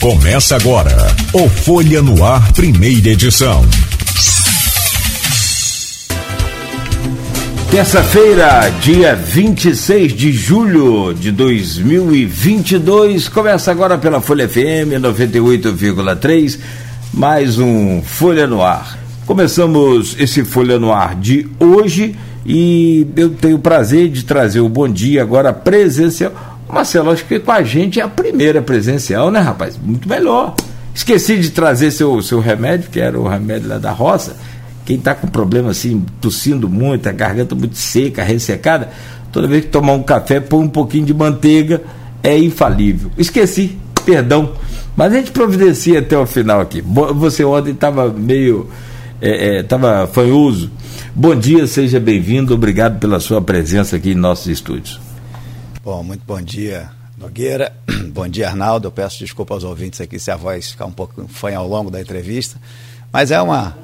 Começa agora o Folha no Ar, primeira edição. Terça-feira, dia 26 de julho de 2022. Começa agora pela Folha FM 98,3. Mais um Folha no Ar. Começamos esse Folha no Ar de hoje e eu tenho o prazer de trazer o bom dia agora presencial Marcelo, acho que com a gente é a primeira presencial, né, rapaz? Muito melhor. Esqueci de trazer seu, seu remédio, que era o remédio lá da roça. Quem está com problema assim, tossindo muito, a garganta muito seca, ressecada, toda vez que tomar um café, põe um pouquinho de manteiga, é infalível. Esqueci, perdão. Mas a gente providencia até o final aqui. Você ontem estava meio. estava é, é, fanhoso. Bom dia, seja bem-vindo. Obrigado pela sua presença aqui em nossos estúdios. Bom, muito bom dia, Nogueira. Bom dia, Arnaldo. Eu peço desculpa aos ouvintes aqui se a voz ficar um pouco fanha ao longo da entrevista. Mas é uma,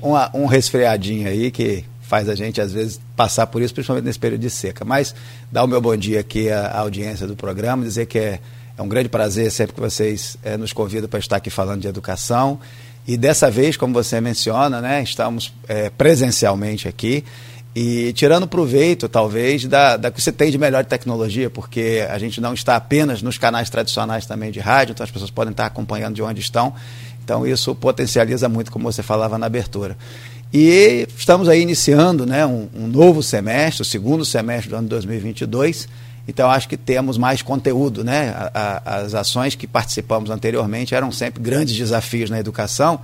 uma, um resfriadinho aí que faz a gente, às vezes, passar por isso, principalmente nesse período de seca. Mas dar o meu bom dia aqui à, audiência do programa, dizer que é, é um grande prazer sempre que vocês é, nos convidam para estar aqui falando de educação. E dessa vez, como você menciona, né, estamos é, presencialmente aqui. E tirando proveito, talvez, da, da que você tem de melhor tecnologia, porque a gente não está apenas nos canais tradicionais também de rádio, então as pessoas podem estar acompanhando de onde estão. Então isso potencializa muito, como você falava na abertura. E estamos aí iniciando né, um, um novo semestre, o segundo semestre do ano 2022. Então acho que temos mais conteúdo. Né? A, a, as ações que participamos anteriormente eram sempre grandes desafios na educação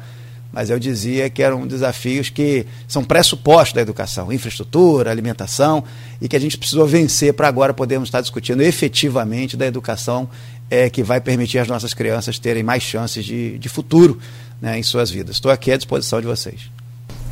mas eu dizia que eram desafios que são pressupostos da educação, infraestrutura, alimentação, e que a gente precisou vencer para agora podermos estar discutindo efetivamente da educação é, que vai permitir às nossas crianças terem mais chances de, de futuro né, em suas vidas. Estou aqui à disposição de vocês.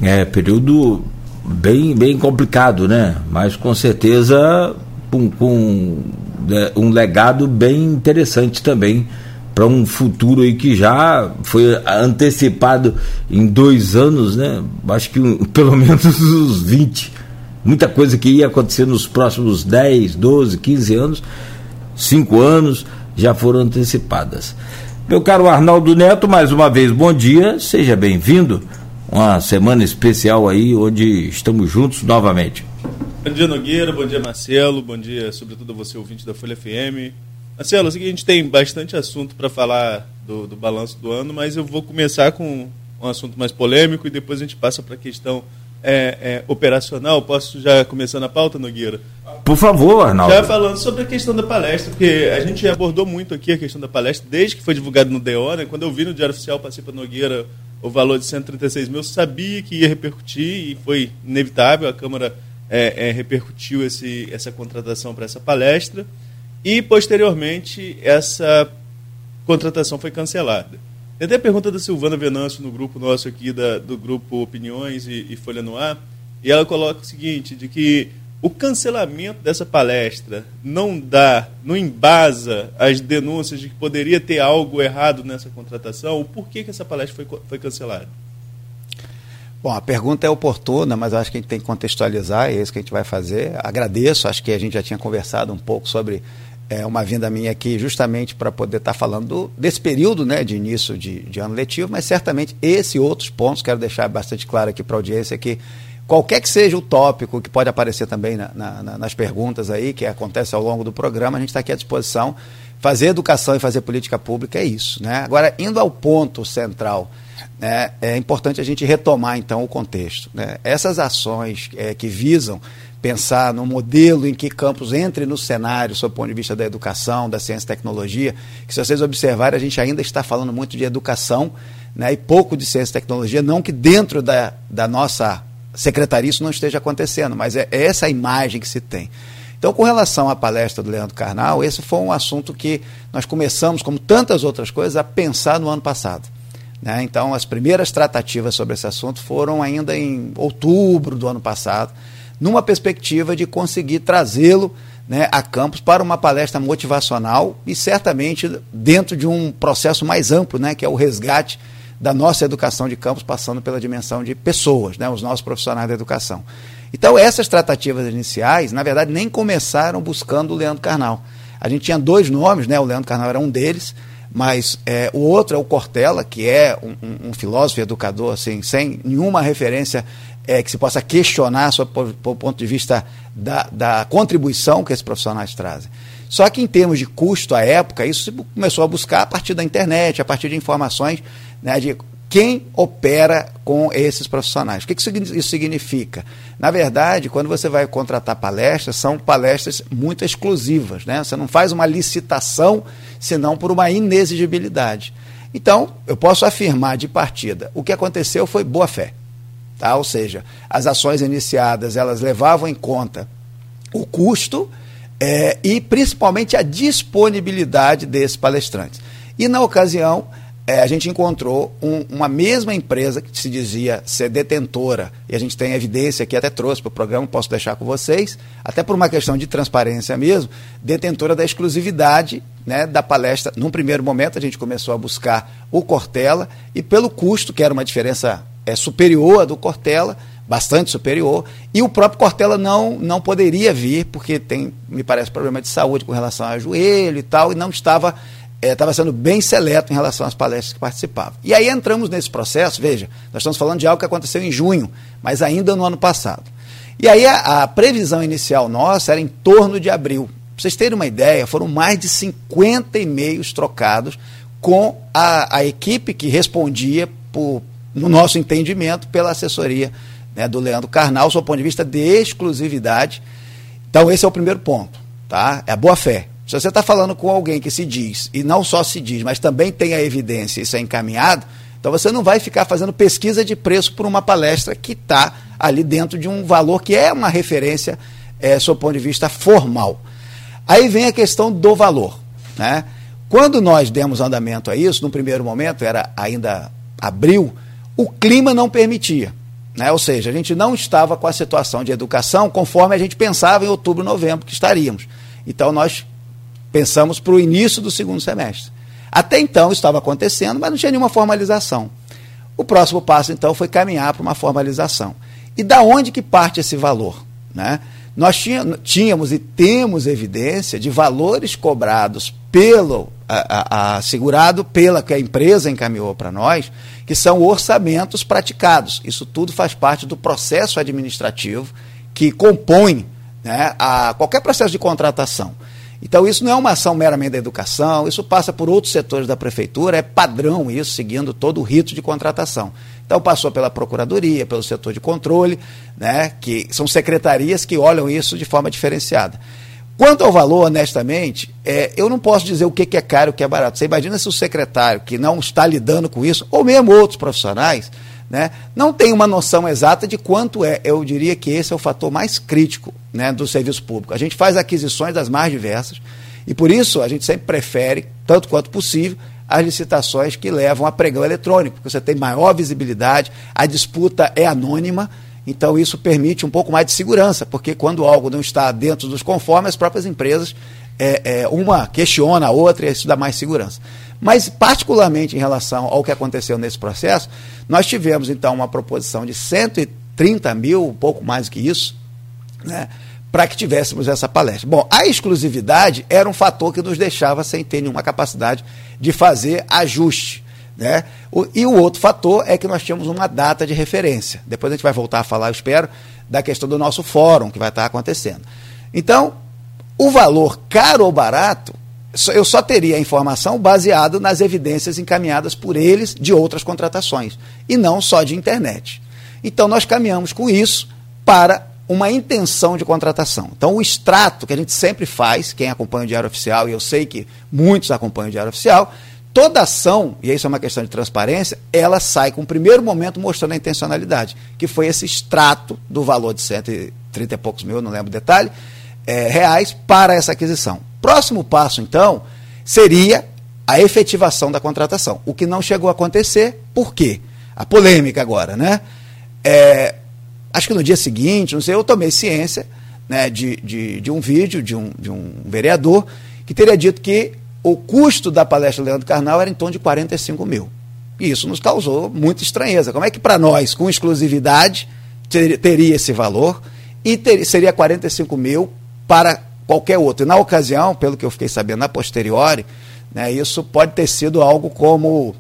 É, período bem, bem complicado, né? Mas com certeza com, com né, um legado bem interessante também para um futuro aí que já foi antecipado em dois anos, né? Acho que um, pelo menos uns 20. Muita coisa que ia acontecer nos próximos 10, 12, 15 anos, 5 anos, já foram antecipadas. Meu caro Arnaldo Neto, mais uma vez, bom dia, seja bem-vindo. Uma semana especial aí, onde estamos juntos novamente. Bom dia, Nogueira, bom dia, Marcelo, bom dia, sobretudo a você, ouvinte da Folha FM. Marcelo, a gente tem bastante assunto para falar do, do balanço do ano, mas eu vou começar com um assunto mais polêmico e depois a gente passa para a questão é, é, operacional. Posso já começar na pauta, Nogueira? Por favor, Arnaldo. Já falando sobre a questão da palestra, porque a gente abordou muito aqui a questão da palestra desde que foi divulgado no DO, né? Quando eu vi no Diário Oficial, passei para Nogueira o valor de 136 mil, sabia que ia repercutir e foi inevitável, a Câmara é, é repercutiu esse, essa contratação para essa palestra. E, posteriormente, essa contratação foi cancelada. Tem até a pergunta da Silvana Venâncio no grupo nosso aqui, da, do grupo Opiniões e, e Folha no Ar, e ela coloca o seguinte, de que o cancelamento dessa palestra não dá, não embasa as denúncias de que poderia ter algo errado nessa contratação? O porquê que essa palestra foi, foi cancelada? Bom, a pergunta é oportuna, mas acho que a gente tem que contextualizar, é isso que a gente vai fazer. Agradeço, acho que a gente já tinha conversado um pouco sobre é uma vinda minha aqui justamente para poder estar tá falando do, desse período né, de início de, de, ano letivo, mas certamente esse e outros pontos, quero deixar bastante claro aqui para a audiência que qualquer que seja o tópico que pode aparecer também na, na, nas perguntas aí, que acontece ao longo do programa, a gente está aqui à disposição. Fazer educação e fazer política pública é isso. Né? Agora, indo ao ponto central, né, é importante a gente retomar então o contexto. Né? Essas ações é, que visam pensar no modelo em que Campos entre no cenário, sob o ponto de vista da educação, da ciência e tecnologia, que se vocês observarem, a gente ainda está falando muito de educação né, e pouco de ciência e tecnologia, não que dentro da, da nossa secretaria isso não esteja acontecendo, mas é, é essa a imagem que se tem. Então, com relação à palestra do Leandro Carnal, esse foi um assunto que nós começamos, como tantas outras coisas, a pensar no ano passado. Né? Então, as primeiras tratativas sobre esse assunto foram ainda em outubro do ano passado numa perspectiva de conseguir trazê-lo né, a campus para uma palestra motivacional e certamente dentro de um processo mais amplo, né, que é o resgate da nossa educação de campus, passando pela dimensão de pessoas, né, os nossos profissionais da educação. Então, essas tratativas iniciais, na verdade, nem começaram buscando o Leandro Carnal. A gente tinha dois nomes, né, o Leandro Carnal era um deles, mas é, o outro é o Cortella, que é um, um, um filósofo e educador, assim, sem nenhuma referência é, que se possa questionar sob o ponto de vista da, da contribuição que esses profissionais trazem. Só que em termos de custo à época, isso se começou a buscar a partir da internet, a partir de informações né, de quem opera com esses profissionais. O que isso significa? Na verdade, quando você vai contratar palestras, são palestras muito exclusivas. Né? Você não faz uma licitação, senão por uma inexigibilidade. Então, eu posso afirmar de partida, o que aconteceu foi boa fé. Tá? Ou seja, as ações iniciadas elas levavam em conta o custo é, e principalmente a disponibilidade desses palestrantes. E na ocasião, é, a gente encontrou um, uma mesma empresa que se dizia ser detentora, e a gente tem evidência que até trouxe para o programa, posso deixar com vocês, até por uma questão de transparência mesmo, detentora da exclusividade né, da palestra. Num primeiro momento, a gente começou a buscar o Cortella, e pelo custo, que era uma diferença é, superior à do Cortella, bastante superior, e o próprio Cortella não, não poderia vir, porque tem, me parece, problema de saúde com relação a joelho e tal, e não estava estava é, sendo bem seleto em relação às palestras que participavam. E aí entramos nesse processo, veja, nós estamos falando de algo que aconteceu em junho, mas ainda no ano passado. E aí a, a previsão inicial nossa era em torno de abril. Para vocês terem uma ideia, foram mais de 50 e-mails trocados com a, a equipe que respondia, por, no nosso entendimento, pela assessoria né, do Leandro Carnal, do ponto de vista de exclusividade. Então, esse é o primeiro ponto. Tá? É a boa fé. Se você está falando com alguém que se diz, e não só se diz, mas também tem a evidência, isso é encaminhado, então você não vai ficar fazendo pesquisa de preço por uma palestra que está ali dentro de um valor que é uma referência, é, sob ponto de vista formal. Aí vem a questão do valor. Né? Quando nós demos andamento a isso, no primeiro momento, era ainda abril, o clima não permitia. Né? Ou seja, a gente não estava com a situação de educação conforme a gente pensava em outubro, novembro que estaríamos. Então nós Pensamos para o início do segundo semestre. Até então estava acontecendo, mas não tinha nenhuma formalização. O próximo passo, então, foi caminhar para uma formalização. E da onde que parte esse valor? Né? Nós tínhamos e temos evidência de valores cobrados pelo a, a, a segurado pela que a empresa encaminhou para nós, que são orçamentos praticados. Isso tudo faz parte do processo administrativo que compõe né, a, qualquer processo de contratação. Então, isso não é uma ação meramente da educação, isso passa por outros setores da prefeitura, é padrão isso, seguindo todo o rito de contratação. Então, passou pela Procuradoria, pelo setor de controle, né, que são secretarias que olham isso de forma diferenciada. Quanto ao valor, honestamente, é, eu não posso dizer o que é caro e o que é barato. Você imagina se o secretário que não está lidando com isso, ou mesmo outros profissionais, né, não tem uma noção exata de quanto é. Eu diria que esse é o fator mais crítico né, do serviço público. A gente faz aquisições das mais diversas e por isso a gente sempre prefere, tanto quanto possível, as licitações que levam a pregão eletrônico, porque você tem maior visibilidade, a disputa é anônima, então isso permite um pouco mais de segurança, porque quando algo não está dentro dos conformes, as próprias empresas, é, é, uma questiona a outra e isso dá mais segurança. Mas, particularmente em relação ao que aconteceu nesse processo, nós tivemos então uma proposição de 130 mil, um pouco mais que isso, né, para que tivéssemos essa palestra. Bom, a exclusividade era um fator que nos deixava sem ter nenhuma capacidade de fazer ajuste. Né? O, e o outro fator é que nós tínhamos uma data de referência. Depois a gente vai voltar a falar, eu espero, da questão do nosso fórum que vai estar acontecendo. Então, o valor caro ou barato, eu só teria a informação baseado nas evidências encaminhadas por eles de outras contratações, e não só de internet. Então, nós caminhamos com isso para uma intenção de contratação. Então, o extrato que a gente sempre faz, quem acompanha o Diário Oficial, e eu sei que muitos acompanham o Diário Oficial, toda ação, e isso é uma questão de transparência, ela sai com o primeiro momento mostrando a intencionalidade, que foi esse extrato do valor de 130 e poucos mil, não lembro o detalhe, é, reais para essa aquisição. Próximo passo, então, seria a efetivação da contratação, o que não chegou a acontecer, por quê? A polêmica agora, né? É, acho que no dia seguinte, não sei, eu tomei ciência né, de, de, de um vídeo de um, de um vereador que teria dito que o custo da palestra do Leandro Carnal era em torno de 45 mil. E isso nos causou muita estranheza. Como é que para nós, com exclusividade, ter, teria esse valor e ter, seria 45 mil para qualquer outro? E na ocasião, pelo que eu fiquei sabendo a posteriori, Né? Isso pode ter sido algo como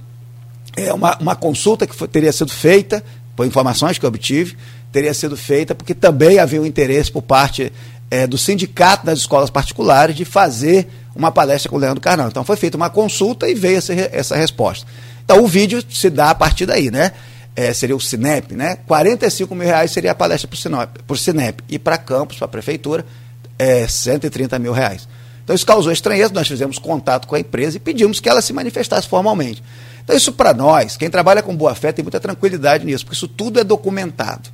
é, uma, uma consulta que foi, teria sido feita, por informações que eu obtive, teria sido feita porque também havia um interesse por parte é, do sindicato das escolas particulares de fazer uma palestra com o Leandro Carnal. Então foi feita uma consulta e veio essa, essa resposta. Então o vídeo se dá a partir daí, né? É, seria o Cinep, né? 45 mil reais seria a palestra para o Cinep. E para campus, para a prefeitura, é, 130 mil reais. Então isso causou estranheza, nós fizemos contato com a empresa e pedimos que ela se manifestasse formalmente. Então isso para nós, quem trabalha com boa fé tem muita tranquilidade nisso, porque isso tudo é documentado.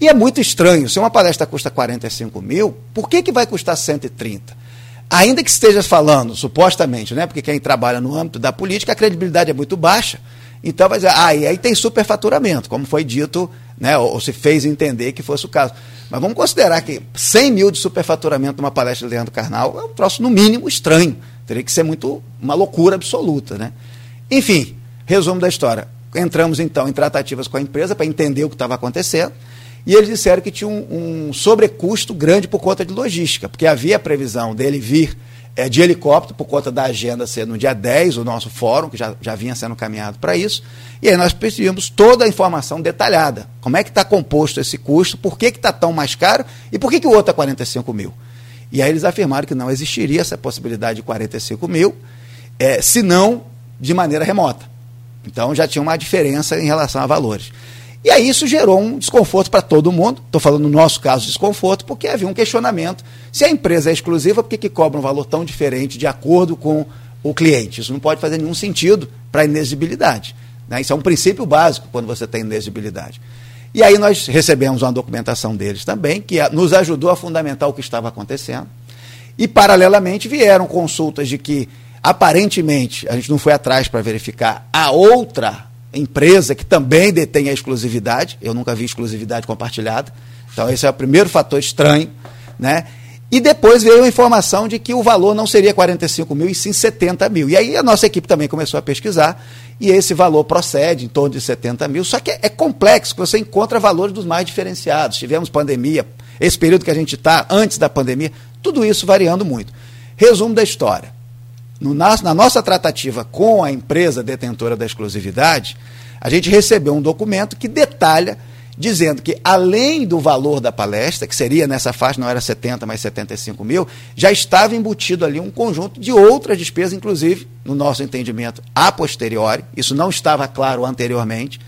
E é muito estranho, se uma palestra custa 45 mil, por que, que vai custar 130? Ainda que esteja falando, supostamente, né? Porque quem trabalha no âmbito da política, a credibilidade é muito baixa. Então vai dizer, ah, e aí tem superfaturamento, como foi dito, né? Ou, ou se fez entender que fosse o caso. Mas vamos considerar que 100 mil de superfaturamento numa palestra de Leandro Carnal é um troço, no mínimo, estranho. Teria que ser muito uma loucura absoluta, né? Enfim, resumo da história. Entramos então em tratativas com a empresa para entender o que estava acontecendo. E eles disseram que tinha um, um sobrecusto grande por conta de logística, porque havia a previsão dele vir é, de helicóptero, por conta da agenda ser no dia 10, o nosso fórum, que já, já vinha sendo caminhado para isso. E aí nós pedimos toda a informação detalhada. Como é que está composto esse custo, por que está tão mais caro e por que, que o outro é 45 mil. E aí eles afirmaram que não existiria essa possibilidade de 45 mil, é, se não de maneira remota. Então já tinha uma diferença em relação a valores. E aí isso gerou um desconforto para todo mundo. Estou falando no nosso caso desconforto, porque havia um questionamento. Se a empresa é exclusiva, por que, que cobra um valor tão diferente de acordo com o cliente? Isso não pode fazer nenhum sentido para a inexigibilidade. Né? Isso é um princípio básico quando você tem inexigibilidade. E aí nós recebemos uma documentação deles também, que nos ajudou a fundamentar o que estava acontecendo. E, paralelamente, vieram consultas de que, aparentemente, a gente não foi atrás para verificar a outra empresa que também detém a exclusividade. Eu nunca vi exclusividade compartilhada. Então, esse é o primeiro fator estranho. Né? E depois veio a informação de que o valor não seria 45 mil, e sim 70 mil. E aí a nossa equipe também começou a pesquisar, e esse valor procede em torno de 70 mil. Só que é, é complexo, você encontra valores dos mais diferenciados. Tivemos pandemia, esse período que a gente está, antes da pandemia, tudo isso variando muito. Resumo da história no, na, na nossa tratativa com a empresa detentora da exclusividade, a gente recebeu um documento que detalha, dizendo que além do valor da palestra, que seria nessa faixa, não era 70, mas 75 mil, já estava embutido ali um conjunto de outras despesas, inclusive, no nosso entendimento, a posteriori, isso não estava claro anteriormente,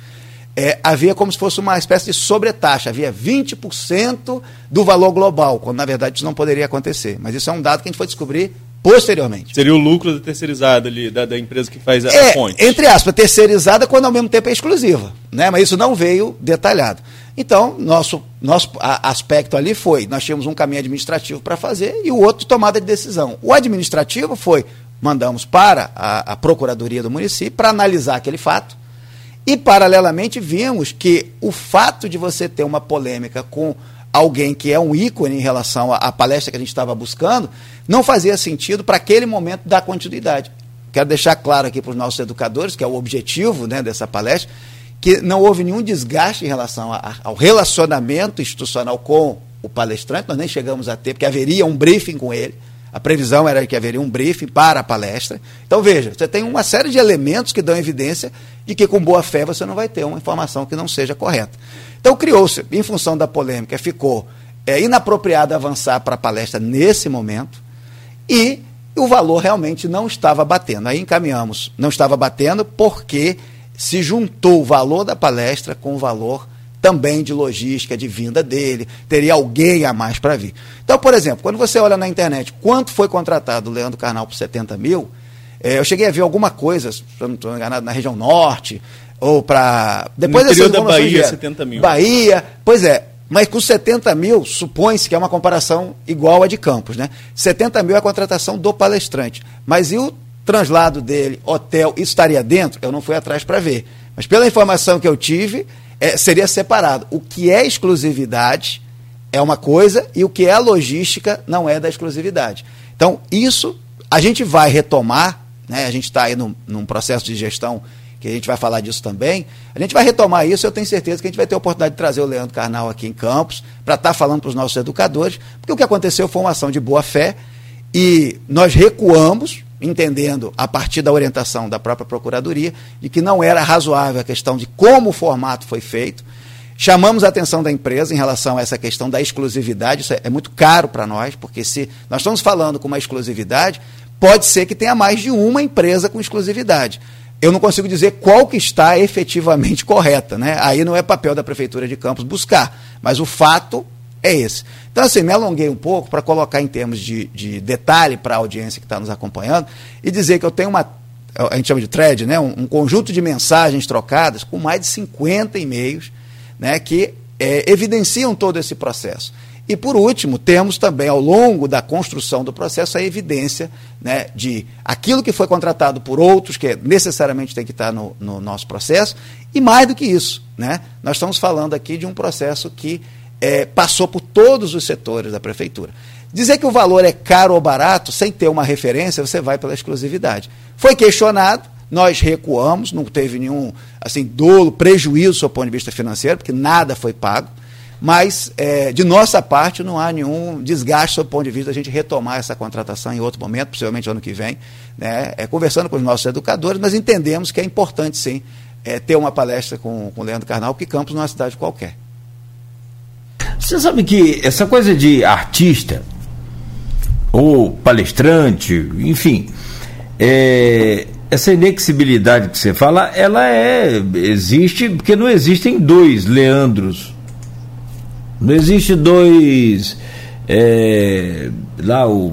é, havia como se fosse uma espécie de sobretaxa, havia 20% do valor global, quando na verdade isso não poderia acontecer. Mas isso é um dado que a gente foi descobrir posteriormente. Seria o lucro da terceirizada ali, da, da empresa que faz a, é, a fonte. Entre aspas, terceirizada quando ao mesmo tempo é exclusiva. Né? Mas isso não veio detalhado. Então, nosso, nosso aspecto ali foi: nós tínhamos um caminho administrativo para fazer e o outro tomada de decisão. O administrativo foi: mandamos para a, a Procuradoria do município para analisar aquele fato. E, paralelamente, vimos que o fato de você ter uma polêmica com alguém que é um ícone em relação à, palestra que a gente estava buscando, não fazia sentido para aquele momento dar continuidade. Quero deixar claro aqui para os nossos educadores, que é o objetivo né, dessa palestra, que não houve nenhum desgaste em relação a, ao relacionamento institucional com o palestrante, nós nem chegamos a ter, porque haveria um briefing com ele. A previsão era que haveria um briefing para a palestra. Então, veja, você tem uma série de elementos que dão evidência de que, com boa fé, você não vai ter uma informação que não seja correta. Então criou-se, em função da polêmica, ficou é, inapropriado avançar para a palestra nesse momento e o valor realmente não estava batendo. Aí encaminhamos, não estava batendo porque se juntou o valor da palestra com o valor também de logística, de vinda dele, teria alguém a mais para vir. Então, por exemplo, quando você olha na internet quanto foi contratado o Leandro Carnal por 70 mil, é, eu cheguei a ver alguma coisa, se não estou enganado, na região norte, ou para. Depois no interior da Bahia, 70 mil. Bahia, pois é. Mas com 70 mil, supõe-se que é uma comparação igual a de Campos, né? 70 mil é a contratação do palestrante. Mas e o translado dele, hotel, isso estaria dentro? Eu não fui atrás para ver. Mas pela informação que eu tive, é, seria separado. O que é exclusividade é uma coisa e o que é logística não é da exclusividade. Então, isso a gente vai retomar, né? a gente está aí num, num processo de gestão que a gente vai falar disso também. A gente vai retomar isso, eu tenho certeza que a gente vai ter a oportunidade de trazer o Leandro Carnal aqui em Campos, para estar tá falando para os nossos educadores, porque o que aconteceu foi uma ação de boa fé e nós recuamos, entendendo, a partir da orientação da própria Procuradoria, de que não era razoável a questão de como o formato foi feito. Chamamos a atenção da empresa em relação a essa questão da exclusividade, isso é, é muito caro para nós, porque se nós estamos falando com uma exclusividade, pode ser que tenha mais de uma empresa com exclusividade. Eu não consigo dizer qual que está efetivamente correta, né? Aí não é papel da Prefeitura de Campos buscar, mas o fato é esse. Então, assim, me alonguei um pouco para colocar em termos de, de detalhe para a audiência que está nos acompanhando e dizer que eu tenho uma, a gente chama de thread, né, um, um conjunto de mensagens trocadas com mais de 50 e-mails né, que é, evidenciam todo esse processo. E, por último, temos também, ao longo da construção do processo, a evidência né, de aquilo que foi contratado por outros, que necessariamente tem que estar no, no nosso processo, e mais do que isso. Né, nós estamos falando aqui de um processo que é, passou por todos os setores da prefeitura. Dizer que o valor é caro ou barato, sem ter uma referência, você vai pela exclusividade. Foi questionado, nós recuamos, não teve nenhum assim dolo, prejuízo do ponto de vista financeiro, porque nada foi pago. Mas, é, de nossa parte, não há nenhum desgaste do ponto de vista da gente retomar essa contratação em outro momento, possivelmente ano que vem, né, é, conversando com os nossos educadores, mas entendemos que é importante, sim, é, ter uma palestra com o Leandro Carnal, que Campos não é uma cidade qualquer. Você sabe que essa coisa de artista ou palestrante, enfim, é, essa inexibilidade que você fala, ela é existe porque não existem dois Leandros, não existe dois é, lá o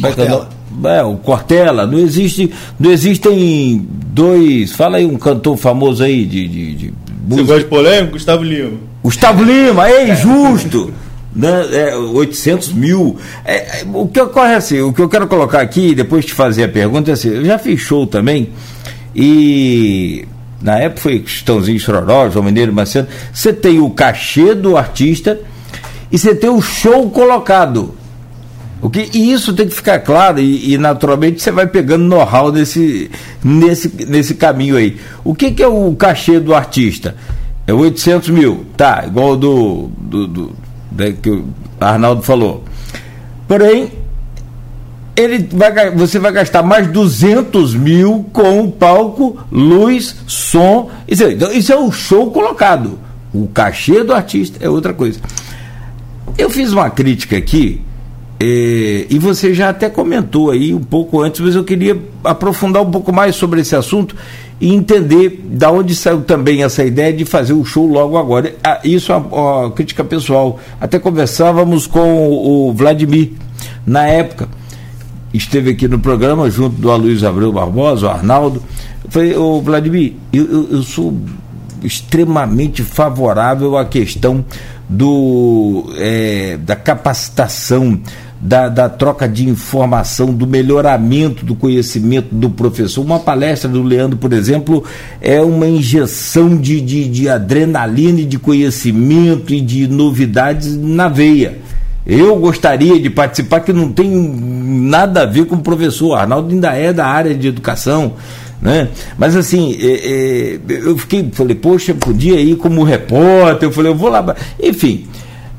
Cortella. É, o Cortella, não existe, não existem dois. Fala aí um cantor famoso aí de, de, de Você gosta de polêmico? Gustavo Lima. Gustavo Lima, é injusto. Né, é, 800 mil. É, é, o que ocorre é assim, o que eu quero colocar aqui, depois de fazer a pergunta, é assim, eu já fiz show também, e na época foi Cristãozinho Chororó, João Mineiro Macedo, você tem o cachê do artista e você tem o show colocado. O que, e isso tem que ficar claro, e, e naturalmente você vai pegando know-how nesse, nesse, nesse caminho aí. O que, que é o cachê do artista? É 800 mil, tá, igual do, do, do né, que o Arnaldo falou. Porém, ele vai, você vai gastar mais 200 mil com palco, luz, som. Isso, então, isso é o show colocado. O cachê do artista é outra coisa. Eu fiz uma crítica aqui, eh, e você já até comentou aí um pouco antes, mas eu queria aprofundar um pouco mais sobre esse assunto e entender da onde saiu também essa ideia de fazer o show logo agora. Ah, isso é uma, uma crítica pessoal. Até conversávamos com o Vladimir na época. Esteve aqui no programa junto do Aloysio Abreu Barbosa, o Arnaldo. Falei, ô Vladimir, eu, eu, eu sou extremamente favorável à questão do, é, da capacitação da, da, troca de informação, do melhoramento do conhecimento do professor. Uma palestra do Leandro, por exemplo, é uma injeção de, de, de adrenalina, de conhecimento e de novidades na veia. Eu gostaria de participar, que não tem nada a ver com o professor. Arnaldo ainda é da área de educação. Né? Mas assim, é, é, eu fiquei, falei, poxa, podia ir como repórter, eu falei, eu vou lá. Enfim,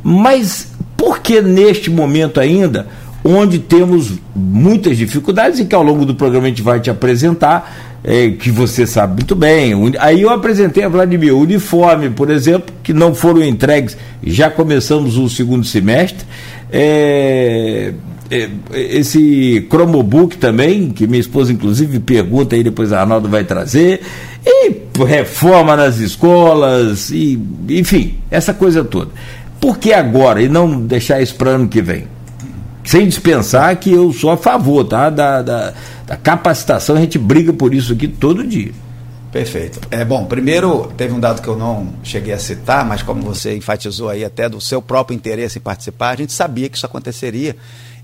mas por que neste momento ainda, onde temos muitas dificuldades e que ao longo do programa a gente vai te apresentar, é, que você sabe muito bem. Aí eu apresentei a Vladimir uniforme, por exemplo, que não foram entregues, já começamos o segundo semestre. É, é, esse Chromebook também, que minha esposa inclusive pergunta aí, depois a Arnaldo vai trazer, e reforma nas escolas, e, enfim, essa coisa toda. Por que agora e não deixar isso para ano que vem? Sem dispensar que eu sou a favor tá? da, da, da capacitação, a gente briga por isso aqui todo dia. Perfeito. É bom, primeiro teve um dado que eu não cheguei a citar, mas como você enfatizou aí até do seu próprio interesse em participar, a gente sabia que isso aconteceria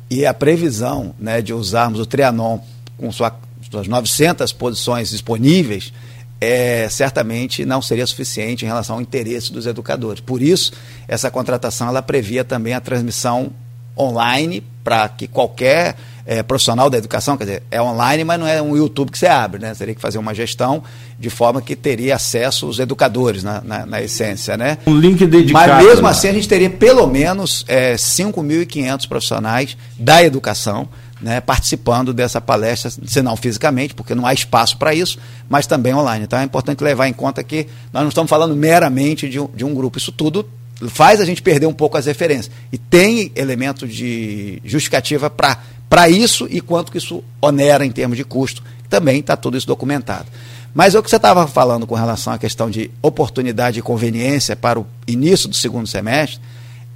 e a previsão né, de usarmos o Trianon com sua, suas 900 posições disponíveis é, certamente não seria suficiente em relação ao interesse dos educadores. Por isso, essa contratação ela previa também a transmissão online para que qualquer é, profissional da educação, quer dizer, é online, mas não é um YouTube que você abre, né? Teria que fazer uma gestão de forma que teria acesso os educadores, na, na, na essência, né? Um link dedicado. Mas mesmo assim a gente teria pelo menos é, 5.500 profissionais da educação né, participando dessa palestra, se não fisicamente, porque não há espaço para isso, mas também online. Então é importante levar em conta que nós não estamos falando meramente de um, de um grupo. Isso tudo faz a gente perder um pouco as referências. E tem elemento de justificativa para isso e quanto que isso onera em termos de custo. Também está tudo isso documentado. Mas é o que você estava falando com relação à questão de oportunidade e conveniência para o início do segundo semestre,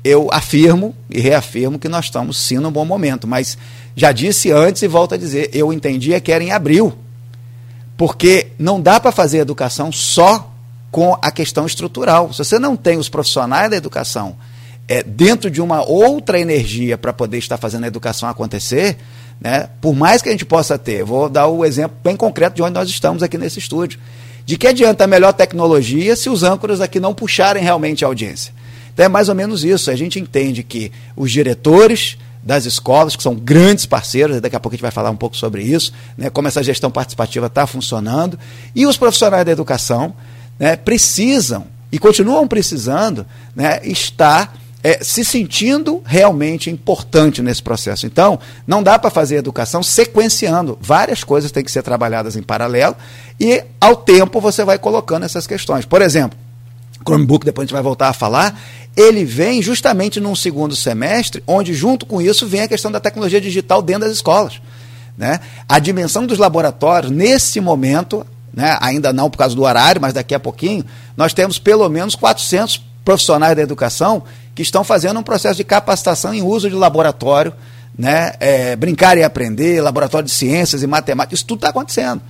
eu afirmo e reafirmo que nós estamos sim num bom momento. Mas já disse antes e volto a dizer, eu entendia que era em abril. Porque não dá para fazer educação só com a questão estrutural. Se você não tem os profissionais da educação é, dentro de uma outra energia para poder estar fazendo a educação acontecer, né, por mais que a gente possa ter, vou dar o exemplo bem concreto de onde nós estamos aqui nesse estúdio. De que adianta a melhor tecnologia se os âncoras aqui não puxarem realmente a audiência? Então é mais ou menos isso. A gente entende que os diretores das escolas, que são grandes parceiros, daqui a pouco a gente vai falar um pouco sobre isso, né, como essa gestão participativa está funcionando, e os profissionais da educação, né, precisam e continuam precisando né, estar é, se sentindo realmente importante nesse processo. Então, não dá para fazer educação sequenciando. Várias coisas têm que ser trabalhadas em paralelo e, ao tempo, você vai colocando essas questões. Por exemplo, Chromebook, depois a gente vai voltar a falar, ele vem justamente num segundo semestre, onde, junto com isso, vem a questão da tecnologia digital dentro das escolas. Né? A dimensão dos laboratórios, nesse momento, né? ainda não por causa do horário, mas daqui a pouquinho, nós temos pelo menos 400 profissionais da educação que estão fazendo um processo de capacitação em uso de laboratório, né? É, brincar e aprender, laboratório de ciências e matemática, isso tudo está acontecendo.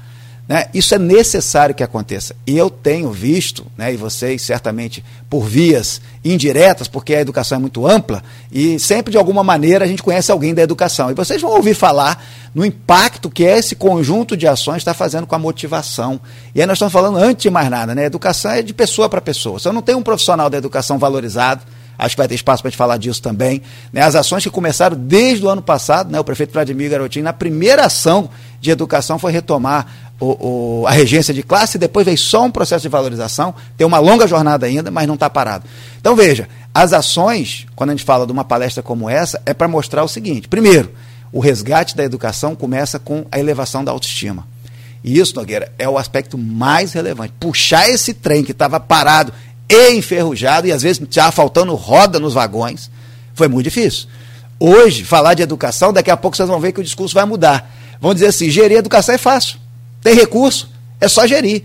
Né? Isso é necessário que aconteça. E eu tenho visto, né, e vocês certamente por vias indiretas, porque a educação é muito ampla, e sempre de alguma maneira a gente conhece alguém da educação. E vocês vão ouvir falar no impacto que esse conjunto de ações está fazendo com a motivação. E aí nós estamos falando, antes de mais nada, né, educação é de pessoa para pessoa. Se eu não tenho um profissional da educação valorizado, acho que vai ter espaço para a gente falar disso também. Né? As ações que começaram desde o ano passado, né? o prefeito Vladimir Garotinho, na primeira ação de educação foi retomar o, o, a regência de classe, depois veio só um processo de valorização, tem uma longa jornada ainda, mas não está parado. Então veja, as ações, quando a gente fala de uma palestra como essa, é para mostrar o seguinte: primeiro, o resgate da educação começa com a elevação da autoestima. E isso, Nogueira, é o aspecto mais relevante. Puxar esse trem que estava parado e enferrujado, e às vezes já faltando roda nos vagões, foi muito difícil. Hoje, falar de educação, daqui a pouco vocês vão ver que o discurso vai mudar. Vão dizer assim: gerir educação é fácil. Tem recurso, é só gerir.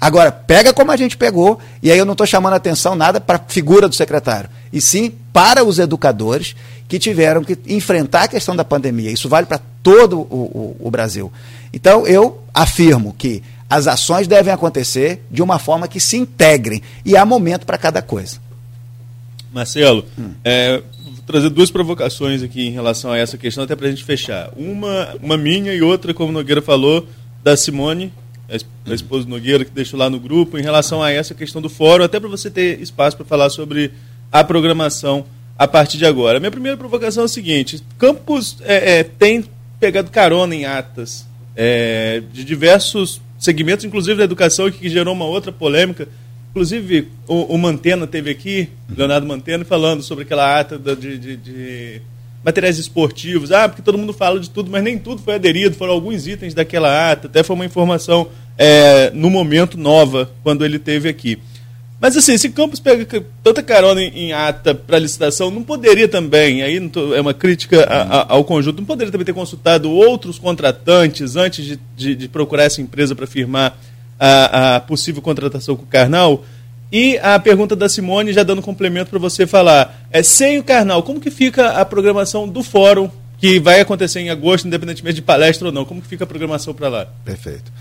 Agora, pega como a gente pegou, e aí eu não estou chamando atenção nada para a figura do secretário, e sim para os educadores que tiveram que enfrentar a questão da pandemia. Isso vale para todo o, o, o Brasil. Então, eu afirmo que as ações devem acontecer de uma forma que se integrem, e há momento para cada coisa. Marcelo, hum. é, vou trazer duas provocações aqui em relação a essa questão, até para a gente fechar. Uma, uma minha e outra, como o Nogueira falou, da Simone, a esposa do Nogueira, que deixou lá no grupo, em relação a essa questão do fórum, até para você ter espaço para falar sobre a programação a partir de agora. Minha primeira provocação é a seguinte: Campos é, é, tem pegado carona em atas é, de diversos segmentos, inclusive da educação, que gerou uma outra polêmica. Inclusive, o, o Mantena teve aqui, Leonardo Mantena, falando sobre aquela ata de, de, de materiais esportivos. Ah, porque todo mundo fala de tudo, mas nem tudo foi aderido. Foram alguns itens daquela ata. Até foi uma informação é, no momento nova, quando ele teve aqui. Mas assim, se Campos pega tanta carona em, em ata para licitação, não poderia também, aí tô, é uma crítica a, a, ao conjunto, não poderia também ter consultado outros contratantes antes de, de, de procurar essa empresa para firmar a, a possível contratação com o Carnal? E a pergunta da Simone, já dando complemento para você falar, é sem o Carnal, como que fica a programação do fórum que vai acontecer em agosto, independentemente de palestra ou não? Como que fica a programação para lá? Perfeito.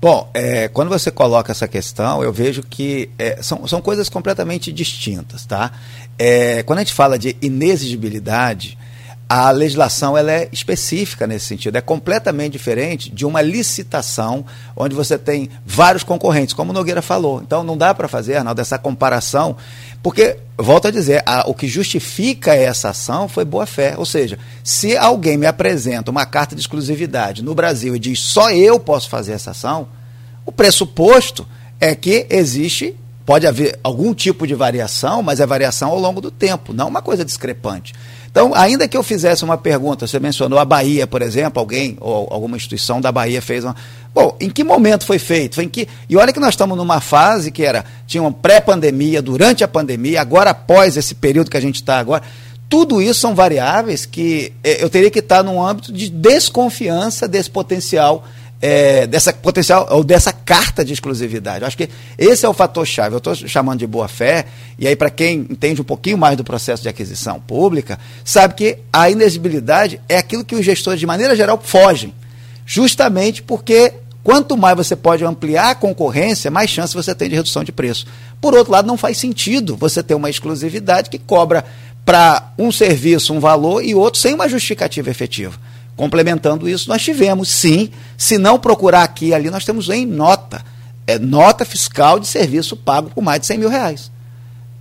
Bom, é, quando você coloca essa questão, eu vejo que é, são, são coisas completamente distintas, tá? É, quando a gente fala de inexigibilidade, a legislação ela é específica nesse sentido, é completamente diferente de uma licitação onde você tem vários concorrentes, como o Nogueira falou. Então não dá para fazer, Arnaldo, essa comparação, porque, volto a dizer, a, o que justifica essa ação foi boa fé. Ou seja, se alguém me apresenta uma carta de exclusividade no Brasil e diz só eu posso fazer essa ação, o pressuposto é que existe pode haver algum tipo de variação, mas é variação ao longo do tempo, não uma coisa discrepante. Então, ainda que eu fizesse uma pergunta, você mencionou a Bahia, por exemplo, alguém ou alguma instituição da Bahia fez uma. Bom, em que momento foi feito? Foi em que... E olha que nós estamos numa fase que era, tinha uma pré-pandemia, durante a pandemia, agora após esse período que a gente está agora. Tudo isso são variáveis que eh, eu teria que estar num âmbito de desconfiança desse potencial é, dessa potencial ou dessa carta de exclusividade. Eu acho que esse é o fator chave. Eu estou chamando de boa fé, e aí, para quem entende um pouquinho mais do processo de aquisição pública, sabe que a inexigibilidade é aquilo que os gestores, de maneira geral, fogem. Justamente porque quanto mais você pode ampliar a concorrência, mais chance você tem de redução de preço. Por outro lado, não faz sentido você ter uma exclusividade que cobra para um serviço um valor e outro sem uma justificativa efetiva. Complementando isso, nós tivemos, sim, se não procurar aqui e ali, nós temos em nota, é, nota fiscal de serviço pago por mais de 100 mil reais.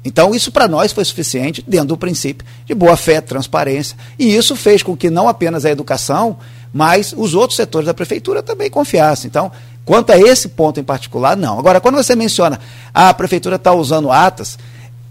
Então, isso para nós foi suficiente, dentro do princípio de boa fé, transparência. E isso fez com que não apenas a educação, mas os outros setores da prefeitura também confiassem. Então, quanto a esse ponto em particular, não. Agora, quando você menciona ah, a prefeitura está usando atas,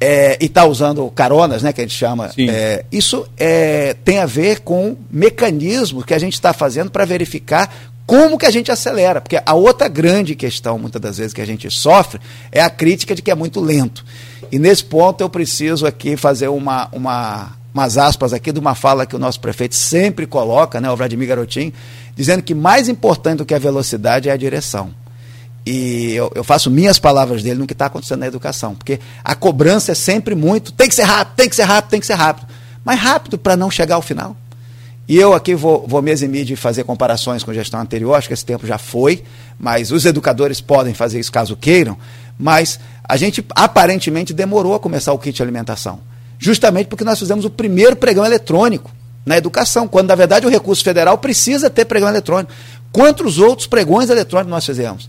é, e está usando caronas, né, que a gente chama. É, isso é, tem a ver com mecanismos que a gente está fazendo para verificar como que a gente acelera. Porque a outra grande questão, muitas das vezes, que a gente sofre é a crítica de que é muito lento. E nesse ponto eu preciso aqui fazer uma, uma, umas aspas aqui de uma fala que o nosso prefeito sempre coloca, né, o Vladimir Garotinho, dizendo que mais importante do que a velocidade é a direção. E eu, eu, faço minhas palavras dele no que está acontecendo na educação, porque a cobrança é sempre muito, tem que ser rápido, tem que ser rápido, tem que ser rápido. Mas rápido para não chegar ao final. E eu aqui vou, vou me eximir de fazer comparações com gestão anterior, acho que esse tempo já foi, mas os educadores podem fazer isso caso queiram. Mas a gente aparentemente demorou a começar o kit alimentação, justamente porque nós fizemos o primeiro pregão eletrônico na educação, quando na verdade o recurso federal precisa ter pregão eletrônico. Quantos outros pregões eletrônicos nós fizemos?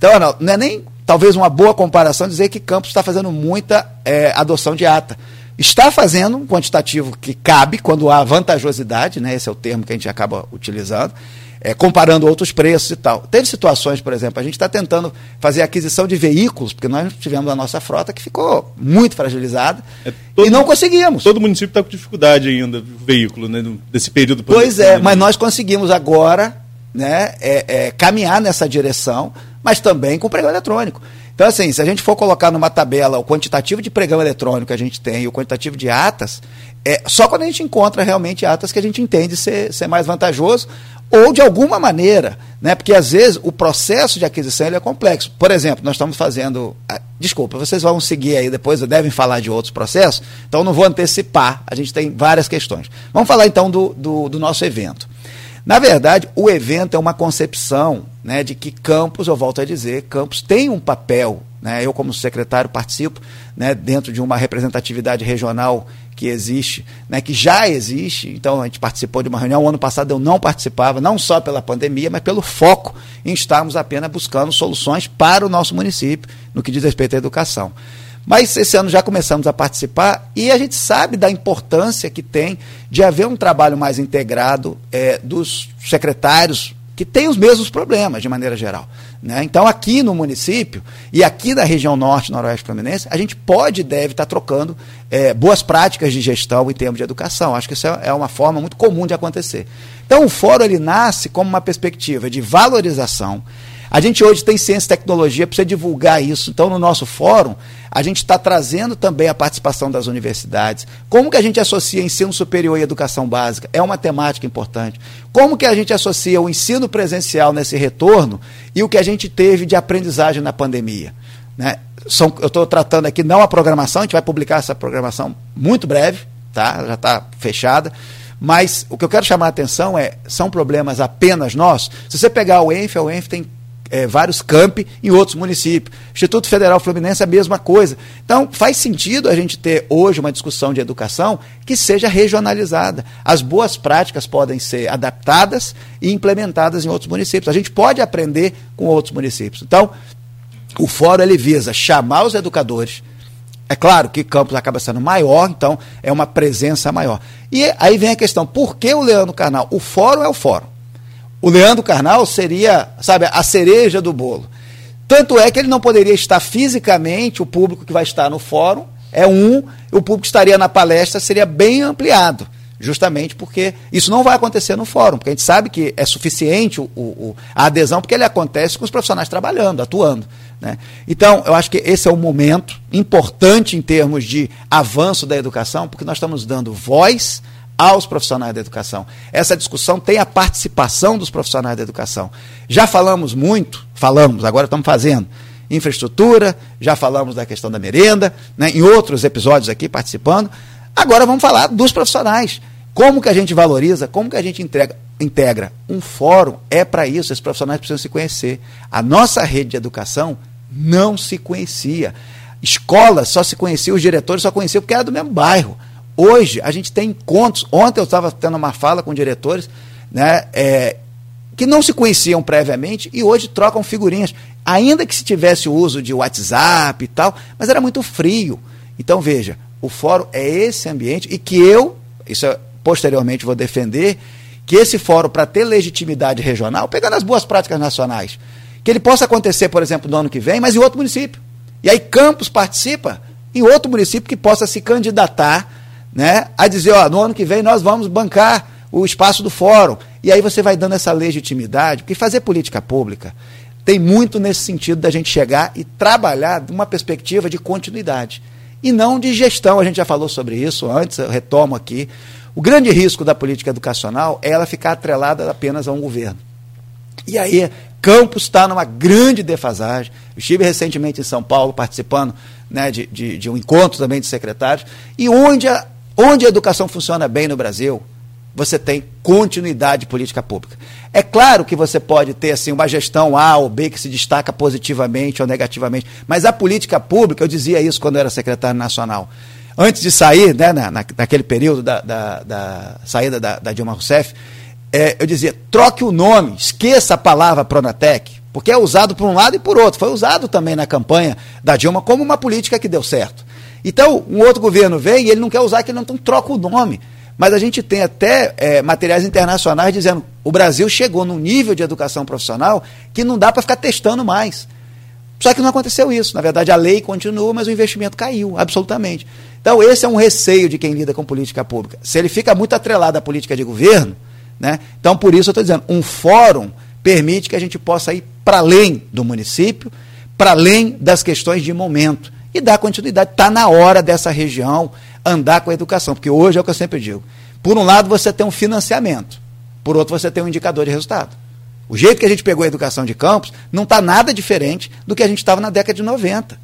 Então, não, não é nem talvez uma boa comparação dizer que Campos está fazendo muita é, adoção de ata. Está fazendo um quantitativo que cabe quando há vantajosidade, né? esse é o termo que a gente acaba utilizando, é, comparando outros preços e tal. Teve situações, por exemplo, a gente está tentando fazer aquisição de veículos, porque nós tivemos a nossa frota que ficou muito fragilizada é, todo, e não conseguimos. Todo município está com dificuldade ainda, veículo, né, desse período. Pois é, mas nós conseguimos agora né, é, é, caminhar nessa direção mas também com pregão eletrônico. Então, assim, se a gente for colocar numa tabela o quantitativo de pregão eletrônico que a gente tem e o quantitativo de atas, é só quando a gente encontra realmente atas que a gente entende ser, ser mais vantajoso ou de alguma maneira, né? Porque às vezes o processo de aquisição ele é complexo. Por exemplo, nós estamos fazendo. Desculpa, vocês vão seguir aí depois, devem falar de outros processos, então não vou antecipar, a gente tem várias questões. Vamos falar então do, do, do nosso evento. Na verdade, o evento é uma concepção né, de que Campos, eu volto a dizer, Campos tem um papel. Né, eu, como secretário, participo né, dentro de uma representatividade regional que existe, né, que já existe. Então, a gente participou de uma reunião. O ano passado eu não participava, não só pela pandemia, mas pelo foco em estarmos apenas buscando soluções para o nosso município, no que diz respeito à educação. Mas esse ano já começamos a participar e a gente sabe da importância que tem de haver um trabalho mais integrado é, dos secretários que têm os mesmos problemas, de maneira geral. Né? Então, aqui no município e aqui na região norte, noroeste fluminense, a gente pode e deve estar trocando é, boas práticas de gestão em termos de educação. Acho que isso é, é uma forma muito comum de acontecer. Então, o fórum ele nasce como uma perspectiva de valorização a gente hoje tem ciência e tecnologia, precisa divulgar isso. Então, no nosso fórum, a gente está trazendo também a participação das universidades. Como que a gente associa ensino superior e educação básica? É uma temática importante. Como que a gente associa o ensino presencial nesse retorno e o que a gente teve de aprendizagem na pandemia? Né? São, eu estou tratando aqui não a programação, a gente vai publicar essa programação muito breve, tá? já está fechada. Mas o que eu quero chamar a atenção é, são problemas apenas nossos. Se você pegar o ENF, o ENF tem é, vários campi em outros municípios. Instituto Federal Fluminense é a mesma coisa. Então, faz sentido a gente ter hoje uma discussão de educação que seja regionalizada. As boas práticas podem ser adaptadas e implementadas em outros municípios. A gente pode aprender com outros municípios. Então, o fórum ele visa chamar os educadores. É claro que Campos acaba sendo maior, então é uma presença maior. E aí vem a questão: por que o Leandro Carnal? O fórum é o fórum o Leandro Carnal seria, sabe, a cereja do bolo. Tanto é que ele não poderia estar fisicamente, o público que vai estar no fórum é um, o público que estaria na palestra seria bem ampliado, justamente porque isso não vai acontecer no fórum, porque a gente sabe que é suficiente o, o, a adesão, porque ele acontece com os profissionais trabalhando, atuando. Né? Então, eu acho que esse é um momento importante em termos de avanço da educação, porque nós estamos dando voz aos profissionais da educação. Essa discussão tem a participação dos profissionais da educação. Já falamos muito, falamos, agora estamos fazendo infraestrutura, já falamos da questão da merenda, né, em outros episódios aqui participando. Agora vamos falar dos profissionais. Como que a gente valoriza, como que a gente entrega, integra? Um fórum é para isso, esses profissionais precisam se conhecer. A nossa rede de educação não se conhecia. Escolas só se conhecia, os diretores só conheciam porque era do mesmo bairro. Hoje a gente tem encontros. Ontem eu estava tendo uma fala com diretores né, é, que não se conheciam previamente e hoje trocam figurinhas. Ainda que se tivesse o uso de WhatsApp e tal, mas era muito frio. Então veja, o fórum é esse ambiente e que eu, isso posteriormente vou defender que esse fórum, para ter legitimidade regional, pegando as boas práticas nacionais, que ele possa acontecer, por exemplo, no ano que vem, mas em outro município. E aí Campos participa em outro município que possa se candidatar né, a dizer, ó, no ano que vem nós vamos bancar o espaço do fórum. E aí você vai dando essa legitimidade, porque fazer política pública tem muito nesse sentido da gente chegar e trabalhar de uma perspectiva de continuidade e não de gestão. A gente já falou sobre isso antes, eu retomo aqui. O grande risco da política educacional é ela ficar atrelada apenas a um governo. E aí, Campos está numa grande defasagem. Eu estive recentemente em São Paulo participando né, de, de, de, um encontro também de secretários. E onde a, onde a educação funciona bem no Brasil, você tem continuidade de política pública. É claro que você pode ter assim uma gestão A ou B que se destaca positivamente ou negativamente, mas a política pública, eu dizia isso quando eu era secretário nacional, antes de sair, né, na, naquele período da, da, da saída da, da, Dilma Rousseff, é, eu dizia, troque o nome, esqueça a palavra Pronatec, porque é usado por um lado e por outro. Foi usado também na campanha da Dilma como uma política que deu certo. Então, um outro governo vem e ele não quer usar, que ele não troca o nome. Mas a gente tem até é, materiais internacionais dizendo o Brasil chegou num nível de educação profissional que não dá para ficar testando mais. Só que não aconteceu isso. Na verdade, a lei continua, mas o investimento caiu, absolutamente. Então, esse é um receio de quem lida com política pública. Se ele fica muito atrelado à política de governo, né? então por isso eu estou dizendo, um fórum permite que a gente possa ir para além do município, para além das questões de momento e dar continuidade. Está na hora dessa região andar com a educação, porque hoje é o que eu sempre digo. Por um lado, você tem um financiamento, por outro, você tem um indicador de resultado. O jeito que a gente pegou a educação de campos não está nada diferente do que a gente estava na década de 90.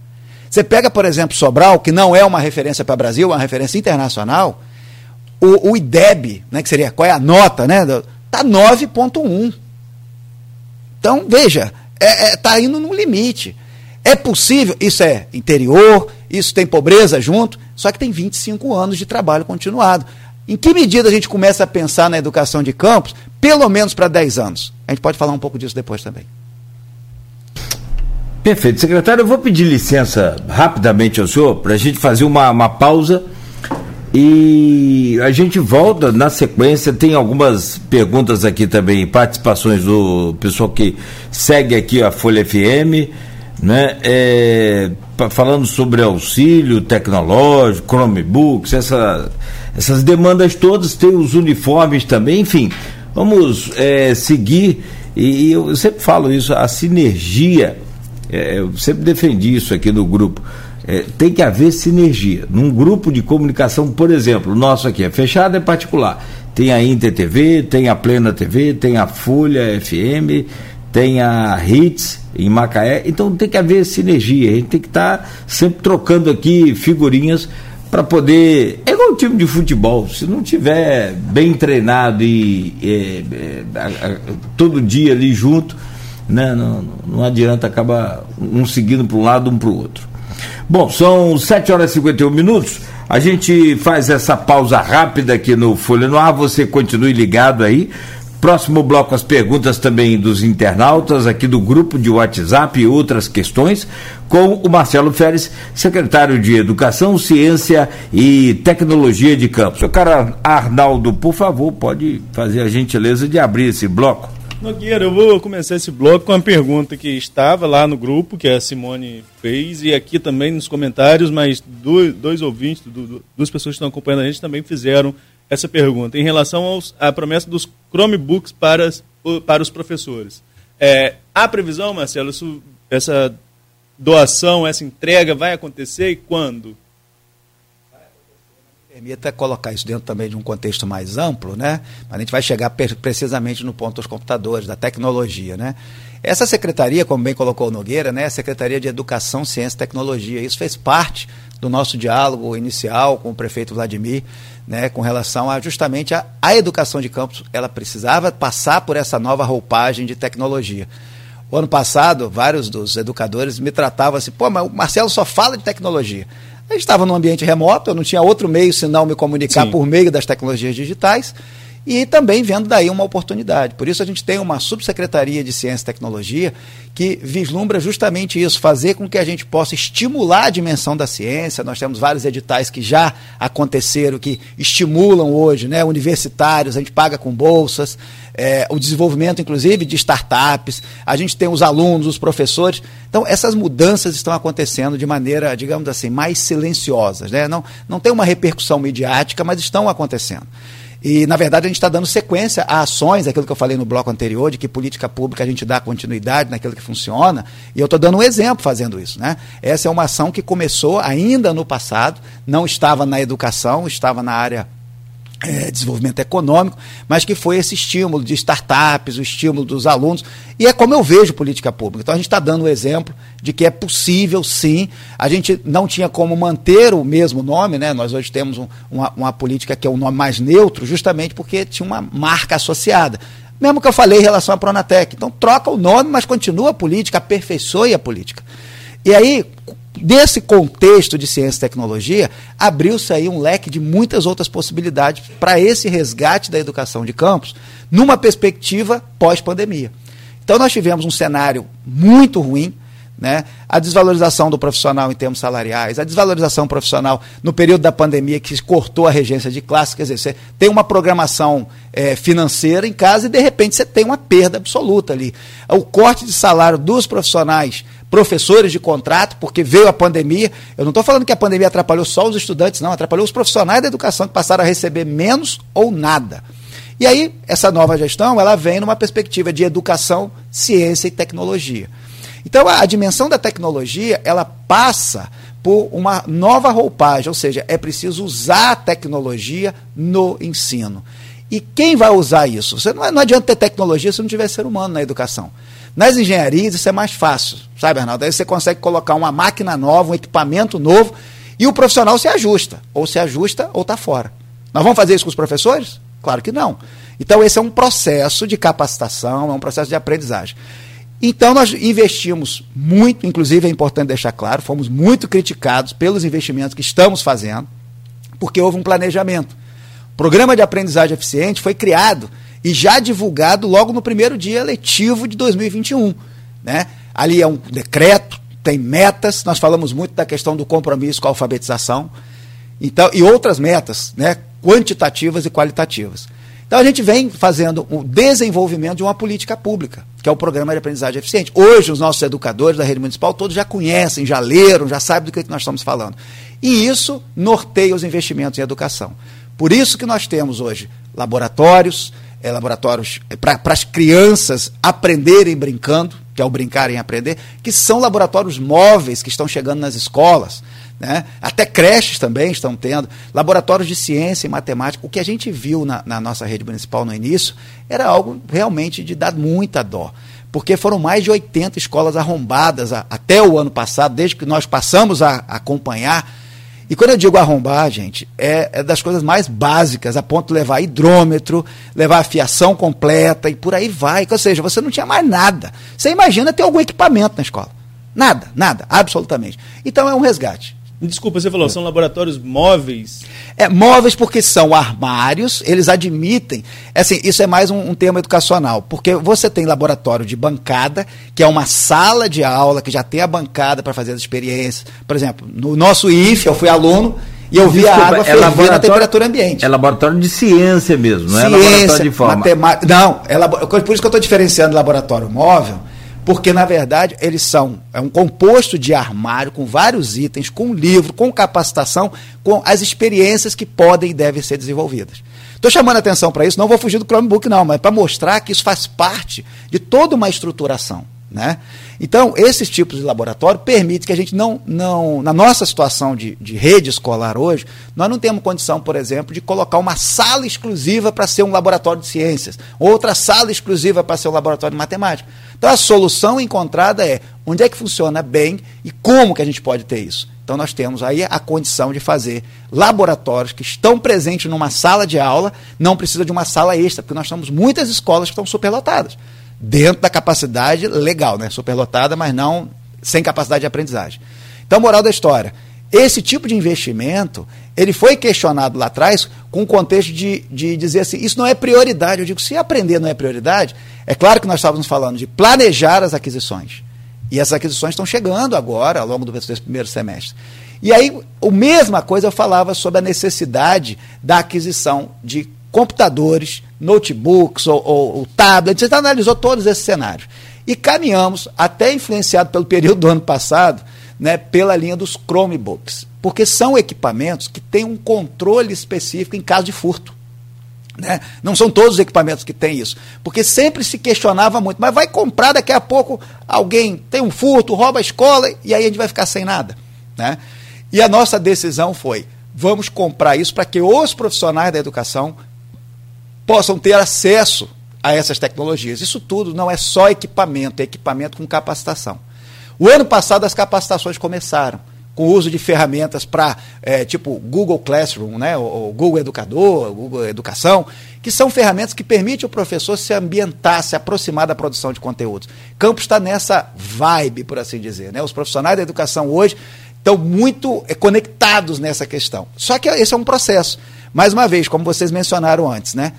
Você pega, por exemplo, Sobral, que não é uma referência para o Brasil, é uma referência internacional, o, o, IDEB, né, que seria qual é a nota, né? Está 9,1. Então, veja, está é, é, tá indo no limite. É possível, isso é interior, isso tem pobreza junto, só que tem 25 anos de trabalho continuado. Em que medida a gente começa a pensar na educação de campos, pelo menos para 10 anos? A gente pode falar um pouco disso depois também. Perfeito. Secretário, eu vou pedir licença rapidamente ao senhor para a gente fazer uma, uma pausa e a gente volta na sequência. Tem algumas perguntas aqui também, participações do pessoal que segue aqui a Folha FM, né? É, falando sobre auxílio tecnológico, Chromebooks, essa, essas demandas todas, tem os uniformes também, enfim. Vamos é, seguir, e, e eu sempre falo isso, a sinergia é, eu sempre defendi isso aqui no grupo. É, tem que haver sinergia. Num grupo de comunicação, por exemplo, nosso aqui é fechado, é particular. Tem a Inter TV, tem a Plena TV, tem a Folha FM, tem a Hits em Macaé. Então tem que haver sinergia. A gente tem que estar tá sempre trocando aqui figurinhas para poder. É igual o time de futebol. Se não tiver bem treinado e é, é, todo dia ali junto né? Não, não adianta acabar um seguindo para um lado, um para o outro. Bom, são 7 horas e 51 minutos. A gente faz essa pausa rápida aqui no Folha no Ar. Você continue ligado aí. Próximo bloco, as perguntas também dos internautas, aqui do grupo de WhatsApp e outras questões, com o Marcelo Férez, secretário de Educação, Ciência e Tecnologia de Campos. O cara Arnaldo, por favor, pode fazer a gentileza de abrir esse bloco. Nogueira, eu vou começar esse bloco com uma pergunta que estava lá no grupo, que a Simone fez, e aqui também nos comentários, mas dois, dois ouvintes, duas pessoas que estão acompanhando a gente também fizeram essa pergunta em relação aos, à promessa dos Chromebooks para, para os professores. É, há previsão, Marcelo, isso, essa doação, essa entrega vai acontecer e quando? Permita colocar isso dentro também de um contexto mais amplo, né? A gente vai chegar precisamente no ponto dos computadores, da tecnologia, né? Essa secretaria, como bem colocou o Nogueira, né, a Secretaria de Educação, Ciência e Tecnologia. Isso fez parte do nosso diálogo inicial com o prefeito Vladimir, né, com relação a justamente a, a educação de campus, ela precisava passar por essa nova roupagem de tecnologia. O ano passado, vários dos educadores me tratavam assim, pô, mas o Marcelo só fala de tecnologia. Gente estava num ambiente remoto, eu não tinha outro meio senão me comunicar Sim. por meio das tecnologias digitais e também vendo daí uma oportunidade. Por isso a gente tem uma subsecretaria de Ciência e Tecnologia que vislumbra justamente isso, fazer com que a gente possa estimular a dimensão da ciência. Nós temos vários editais que já aconteceram, que estimulam hoje, né, universitários, a gente paga com bolsas, é, o desenvolvimento, inclusive, de startups, a gente tem os alunos, os professores. Então, essas mudanças estão acontecendo de maneira, digamos assim, mais silenciosas. Né? Não, não tem uma repercussão midiática, mas estão acontecendo. E, na verdade, a gente está dando sequência a ações, aquilo que eu falei no bloco anterior, de que política pública a gente dá continuidade naquilo que funciona, e eu estou dando um exemplo fazendo isso. Né? Essa é uma ação que começou ainda no passado, não estava na educação, estava na área é, desenvolvimento econômico, mas que foi esse estímulo de startups, o estímulo dos alunos. E é como eu vejo política pública. Então a gente está dando o um exemplo de que é possível, sim. A gente não tinha como manter o mesmo nome, né? Nós hoje temos um, uma, uma política que é um nome mais neutro, justamente porque tinha uma marca associada. Mesmo que eu falei em relação à Pronatec. Então troca o nome, mas continua a política, aperfeiçoe a política. E aí, desse contexto de ciência e tecnologia, abriu-se aí um leque de muitas outras possibilidades para esse resgate da educação de campos, numa perspectiva pós-pandemia. Então, nós tivemos um cenário muito ruim, né? a desvalorização do profissional em termos salariais, a desvalorização profissional no período da pandemia que cortou a regência de classe, quer dizer, você tem uma programação é, financeira em casa e de repente você tem uma perda absoluta ali. O corte de salário dos profissionais professores de contrato, porque veio a pandemia. Eu não estou falando que a pandemia atrapalhou só os estudantes, não, atrapalhou os profissionais da educação que passaram a receber menos ou nada. E aí, essa nova gestão, ela vem numa perspectiva de educação, ciência e tecnologia. Então, a, a dimensão da tecnologia, ela passa por uma nova roupagem, ou seja, é preciso usar a tecnologia no ensino. E quem vai usar isso? Você não, não adianta ter tecnologia se não tiver ser humano na educação. Nas engenharias isso é mais fácil, sabe, Arnaldo? Aí você consegue colocar uma máquina nova, um equipamento novo, e o profissional se ajusta. Ou se ajusta ou está fora. Nós vamos fazer isso com os professores? Claro que não. Então, esse é um processo de capacitação, é um processo de aprendizagem. Então, nós investimos muito, inclusive é importante deixar claro, fomos muito criticados pelos investimentos que estamos fazendo, porque houve um planejamento. O programa de aprendizagem eficiente foi criado e já divulgado logo no primeiro dia letivo de 2021. Né? Ali é um decreto, tem metas, nós falamos muito da questão do compromisso com a alfabetização então, e outras metas, né? quantitativas e qualitativas. Então a gente vem fazendo o desenvolvimento de uma política pública, que é o programa de aprendizagem eficiente. Hoje os nossos educadores da rede municipal todos já conhecem, já leram, já sabem do que nós estamos falando. E isso norteia os investimentos em educação. Por isso que nós temos hoje laboratórios, é, laboratórios é, para as crianças aprenderem brincando, que é o brincar em aprender, que são laboratórios móveis que estão chegando nas escolas. Né? Até creches também estão tendo, laboratórios de ciência e matemática. O que a gente viu na, na nossa rede municipal no início era algo realmente de dar muita dó porque foram mais de 80 escolas arrombadas a, até o ano passado, desde que nós passamos a, a acompanhar e quando eu digo arrombar, gente, é, é, das coisas mais básicas, a ponto de levar hidrômetro, levar a fiação completa e por aí vai. Ou seja, você não tinha mais nada. Você imagina ter algum equipamento na escola. Nada, nada, absolutamente. Então é um resgate. Desculpa, você falou, são laboratórios móveis? É, móveis porque são armários, eles admitem. É assim, isso é mais um, um termo educacional, porque você tem laboratório de bancada, que é uma sala de aula, que já tem a bancada para fazer as experiências. Por exemplo, no nosso IF, eu fui aluno, e eu vi a água é ferver na temperatura ambiente. É laboratório de ciência mesmo, não ciência, é laboratório de forma. Matemática, não, é labo... por isso que eu estou diferenciando laboratório móvel, Porque, na verdade, eles são é um composto de armário com vários itens, com livro, com capacitação, com as experiências que podem e devem ser desenvolvidas. Estou chamando atenção para isso, não vou fugir do Chromebook, não, mas para mostrar que isso faz parte de toda uma estruturação. Né? Então, esses tipos de laboratório permitem que a gente não, não na nossa situação de, de rede escolar hoje, nós não temos condição, por exemplo, de colocar uma sala exclusiva para ser um laboratório de ciências, outra sala exclusiva para ser um laboratório de matemática. Então, a solução encontrada é onde é que funciona bem e como que a gente pode ter isso. Então, nós temos aí a condição de fazer laboratórios que estão presentes numa sala de aula, não precisa de uma sala extra, porque nós temos muitas escolas que estão superlotadas dentro da capacidade legal, né? Superlotada, mas não sem capacidade de aprendizagem. Então, moral da história. Esse tipo de investimento, ele foi questionado lá atrás com o contexto de, de dizer assim, isso não é prioridade. Eu digo, se aprender não é prioridade, é claro que nós estávamos falando de planejar as aquisições. E essas aquisições estão chegando agora, ao longo do primeiro semestre. E aí, a mesma coisa eu falava sobre a necessidade da aquisição de computadores, notebooks ou, ou, ou tablets, gente analisou todos esses cenários. E caminhamos, até influenciado pelo período do ano passado, né, pela linha dos Chromebooks. Porque são equipamentos que têm um controle específico em caso de furto. Né? Não são todos os equipamentos que têm isso. Porque sempre se questionava muito, mas vai comprar daqui a pouco alguém tem um furto, rouba a escola, e aí a gente vai ficar sem nada. Né? E a nossa decisão foi: vamos comprar isso para que os profissionais da educação possam ter acesso a essas tecnologias. Isso tudo não é só equipamento, é equipamento com capacitação. O ano passado as capacitações começaram com o uso de ferramentas para, é, tipo Google Classroom, né, o, Google Educador, Google Educação, que são ferramentas que permitem o professor se ambientar, se aproximar da produção de conteúdos. Campos está nessa vibe, por assim dizer. Né? Os profissionais da educação hoje estão muito é, conectados nessa questão. Só que esse é um processo. Mais uma vez, como vocês mencionaram antes, né?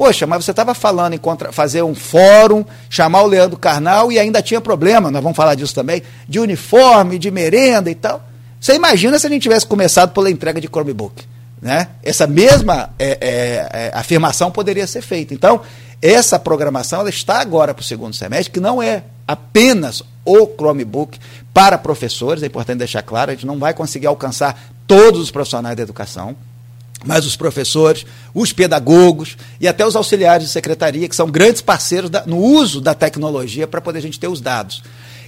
Poxa, mas você estava falando em contra, fazer um fórum, chamar o Leandro Carnal e ainda tinha problema, nós vamos falar disso também, de uniforme, de merenda e tal. Você imagina se a gente tivesse começado pela entrega de Chromebook. Né? Essa mesma é, é, é, afirmação poderia ser feita. Então, essa programação ela está agora para o segundo semestre, que não é apenas o Chromebook para professores, é importante deixar claro, a gente não vai conseguir alcançar todos os profissionais da educação mas os professores, os pedagogos e até os auxiliares de secretaria, que são grandes parceiros da, no uso da tecnologia para poder a gente ter os dados.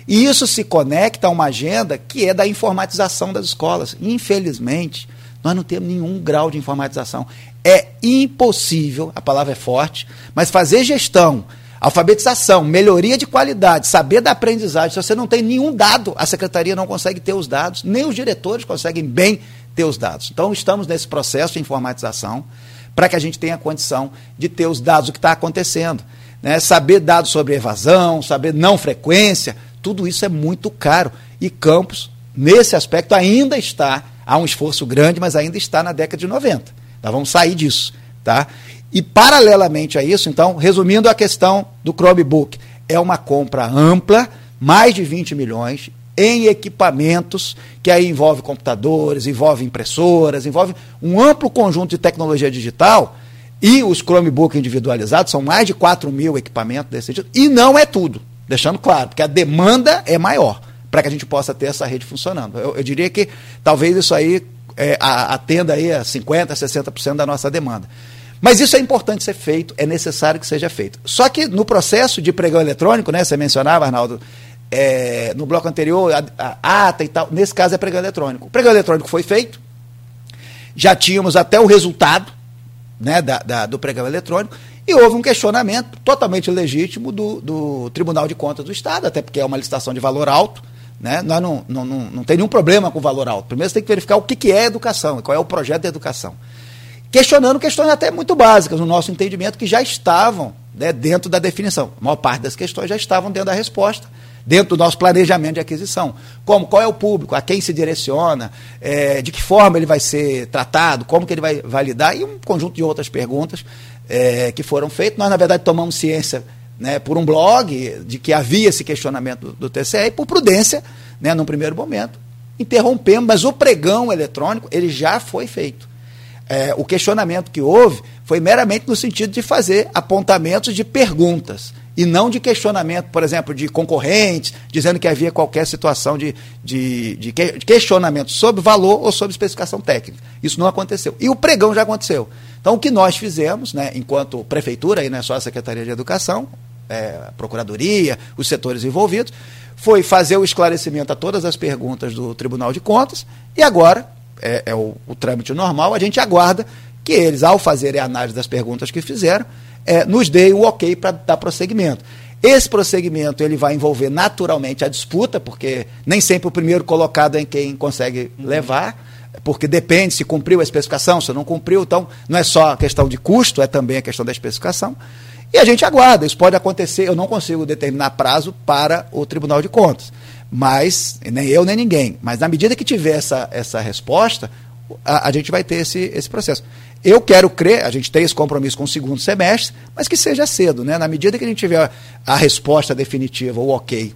E isso se conecta a uma agenda que é da informatização das escolas. Infelizmente, nós não temos nenhum grau de informatização. É impossível, a palavra é forte, mas fazer gestão, alfabetização, melhoria de qualidade, saber da aprendizagem, se você não tem nenhum dado, a secretaria não consegue ter os dados, nem os diretores conseguem bem ter os dados. Então, estamos nesse processo de informatização para que a gente tenha condição de ter os dados do que está acontecendo. Né? Saber dados sobre evasão, saber não frequência, tudo isso é muito caro. E Campos, nesse aspecto, ainda está, há um esforço grande, mas ainda está na década de 90. Nós vamos sair disso. Tá? E, paralelamente a isso, então, resumindo a questão do Chromebook, é uma compra ampla, mais de 20 milhões, em equipamentos, que aí envolve computadores, envolve impressoras, envolve um amplo conjunto de tecnologia digital, e os Chromebook individualizados, são mais de 4 mil equipamentos desse tipo, e não é tudo, deixando claro, porque a demanda é maior para que a gente possa ter essa rede funcionando. Eu, eu diria que talvez isso aí é, atenda aí a 50%, 60% da nossa demanda. Mas isso é importante ser feito, é necessário que seja feito. Só que no processo de pregão eletrônico, né, você mencionava, Arnaldo, é, no bloco anterior, a, a, ata e tal. Nesse caso é pregão eletrônico. O pregão eletrônico foi feito, já tínhamos até o resultado né, da, da, do pregão eletrônico, e houve um questionamento totalmente legítimo do, do Tribunal de Contas do Estado, até porque é uma licitação de valor alto. Né? Nós não, não, não, não tem nenhum problema com o valor alto. Primeiro você tem que verificar o que, que é educação qual é o projeto de educação. Questionando questões até muito básicas, no nosso entendimento, que já estavam né, dentro da definição. A maior parte das questões já estavam dentro da resposta dentro do nosso planejamento de aquisição. Como, qual é o público, a quem se direciona, é, de que forma ele vai ser tratado, como que ele vai validar, e um conjunto de outras perguntas é, que foram feitas. Nós, na verdade, tomamos ciência né, por um blog de que havia esse questionamento do, do TCE e, por prudência, né, num primeiro momento, interrompemos, mas o pregão eletrônico ele já foi feito. É, o questionamento que houve foi meramente no sentido de fazer apontamentos de perguntas e não de questionamento, por exemplo, de concorrentes, dizendo que havia qualquer situação de, de, de, questionamento sobre valor ou sobre especificação técnica. Isso não aconteceu. E o pregão já aconteceu. Então, o que nós fizemos, né, enquanto prefeitura, e não é só a Secretaria de Educação, é, a Procuradoria, os setores envolvidos, foi fazer o esclarecimento a todas as perguntas do Tribunal de Contas e agora, é, é o, o trâmite normal, a gente aguarda que eles, ao fazerem a análise das perguntas que fizeram, é, nos dê o ok para dar prosseguimento. Esse prosseguimento ele vai envolver naturalmente a disputa, porque nem sempre o primeiro colocado é quem consegue uhum. levar, porque depende se cumpriu a especificação, se não cumpriu. Então, não é só a questão de custo, é também a questão da especificação. E a gente aguarda, isso pode acontecer, eu não consigo determinar prazo para o Tribunal de Contas. Mas, nem eu nem ninguém. Mas na medida que tiver essa, essa resposta, a, a gente vai ter esse, esse processo. Eu quero crer, a gente tem esse compromisso com o segundo semestre, mas que seja cedo, né? Na medida que a gente tiver a resposta definitiva, o ok,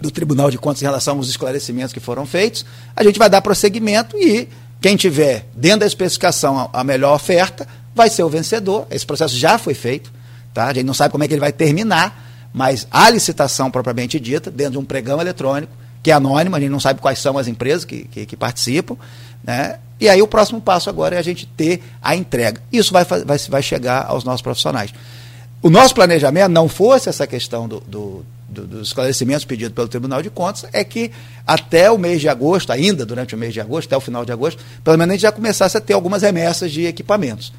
do Tribunal de Contas em relação aos esclarecimentos que foram feitos, a gente vai dar prosseguimento e quem tiver dentro da especificação a melhor oferta vai ser o vencedor. Esse processo já foi feito, tá? A gente não sabe como é que ele vai terminar, mas a licitação propriamente dita, dentro de um pregão eletrônico, que é anônimo, a gente não sabe quais são as empresas que, que, que participam, né? E aí o próximo passo agora é a gente ter a entrega. Isso vai, vai, vai chegar aos nossos profissionais. O nosso planejamento não fosse essa questão do, do, do, dos esclarecimentos pedidos pelo Tribunal de Contas, é que até o mês de agosto, ainda durante o mês de agosto, até o final de agosto, pelo menos a gente já começasse a ter algumas remessas de equipamentos.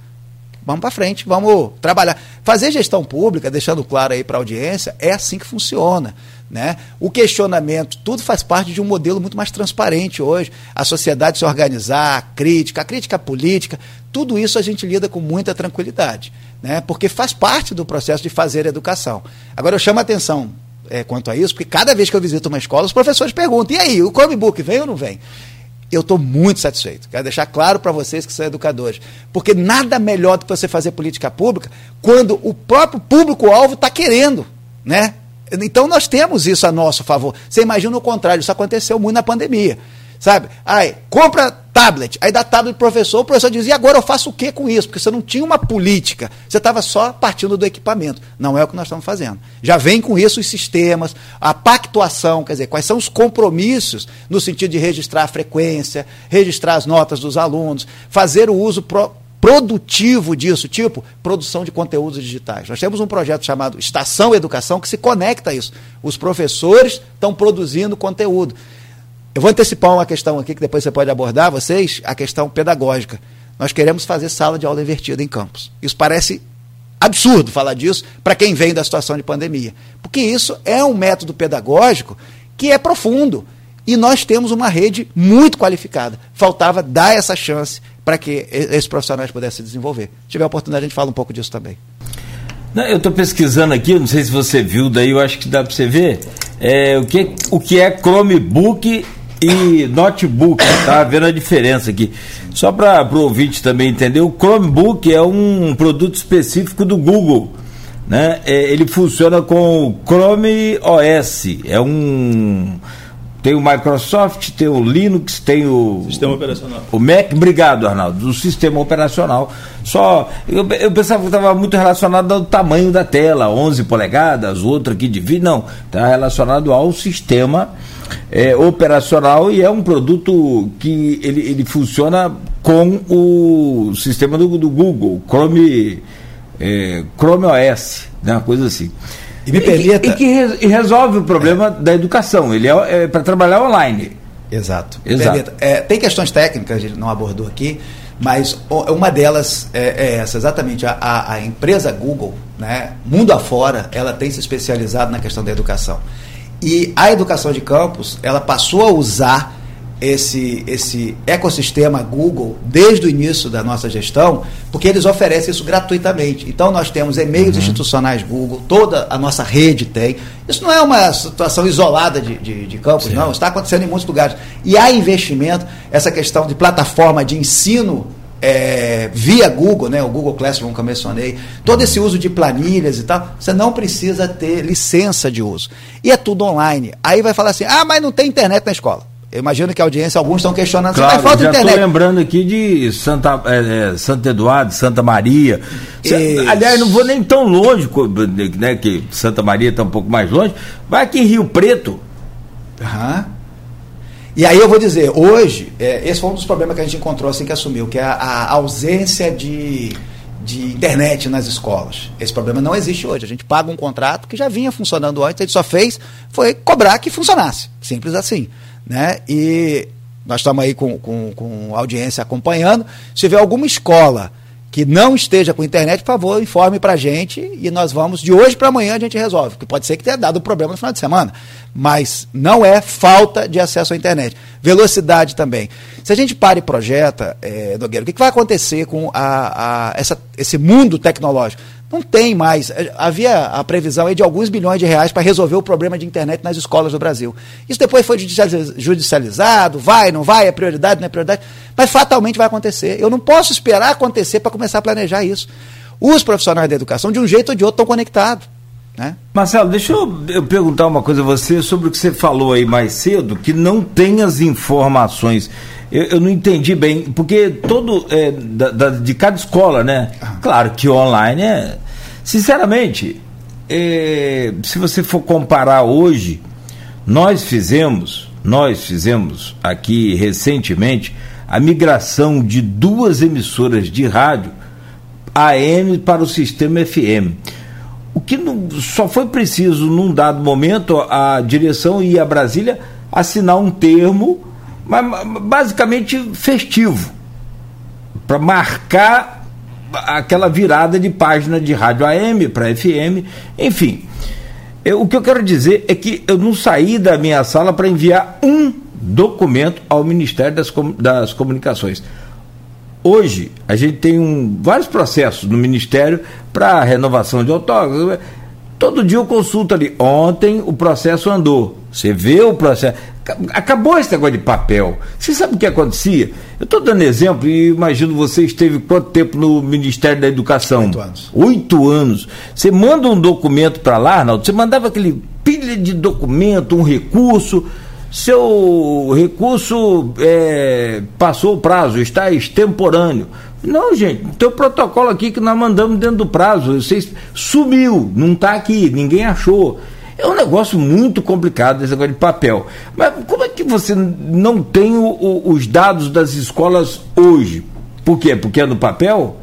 Vamos para frente, vamos trabalhar. Fazer gestão pública, deixando claro aí para a audiência, é assim que funciona. Né? O questionamento, tudo faz parte de um modelo muito mais transparente hoje. A sociedade se organizar, a crítica, a crítica política, tudo isso a gente lida com muita tranquilidade, né? porque faz parte do processo de fazer educação. Agora eu chamo a atenção é, quanto a isso, porque cada vez que eu visito uma escola, os professores perguntam: e aí, o Chromebook vem ou não vem? Eu estou muito satisfeito. Quero deixar claro para vocês que são educadores. Porque nada melhor do que você fazer política pública quando o próprio público-alvo está querendo. Né? Então nós temos isso a nosso favor. Você imagina o contrário, isso aconteceu muito na pandemia. Sabe? Aí, compra tablet, aí dá tablet pro professor, o professor dizia, agora eu faço o que com isso? Porque você não tinha uma política, você estava só partindo do equipamento. Não é o que nós estamos fazendo. Já vem com isso os sistemas, a pactuação, quer dizer, quais são os compromissos no sentido de registrar a frequência, registrar as notas dos alunos, fazer o uso pro, produtivo disso, tipo produção de conteúdos digitais. Nós temos um projeto chamado Estação Educação que se conecta a isso. Os professores estão produzindo conteúdo. Eu vou antecipar uma questão aqui que depois você pode abordar, vocês, a questão pedagógica. Nós queremos fazer sala de aula invertida em campus. Isso parece absurdo falar disso para quem vem da situação de pandemia. Porque isso é um método pedagógico que é profundo. E nós temos uma rede muito qualificada. Faltava dar essa chance para que esses profissionais pudessem se desenvolver. Se tiver oportunidade, a gente fala um pouco disso também. Não, eu estou pesquisando aqui, não sei se você viu, daí eu acho que dá para você ver é, o, que, o que é Chromebook e notebook, tá vendo a diferença aqui. Só para o ouvinte também entender, o Chromebook é um produto específico do Google. Né? É, ele funciona com o Chrome OS, é um tem o Microsoft, tem o Linux, tem o. Sistema operacional. O Mac, obrigado, Arnaldo, do sistema operacional. Só. Eu, eu pensava que estava muito relacionado ao tamanho da tela, 11 polegadas, outro aqui de vídeo. Não, está relacionado ao sistema é, operacional e é um produto que ele, ele funciona com o sistema do, do Google, Chrome, é, Chrome OS, né, uma coisa assim. E me permita. E que, e que resolve o problema é. da educação. Ele é, é para trabalhar online. Exato. Exato. É, tem questões técnicas, a gente não abordou aqui, mas uma delas é, é essa, exatamente. A, a, a, empresa Google, né, mundo afora, ela tem se especializado na questão da educação. E a educação de campus, ela passou a usar esse, esse ecossistema Google desde o início da nossa gestão, porque eles oferecem isso gratuitamente. Então nós temos e-mails uhum. institucionais Google, toda a nossa rede tem. Isso não é uma situação isolada de, de, de campus, Sim. não, está acontecendo em muitos lugares. E há investimento, essa questão de plataforma de ensino é, via Google, né, o Google Classroom que eu mencionei, todo esse uso de planilhas e tal, você não precisa ter licença de uso. E é tudo online. Aí vai falar assim: ah, mas não tem internet na escola. Eu imagino que a audiência, alguns estão questionando claro, se falta já internet. Estou lembrando aqui de Santa, é, é, Santo Eduardo, Santa Maria. aliás, não vou nem tão longe, né? Que Santa Maria está um pouco mais longe. Vai aqui em Rio Preto. Uhum. E aí eu vou dizer, hoje, é, esse foi um dos problemas que a gente encontrou assim que assumiu, que é a, a ausência de de internet nas escolas. Esse problema não existe hoje. A gente paga um contrato que já vinha funcionando antes, a gente só fez foi cobrar que funcionasse. Simples assim. Né? E nós estamos aí com, com, com audiência acompanhando. Se tiver alguma escola que não esteja com internet, por favor, informe para a gente e nós vamos, de hoje para amanhã, a gente resolve. Porque pode ser que tenha dado problema no final de semana, mas não é falta de acesso à internet. Velocidade também. Se a gente para e projeta, é, Nogueira, o que, que vai acontecer com a, a, essa, esse mundo tecnológico? Não tem mais. É, havia a previsão aí de alguns bilhões de reais para resolver o problema de internet nas escolas do Brasil. Isso depois foi judicializado, vai, não vai, é prioridade, não é prioridade, mas fatalmente vai acontecer. Eu não posso esperar acontecer para começar a planejar isso. Os profissionais da educação, de um jeito ou de outro, estão conectados. Né? Marcelo, deixa eu, eu, perguntar uma coisa a você sobre o que você falou aí mais cedo, que não tem as informações. Eu, eu não entendi bem, porque todo. É, da, da, de cada escola, né? Claro que online é. Sinceramente, é, se você for comparar hoje, nós fizemos, nós fizemos aqui recentemente a migração de duas emissoras de rádio AM para o sistema FM. O que não, só foi preciso, num dado momento, a direção ir a Brasília assinar um termo, basicamente festivo, para marcar aquela virada de página de rádio AM para FM, enfim. Eu, o que eu quero dizer é que eu não saí da minha sala para enviar um documento ao Ministério das, das Comunicações. Hoje, a gente tem um, vários processos no Ministério para renovação de autógrafos. Todo dia eu consulto ali. Ontem o processo andou. Você vê o processo. Acabou esse negócio de papel. Você sabe o que acontecia? Eu estou dando exemplo e imagino você esteve quanto tempo no Ministério da Educação? Oito anos. Oito anos. Você manda um documento para lá, Arnaldo, você mandava aquele pilha de documento, um recurso seu recurso é, passou o prazo, está extemporâneo. Não, gente, tem o protocolo aqui que nós mandamos dentro do prazo. Vocês sumiu, não está aqui, ninguém achou. É um negócio muito complicado esse negócio de papel. Mas como é que você não tem o, o, os dados das escolas hoje? Por quê? Porque é no papel?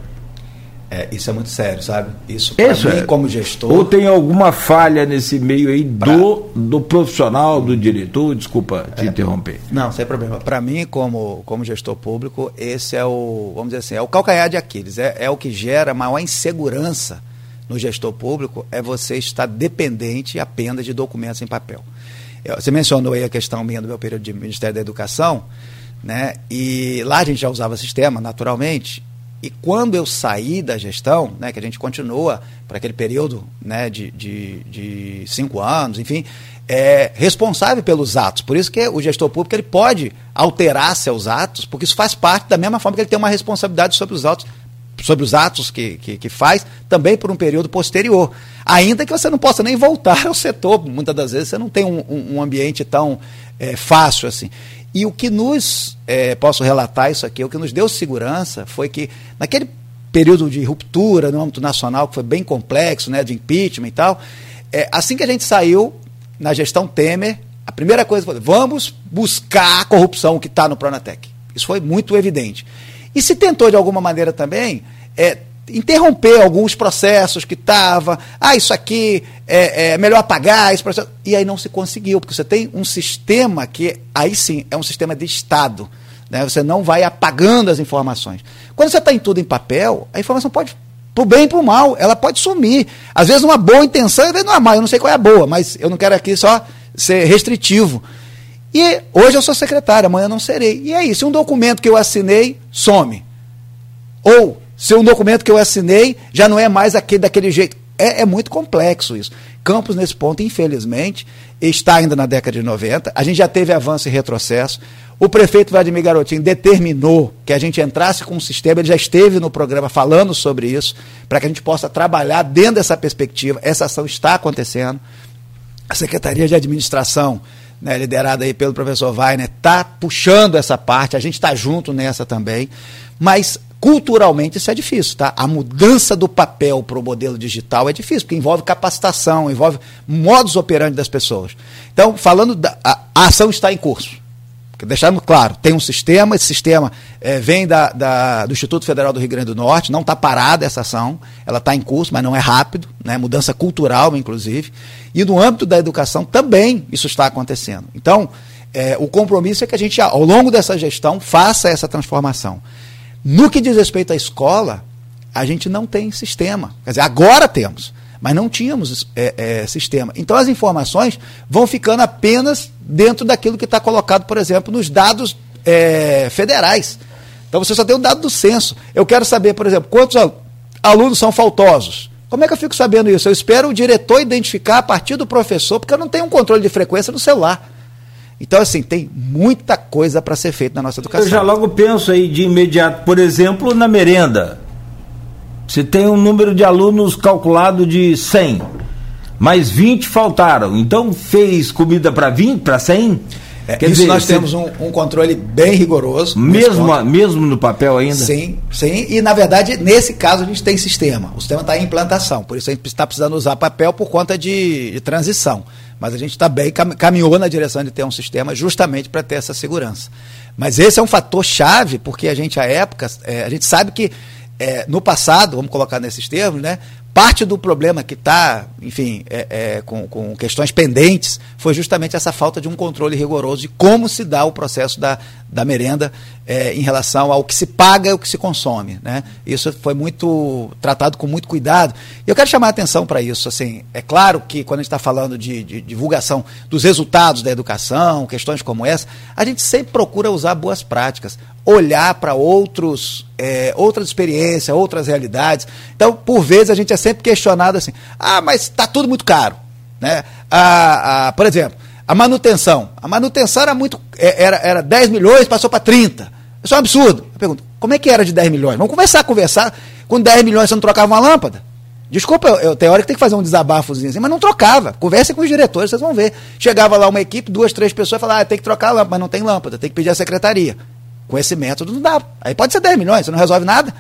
É, isso é muito sério, sabe? Isso, para mim, é. como gestor. Ou tem alguma falha nesse meio aí pra... do, do profissional, do diretor? Desculpa te é, interromper. Não, sem problema. Para mim, como, como gestor público, esse é o, vamos dizer assim, é o calcanhar de Aquiles. É, é o que gera maior insegurança no gestor público, é você estar dependente apenas de documentos em papel. Você mencionou aí a questão minha do meu período de Ministério da Educação, né? E lá a gente já usava sistema, naturalmente, e quando eu saí da gestão, né, que a gente continua para aquele período né, de, de, de, cinco anos, enfim, é responsável pelos atos. Por isso que o gestor público ele pode alterar seus atos, porque isso faz parte da mesma forma que ele tem uma responsabilidade sobre os atos, sobre os atos que, que, que faz, também por um período posterior. Ainda que você não possa nem voltar ao setor, muitas das vezes você não tem um, um ambiente tão é, fácil assim. E o que nos, é, posso relatar isso aqui, o que nos deu segurança foi que naquele período de ruptura no âmbito nacional, que foi bem complexo, né, de impeachment e tal, é, assim que a gente saiu na gestão Temer, a primeira coisa foi, vamos buscar a corrupção que está no Pronatec. Isso foi muito evidente. E se tentou de alguma maneira também é, interromper alguns processos que estava, ah, isso aqui é, é, melhor apagar esse processo. E aí não se conseguiu, porque você tem um sistema que, aí sim, é um sistema de Estado. Né? Você não vai apagando as informações. Quando você está em tudo em papel, a informação pode, para o bem e para o mal, ela pode sumir. Às vezes uma boa intenção, às vezes não é má, eu não sei qual é a boa, mas eu não quero aqui só ser restritivo. E hoje eu sou secretário, amanhã não serei. E é isso, um documento que eu assinei some. Ou se um documento que eu assinei já não é mais aquele daquele jeito. É, é, muito complexo isso. Campos, nesse ponto, infelizmente, está ainda na década de 90. A gente já teve avanço e retrocesso. O prefeito Vladimir Garotinho determinou que a gente entrasse com um sistema, ele já esteve no programa falando sobre isso, para que a gente possa trabalhar dentro dessa perspectiva. Essa ação está acontecendo. A Secretaria de Administração, né, liderada aí pelo professor Weiner, está puxando essa parte, a gente está junto nessa também, mas culturalmente isso é difícil, tá? A mudança do papel para o modelo digital é difícil, porque envolve capacitação, envolve modus operandi das pessoas. Então, falando da a, a ação está em curso. Deixando claro, tem um sistema, esse sistema é, vem da, da, do Instituto Federal do Rio Grande do Norte, não está parada essa ação, ela está em curso, mas não é rápido, né, mudança cultural, inclusive. E no âmbito da educação também isso está acontecendo. Então, é, o compromisso é que a gente, ao longo dessa gestão, faça essa transformação. No que diz respeito à escola, a gente não tem sistema. Quer dizer, agora temos, mas não tínhamos é, é, sistema. Então as informações vão ficando apenas dentro daquilo que está colocado, por exemplo, nos dados é, federais. Então você só tem o dado do censo. Eu quero saber, por exemplo, quantos alunos são faltosos. Como é que eu fico sabendo isso? Eu espero o diretor identificar a partir do professor, porque eu não tenho um controle de frequência no celular. Então, assim, tem muita coisa para ser feita na nossa educação. Eu já logo penso aí de imediato, por exemplo, na merenda. Você tem um número de alunos calculado de 100, mas 20 faltaram. Então, fez comida para 20, para 100? É, Quer isso dizer, nós temos um, um, controle bem rigoroso. Mesmo, mesmo no papel ainda? Sim, sim. E na verdade, nesse caso, a gente tem sistema. O sistema está em implantação. Por isso a gente está precisando usar papel por conta de, de transição. Mas a gente está bem, caminhou na direção de ter um sistema justamente para ter essa segurança. Mas esse é um fator chave, porque a gente, à época, é, a gente sabe que é, no passado, vamos colocar nesses termos, né, parte do problema que está, enfim, é, é, com, com, questões pendentes foi justamente essa falta de um controle rigoroso de como se dá o processo da, da merenda é, em relação ao que se paga e o que se consome. Né? Isso foi muito tratado com muito cuidado. E eu quero chamar a atenção para isso. Assim, é claro que quando a gente está falando de, de, divulgação dos resultados da educação, questões como essa, a gente sempre procura usar boas práticas olhar para outros, é, outras experiências, outras realidades. Então, por vezes, a gente é sempre questionado assim, ah, mas está tudo muito caro. Né? A, a, por exemplo, a manutenção. A manutenção era muito. É, era, era 10 milhões, passou para 30. Isso é um absurdo. Eu pergunto, como é que era de 10 milhões? Vamos a conversar. Com 10 milhões você não trocava uma lâmpada? Desculpa, eu, eu tem que fazer um desabafozinho assim, mas não trocava. Converse com os diretores, vocês vão ver. Chegava lá uma equipe, duas, três pessoas, falava, ah, tem que trocar a lâmpada, mas não tem lâmpada, tem que pedir a secretaria. Com esse método não dá. Aí pode ser 10 milhões, você não resolve nada.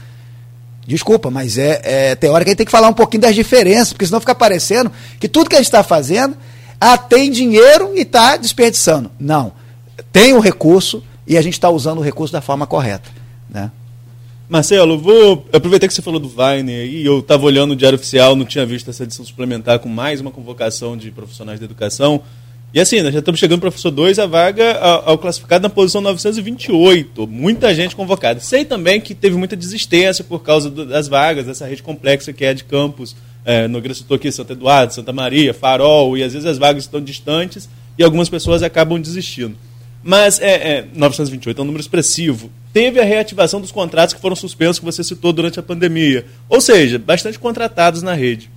Desculpa, mas é, é que a gente tem que falar um pouquinho das diferenças, porque senão fica parecendo que tudo que a gente está fazendo, ah, tem dinheiro e está desperdiçando. Não. Tem o recurso e a gente está usando o recurso da forma correta. Né? Marcelo, vou aproveitar que você falou do Weiner e eu estava olhando o Diário Oficial, não tinha visto essa edição suplementar com mais uma convocação de profissionais da educação. E assim, nós já estamos chegando para professor 2, a vaga ao, ao classificado na posição 928. Muita gente convocada. Sei também que teve muita desistência por causa do, das vagas, dessa rede complexa que é de campos. É, Nogueira citou aqui Santo Eduardo, Santa Maria, Farol, e às vezes as vagas estão distantes e algumas pessoas acabam desistindo. Mas é, é 928 é um número expressivo. Teve a reativação dos contratos que foram suspensos, que você citou durante a pandemia. Ou seja, bastante contratados na rede.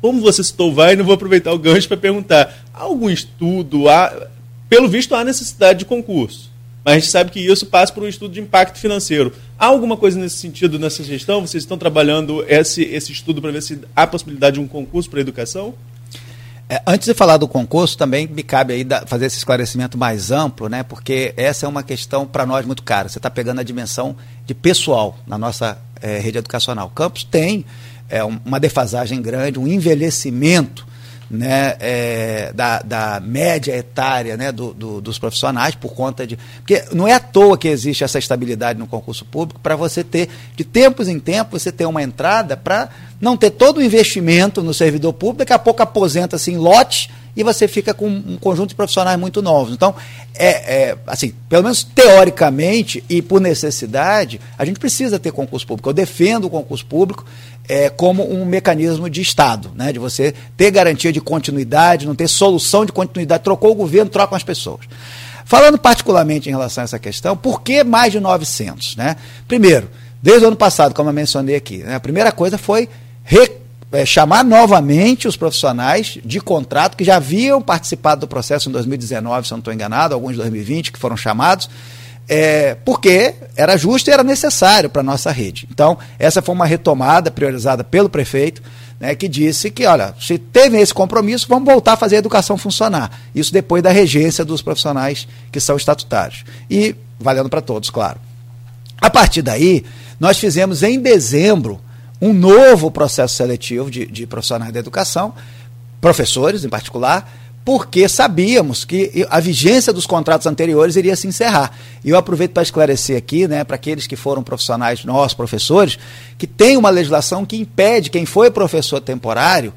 Como você citou vai, não vou aproveitar o gancho para perguntar: há algum estudo? Há, pelo visto, há necessidade de concurso. Mas a gente sabe que isso passa por um estudo de impacto financeiro. Há alguma coisa nesse sentido nessa gestão? Vocês estão trabalhando esse, esse estudo para ver se há possibilidade de um concurso para a educação? É, antes de falar do concurso, também me cabe aí fazer esse esclarecimento mais amplo, né? Porque essa é uma questão para nós muito cara. Você está pegando a dimensão de pessoal na nossa é, rede educacional. Campus tem é, uma defasagem grande, um envelhecimento né, é, da, da, média etária né, do, do, dos profissionais por conta de. Porque não é à toa que existe essa estabilidade no concurso público para você ter, de tempos em tempos, você ter uma entrada para não ter todo o investimento no servidor público, daqui a pouco aposenta-se em lote e você fica com um conjunto de profissionais muito novos. Então, é, é, assim, pelo menos teoricamente e por necessidade, a gente precisa ter concurso público. Eu defendo o concurso público é, como um mecanismo de Estado, né? de você ter garantia de continuidade, não ter solução de continuidade. Trocou o governo, trocam as pessoas. Falando particularmente em relação a essa questão, por que mais de 900? Né? Primeiro, desde o ano passado, como eu mencionei aqui, né? a primeira coisa foi re, é, chamar novamente os profissionais de contrato que já haviam participado do processo em 2019, se eu não estou enganado, alguns em 2020 que foram chamados, é, porque era justo e era necessário para a nossa rede. Então, essa foi uma retomada priorizada pelo prefeito. né, que disse que, olha, se teve esse compromisso, vamos voltar a fazer a educação funcionar. Isso depois da regência dos profissionais que são estatutários. E valendo para todos, claro. A partir daí, nós fizemos em dezembro um novo processo seletivo de, de profissionais da educação, professores em particular, porque sabíamos que a vigência dos contratos anteriores iria se encerrar. E eu aproveito para esclarecer aqui, né, para aqueles que foram profissionais, nós, professores, que tem uma legislação que impede quem foi professor temporário,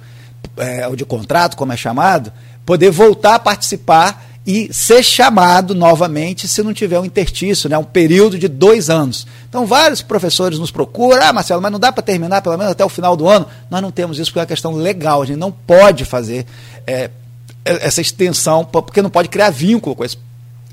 é, ou de contrato, como é chamado, poder voltar a participar e ser chamado novamente se não tiver um interstício, né, um período de dois anos. Então, vários professores nos procuram, ah, Marcelo, mas não dá para terminar pelo menos até o final do ano. Nós não temos isso porque é uma questão legal, a gente não pode fazer é, essa extensão, porque não pode criar vínculo com esse,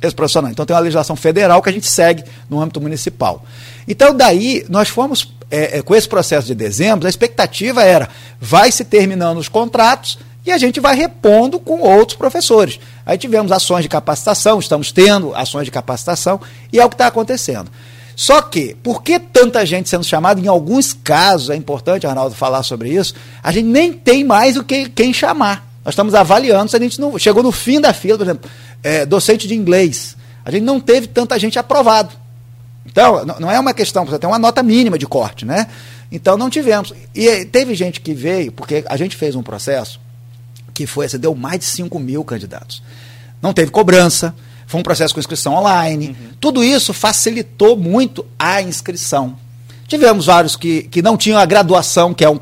esse profissional. Então tem uma legislação federal que a gente segue no âmbito municipal. Então daí nós fomos, é, é, com esse processo de dezembro, a expectativa era, vai se terminando os contratos e a gente vai repondo com outros professores. Aí tivemos ações de capacitação, estamos tendo ações de capacitação, e é o que está acontecendo. Só que, por que tanta gente sendo chamada? Em alguns casos, é importante, Arnaldo, falar sobre isso, a gente nem tem mais o que quem chamar. Nós estamos avaliando se a gente não. Chegou no fim da fila, por exemplo, é, docente de inglês. A gente não teve tanta gente aprovado. Então, não é uma questão, você tem uma nota mínima de corte, né? Então não tivemos. E teve gente que veio, porque a gente fez um processo que foi, você deu mais de 5 mil candidatos. Não teve cobrança, foi um processo com inscrição online. Uhum. Tudo isso facilitou muito a inscrição. Tivemos vários que, que não tinham a graduação, que é, um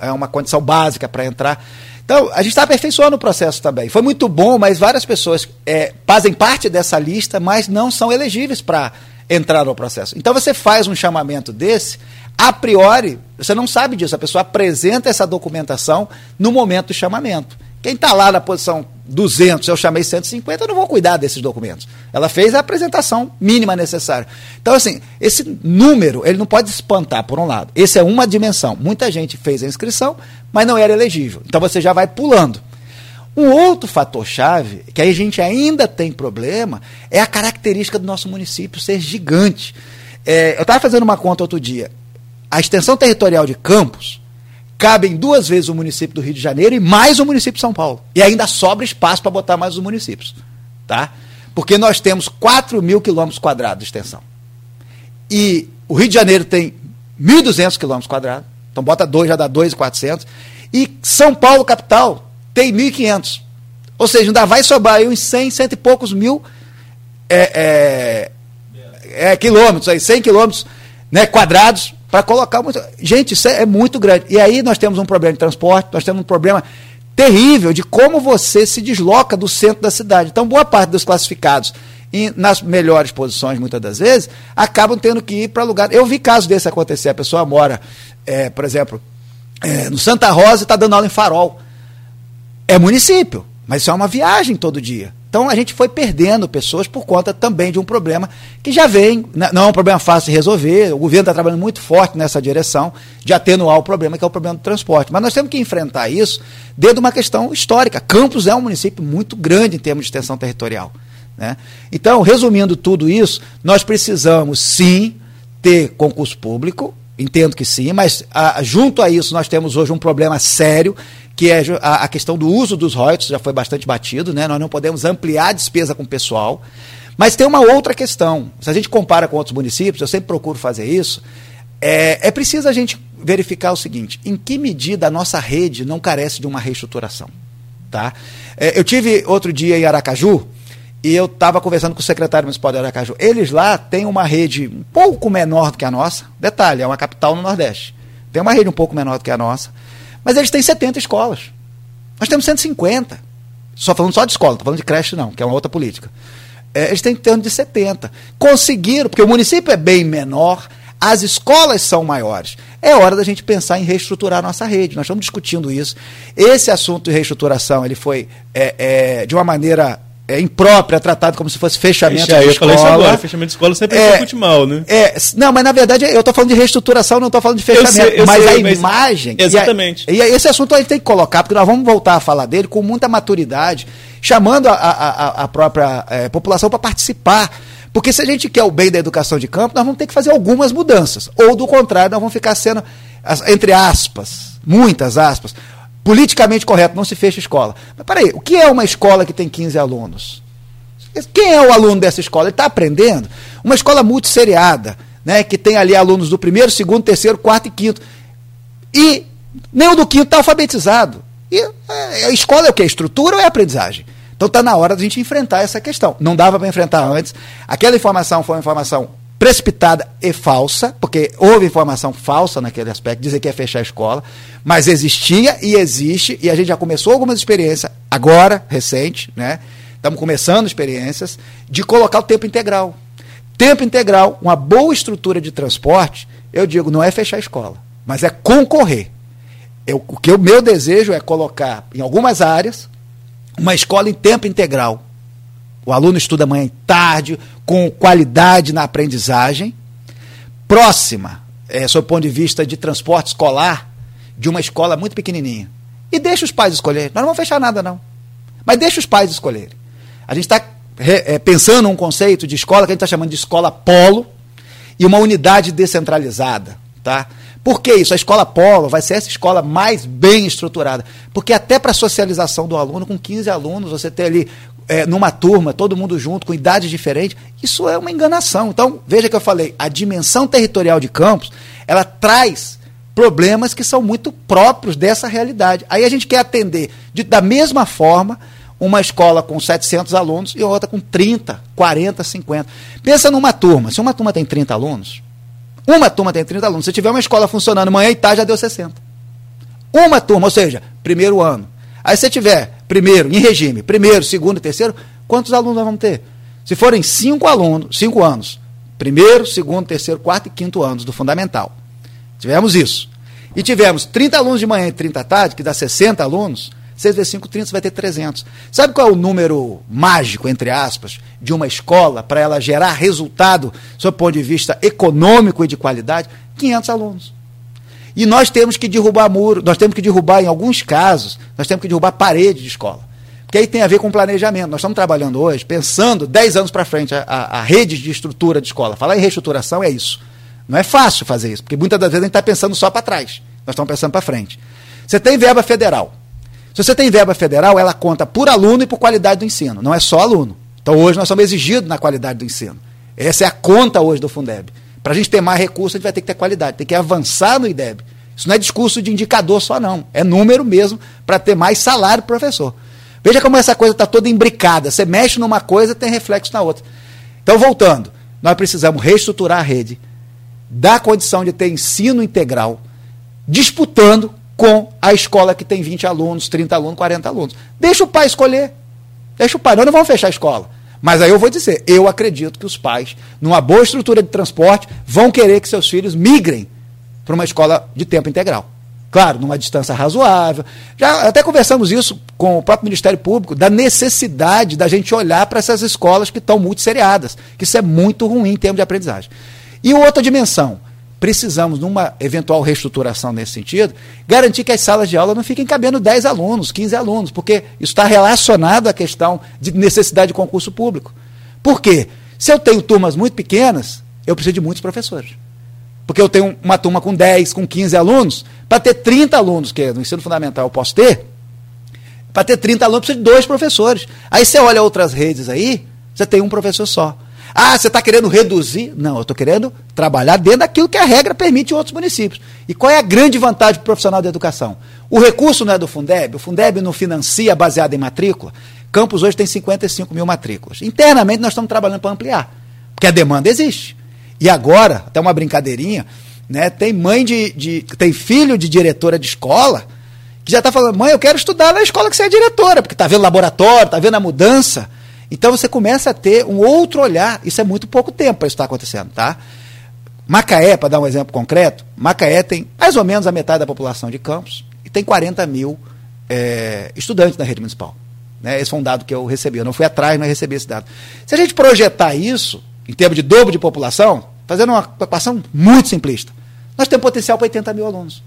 é uma condição básica para entrar. Então, a gente está aperfeiçoando o processo também. Foi muito bom, mas várias pessoas é, fazem parte dessa lista, mas não são elegíveis para entrar no processo. Então, você faz um chamamento desse, a priori, você não sabe disso. A pessoa apresenta essa documentação no momento do chamamento. Quem está lá na posição 200, eu chamei 150, eu não vou cuidar desses documentos. Ela fez a apresentação mínima necessária. Então, assim, esse número, ele não pode espantar, por um lado. Esse é uma dimensão. Muita gente fez a inscrição, mas não era elegível. Então, você já vai pulando. Um outro fator-chave, que aí a gente ainda tem problema, é a característica do nosso município ser gigante. É, eu estava fazendo uma conta outro dia. A extensão territorial de Campos, cabem duas vezes o município do Rio de Janeiro e mais o município de São Paulo. E ainda sobra espaço para botar mais os municípios. Tá? Porque nós temos 4 mil quilômetros quadrados de extensão. E o Rio de Janeiro tem 1.200 quilômetros quadrados. Então bota dois, já dá 2.400. E São Paulo, capital, tem 1.500. Ou seja, ainda vai sobrar aí uns 100, cento e poucos mil é, é, é, quilômetros, aí, 100 quilômetros né, quadrados para colocar muito. Gente, isso é, é muito grande. E aí nós temos um problema de transporte, nós temos um problema terrível de como você se desloca do centro da cidade. Então, boa parte dos classificados e nas melhores posições, muitas das vezes, acabam tendo que ir para lugar. Eu vi casos desse acontecer. A pessoa mora, é, por exemplo, é, no Santa Rosa e está dando aula em Farol. É município, mas isso é uma viagem todo dia. Então a gente foi perdendo pessoas por conta também de um problema que já vem, né, não é um problema fácil de resolver, o governo está trabalhando muito forte nessa direção de atenuar o problema, que é o problema do transporte. Mas nós temos que enfrentar isso dentro de uma questão histórica. Campos é um município muito grande em termos de extensão territorial. Né? Então, resumindo tudo isso, nós precisamos sim ter concurso público, entendo que sim, mas a, junto a isso nós temos hoje um problema sério que é a, questão do uso dos royalties, já foi bastante batido, né? nós não podemos ampliar a despesa com o pessoal. Mas tem uma outra questão. Se a gente compara com outros municípios, eu sempre procuro fazer isso, é, é preciso a gente verificar o seguinte: em que medida a nossa rede não carece de uma reestruturação? Tá? É, eu tive outro dia em Aracaju e eu estava conversando com o secretário municipal de Aracaju. Eles lá têm uma rede um pouco menor do que a nossa. Detalhe, é uma capital no Nordeste. Tem uma rede um pouco menor do que a nossa. Mas eles têm 70 escolas. Nós temos 150. Só falando só de escola, não estou falando de creche, não, que é uma outra política. É, eles têm em torno de 70. Conseguiram, porque o município é bem menor, as escolas são maiores. É hora da gente pensar em reestruturar a nossa rede. Nós estamos discutindo isso. Esse assunto de reestruturação ele foi é, é, de uma maneira é imprópria, tratado como se fosse fechamento de escola. Eu falei isso agora, fechamento de escola sempre é, muito mal, né? É, não, mas na verdade eu estou falando de reestruturação, não estou falando de fechamento. Eu sei, eu mas sei, a mas imagem. Exatamente. E, a, e, esse assunto a gente tem que colocar, porque nós vamos voltar a falar dele com muita maturidade, chamando a, a, a própria é, população para participar. Porque se a gente quer o bem da educação de campo, nós vamos ter que fazer algumas mudanças. Ou, do contrário, nós vamos ficar sendo, entre aspas, muitas aspas, politicamente correto, não se fecha escola. Mas peraí, o que é uma escola que tem 15 alunos? Quem é o aluno dessa escola? Ele está aprendendo? Uma escola multisseriada, né, que tem ali alunos do primeiro, segundo, terceiro, quarto e quinto. E nem o do quinto está alfabetizado. E é, a escola é o que? Estrutura ou é aprendizagem? Então está na hora de a gente enfrentar essa questão. Não dava para enfrentar antes. Aquela informação foi uma informação precipitada e falsa, porque houve informação falsa naquele aspecto, dizer que ia fechar a escola, mas existia e existe, e a gente já começou algumas experiências, agora, recente, né? Estamos começando experiências de colocar o tempo integral. Tempo integral, uma boa estrutura de transporte, eu digo, não é fechar a escola, mas é concorrer. Eu, o que o meu desejo é colocar em algumas áreas uma escola em tempo integral. O aluno estuda manhã e tarde, com qualidade na aprendizagem. Próxima, é, sob o ponto de vista de transporte escolar, de uma escola muito pequenininha. E deixa os pais escolherem. Nós não vamos fechar nada, não. Mas deixa os pais escolherem. A gente está é, pensando um conceito de escola que a gente está chamando de escola polo e uma unidade descentralizada. Tá? Por que isso? A escola polo vai ser essa escola mais bem estruturada. Porque até para a socialização do aluno, com 15 alunos, você ter ali é, numa turma, todo mundo junto, com idades diferentes, isso é uma enganação. Então, veja que eu falei, a dimensão territorial de campos, ela traz problemas que são muito próprios dessa realidade. Aí a gente quer atender de, da mesma forma uma escola com 700 alunos e outra com 30, 40, 50. Pensa numa turma. Se uma turma tem 30 alunos, uma turma tem 30 alunos. Se tiver uma escola funcionando manhã e tarde, já deu 60. Uma turma, ou seja, primeiro ano. Aí se tiver primeiro, em regime, primeiro, segundo terceiro, quantos alunos nós vamos ter? Se forem cinco alunos, cinco anos, primeiro, segundo, terceiro, quarto e quinto anos do fundamental. Tivemos isso. E tivemos 30 alunos de manhã e 30 à tarde, que dá 60 alunos, 6 vezes 5, 30, você vai ter 300. Sabe qual é o número mágico, entre aspas, de uma escola para ela gerar resultado, sob o ponto de vista econômico e de qualidade? 500 alunos. E nós temos que derrubar muro, nós temos que derrubar, em alguns casos, nós temos que derrubar parede de escola. Porque aí tem a ver com planejamento. Nós estamos trabalhando hoje, pensando 10 anos para frente, a, a, a rede de estrutura de escola. Falar em reestruturação é isso. Não é fácil fazer isso, porque muitas das vezes a gente está pensando só para trás. Nós estamos pensando para frente. Você tem verba federal. Se você tem verba federal, ela conta por aluno e por qualidade do ensino, não é só aluno. Então hoje nós somos exigidos na qualidade do ensino. Essa é a conta hoje do Fundeb. Para a gente ter mais recursos, a gente vai ter que ter qualidade, tem que avançar no IDEB. Isso não é discurso de indicador só, não. É número mesmo para ter mais salário professor. Veja como essa coisa está toda imbricada. Você mexe numa coisa, tem reflexo na outra. Então, voltando, nós precisamos reestruturar a rede, dar condição de ter ensino integral, disputando com a escola que tem 20 alunos, 30 alunos, 40 alunos. Deixa o pai escolher. Deixa o pai. Nós não vamos fechar a escola. Mas aí eu vou dizer, eu acredito que os pais, numa boa estrutura de transporte, vão querer que seus filhos migrem para uma escola de tempo integral. Claro, numa distância razoável. Já até conversamos isso com o próprio Ministério Público, da necessidade da gente olhar para essas escolas que estão muito seriadas, que isso é muito ruim em termos de aprendizagem. E outra dimensão, precisamos, numa eventual reestruturação nesse sentido, garantir que as salas de aula não fiquem cabendo 10 alunos, 15 alunos, porque isso está relacionado à questão de necessidade de concurso público. Por quê? Se eu tenho turmas muito pequenas, eu preciso de muitos professores. Porque eu tenho uma turma com 10, com 15 alunos, para ter 30 alunos, que no ensino fundamental eu posso ter, para ter 30 alunos, precisa de dois professores. Aí você olha outras redes aí, você tem um professor só. Ah, você está querendo reduzir? Não, eu estou querendo trabalhar dentro daquilo que a regra permite em outros municípios. E qual é a grande vantagem para o profissional da educação? O recurso não é do Fundeb, o Fundeb não financia baseado em matrícula. Campos hoje tem 55 mil matrículas. Internamente nós estamos trabalhando para ampliar, porque a demanda existe. E agora, até uma brincadeirinha, né, tem mãe de, de. tem filho de diretora de escola que já está falando, mãe, eu quero estudar na escola que você é diretora, porque está vendo laboratório, está vendo a mudança. Então você começa a ter um outro olhar. Isso é muito pouco tempo para isso estar tá acontecendo, tá? Macaé, para dar um exemplo concreto, Macaé tem mais ou menos a metade da população de Campos e tem 40 mil é, estudantes na rede municipal. Né? Esse foi um dado que eu recebi. Eu não fui atrás, mas recebi esse dado. Se a gente projetar isso, em termos de dobro de população, fazendo uma equação muito simplista, nós temos potencial para 80 mil alunos.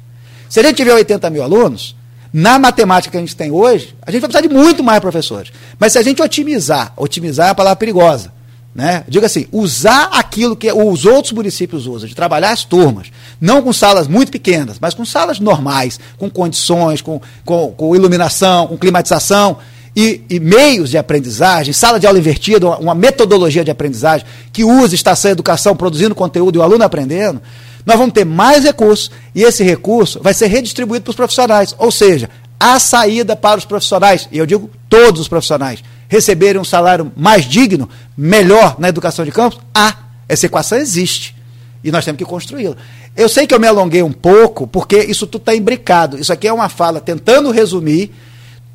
Se a gente tiver 80 mil alunos, na matemática que a gente tem hoje, a gente vai precisar de muito mais professores. Mas se a gente otimizar, otimizar é a palavra perigosa, né? Diga assim, usar aquilo que os outros municípios usam, de trabalhar as turmas, não com salas muito pequenas, mas com salas normais, com condições, com, com, com iluminação, com climatização e, e, meios de aprendizagem, sala de aula invertida, uma, metodologia de aprendizagem que use estação educação produzindo conteúdo e o aluno aprendendo, nós vamos ter mais recursos e esse recurso vai ser redistribuído para os profissionais, ou seja, a saída para os profissionais, e eu digo todos os profissionais, receberem um salário mais digno, melhor na educação de campos, há. Essa equação existe. E nós temos que construí-la. Eu sei que eu me alonguei um pouco, porque isso tudo está imbricado. Isso aqui é uma fala tentando resumir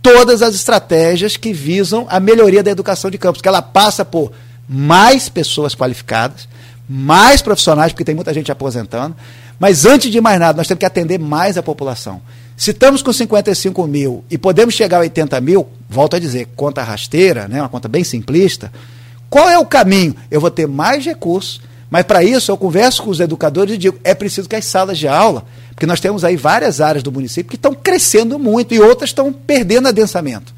todas as estratégias que visam a melhoria da educação de campos, que ela passa por mais pessoas qualificadas, mais profissionais, porque tem muita gente aposentando, mas antes de mais nada, nós temos que atender mais a população. Se estamos com 55 mil e podemos chegar a 80 mil, volto a dizer, conta rasteira, né, uma conta bem simplista, qual é o caminho? Eu vou ter mais recursos, mas para isso eu converso com os educadores e digo, é preciso que as salas de aula, porque nós temos aí várias áreas do município que estão crescendo muito e outras estão perdendo adensamento.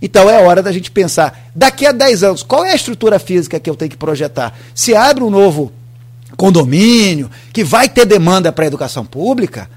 Então é hora da gente pensar, daqui a 10 anos, qual é a estrutura física que eu tenho que projetar? Se abre um novo condomínio, que vai ter demanda para a educação pública,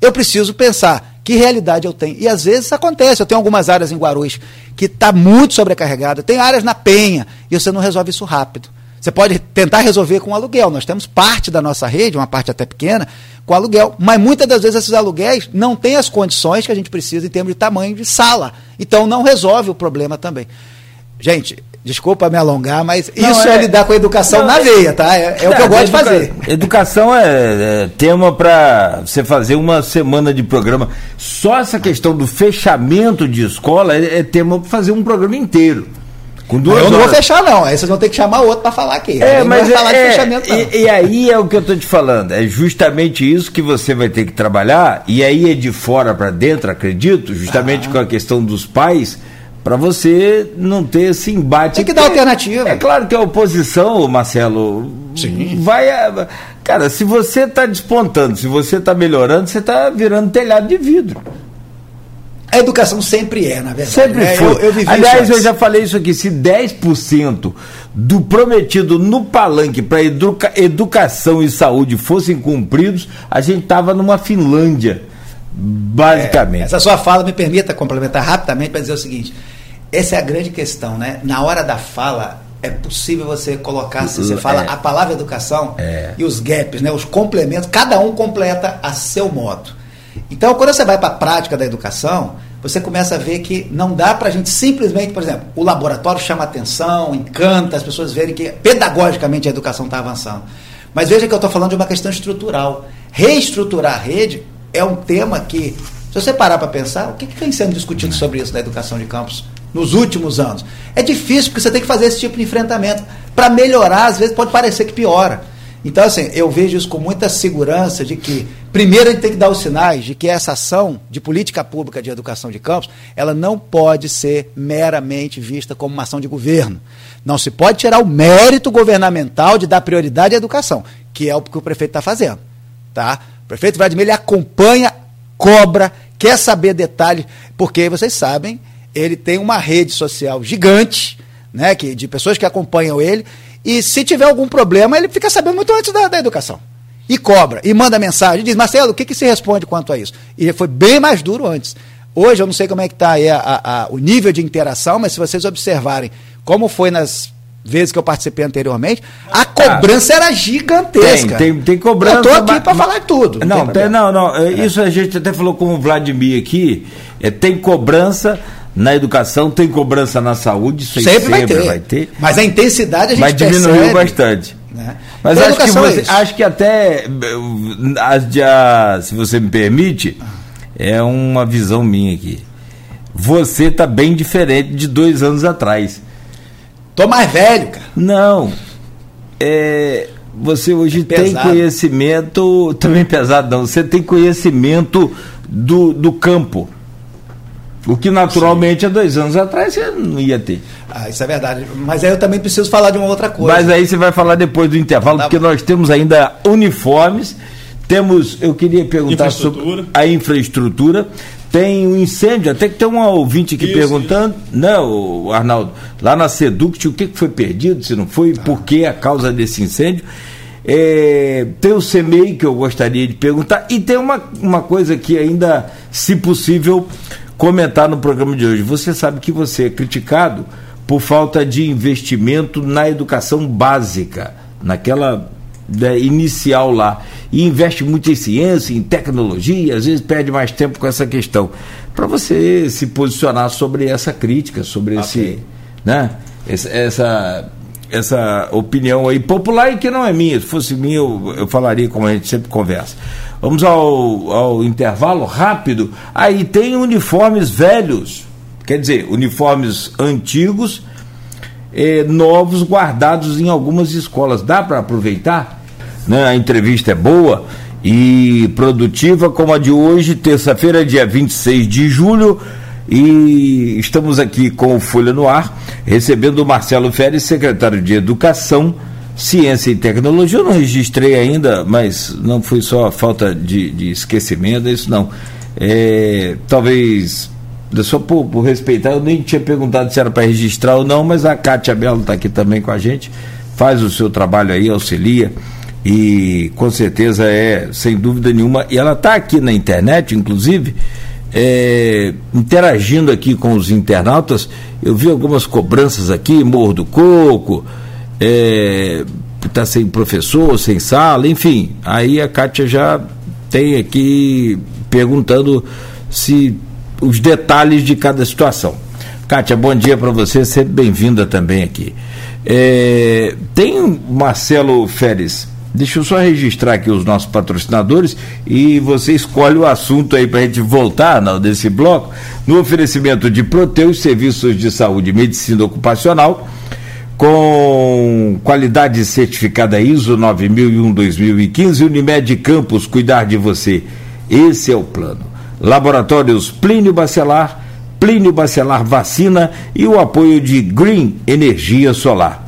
eu preciso pensar que realidade eu tenho. E às vezes acontece. Eu tenho algumas áreas em Guarulhos que está muito sobrecarregada, tem áreas na Penha, e você não resolve isso rápido. Você pode tentar resolver com aluguel. Nós temos parte da nossa rede, uma parte até pequena, com aluguel. Mas muitas das vezes esses aluguéis não têm as condições que a gente precisa em termos de tamanho de sala. Então não resolve o problema também. Gente, Desculpa me alongar, mas não, isso é, é, lidar com a educação não, na veia, tá? É, é o que eu gosto de fazer. Educação é, é tema para você fazer uma semana de programa. Só essa questão do fechamento de escola é, é tema para fazer um programa inteiro. Com duas eu não vou fechar, não. Aí vocês vão ter que chamar outro para falar aqui. É, mas é, falar de fechamento, e, e, aí é o que eu estou te falando. É justamente isso que você vai ter que trabalhar. E aí é de fora para dentro, acredito, justamente ah. com a questão dos pais para você não ter esse embate. Tem que dar alternativa. É claro que a oposição, Marcelo, Sim. vai. Cara, se você está despontando, se você está melhorando, você está virando telhado de vidro. A educação sempre é, na verdade. Sempre né? foi. Eu, eu Aliás, eu já falei isso aqui: se 10% do prometido no palanque para educa educação e saúde fossem cumpridos, a gente estava numa Finlândia. Basicamente. É, essa sua fala me permita complementar rapidamente para dizer o seguinte: essa é a grande questão, né? Na hora da fala, é possível você colocar, se você fala é. a palavra educação é. e os gaps, né? Os complementos, cada um completa a seu modo. Então, quando você vai para a prática da educação, você começa a ver que não dá para a gente simplesmente, por exemplo, o laboratório chama atenção, encanta, as pessoas verem que pedagogicamente a educação está avançando. Mas veja que eu estou falando de uma questão estrutural. Reestruturar a rede é um tema que, se você parar para pensar, o que, que vem sendo discutido sobre isso na educação de campos nos últimos anos. É difícil porque você tem que fazer esse tipo de enfrentamento. Para melhorar, às vezes pode parecer que piora. Então, assim, eu vejo isso com muita segurança de que, primeiro, a gente tem que dar os sinais de que essa ação de política pública de educação de campos, ela não pode ser meramente vista como uma ação de governo. Não se pode tirar o mérito governamental de dar prioridade à educação, que é o que o prefeito está fazendo. Tá? O prefeito Vladimir acompanha, cobra, quer saber detalhes, porque vocês sabem ele tem uma rede social gigante, né, que, de pessoas que acompanham ele, e se tiver algum problema, ele fica sabendo muito antes da, da educação. E cobra, e manda mensagem, diz, Marcelo, o que, que se responde quanto a isso? E foi bem mais duro antes. Hoje eu não sei como é que está o nível de interação, mas se vocês observarem como foi nas vezes que eu participei anteriormente, a cobrança ah, era gigantesca. Tem, tem, tem cobrança. Eu estou aqui para falar tudo. Não, não, tem, não, não, é. isso a gente até falou com o Vladimir aqui, é, tem cobrança na educação, tem cobrança na saúde, isso sempre, sempre vai, ter. vai, ter. Mas a intensidade a gente Mas diminuiu percebe, bastante. Né? Mas acho que, você, é acho que até, se você me permite, é uma visão minha aqui. Você está bem diferente de dois anos atrás. Tô mais velho, cara. Não. É, você hoje é tem conhecimento, também pesado não, você tem conhecimento do, do campo. O que naturalmente Sim. há dois anos atrás você não ia ter. Ah, isso é verdade. Mas aí eu também preciso falar de uma outra coisa. Mas aí você vai falar depois do intervalo, tá porque nós temos ainda uniformes, temos, eu queria perguntar sobre a infraestrutura, tem um incêndio, até que tem um ouvinte aqui Isso, perguntando, não, né, Arnaldo, lá na Seduct, o que foi perdido, se não foi, ah. por que a causa desse incêndio. É, tem o CEMEI que eu gostaria de perguntar, e tem uma, uma coisa que ainda, se possível, comentar no programa de hoje. Você sabe que você é criticado por falta de investimento na educação básica, naquela né, inicial lá. E investe muito em ciência, em tecnologia, às vezes perde mais tempo com essa questão. Para você se posicionar sobre essa crítica, sobre okay. esse. Né, essa, essa opinião aí popular e que não é minha. Se fosse minha, eu, eu falaria como a gente sempre conversa. Vamos ao, ao intervalo rápido. Aí tem uniformes velhos, quer dizer, uniformes antigos, eh, novos, guardados em algumas escolas. Dá para aproveitar? Né? A entrevista é boa e produtiva, como a de hoje, terça-feira, dia 26 de julho. E estamos aqui com o Folha no Ar, recebendo o Marcelo Férez, secretário de Educação Ciência e tecnologia eu não registrei ainda, mas não foi só falta de, de esquecimento, é isso não. É, talvez, só por, por, respeitar, eu nem tinha perguntado se era para registrar ou não, mas a Cátia Belo está aqui também com a gente, faz o seu trabalho aí, auxilia, e com certeza é, sem dúvida nenhuma, e ela está aqui na internet, inclusive, é, interagindo aqui com os internautas, eu vi algumas cobranças aqui, Morro do Coco, está é, sem professor, sem sala, enfim. Aí a Kátia já tem aqui perguntando se os detalhes de cada situação. Kátia, bom dia para você, sempre bem-vinda também aqui. É, tem Marcelo Férez, deixa eu só registrar aqui os nossos patrocinadores e você escolhe o assunto aí para a gente voltar não, desse bloco. No oferecimento de Proteus, serviços de saúde e medicina ocupacional com qualidade certificada ISO 9001-2015, Unimed Campos, cuidar de você. Esse é o plano. Laboratórios Plínio Bacelar, Plínio Bacelar Vacina e o apoio de Green Energia Solar.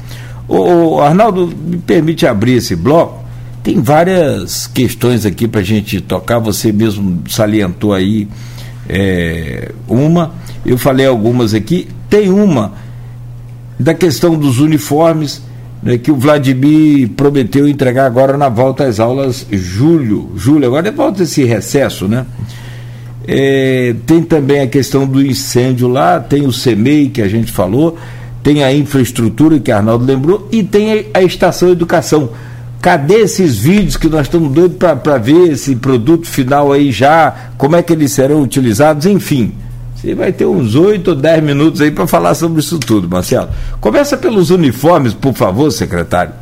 O Arnaldo, me permite abrir esse bloco. Tem várias questões aqui para a gente tocar. Você mesmo salientou aí é, uma. Eu falei algumas aqui. Tem uma da questão dos uniformes, né, que o Vladimir prometeu entregar agora na volta às aulas julho. Julho, agora é volta esse recesso, né? É, tem também a questão do incêndio lá, tem o CEMEI que a gente falou, tem a infraestrutura que Arnaldo lembrou e tem a, estação educação. Cadê esses vídeos que nós estamos doidos para ver esse produto final aí já? Como é que eles serão utilizados? Enfim. Você vai ter uns 8 ou 10 minutos aí para falar sobre isso tudo, Marcelo. Começa pelos uniformes, por favor, secretário.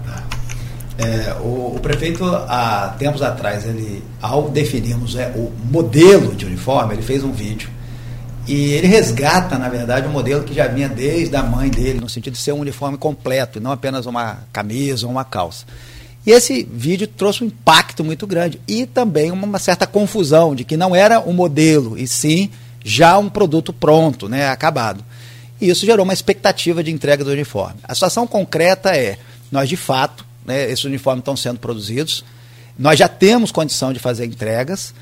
É, o, o, prefeito, há tempos atrás, ele, ao definirmos é, o modelo de uniforme, ele fez um vídeo e ele resgata, na verdade, um modelo que já vinha desde a mãe dele, no sentido de ser um uniforme completo, e não apenas uma camisa ou uma calça. E esse vídeo trouxe um impacto muito grande e também uma certa confusão de que não era um modelo, e sim já um produto pronto, né, acabado. E isso gerou uma expectativa de entrega do uniforme. A situação concreta é, nós de fato, né, esses uniformes estão sendo produzidos, nós já temos condição de fazer entregas,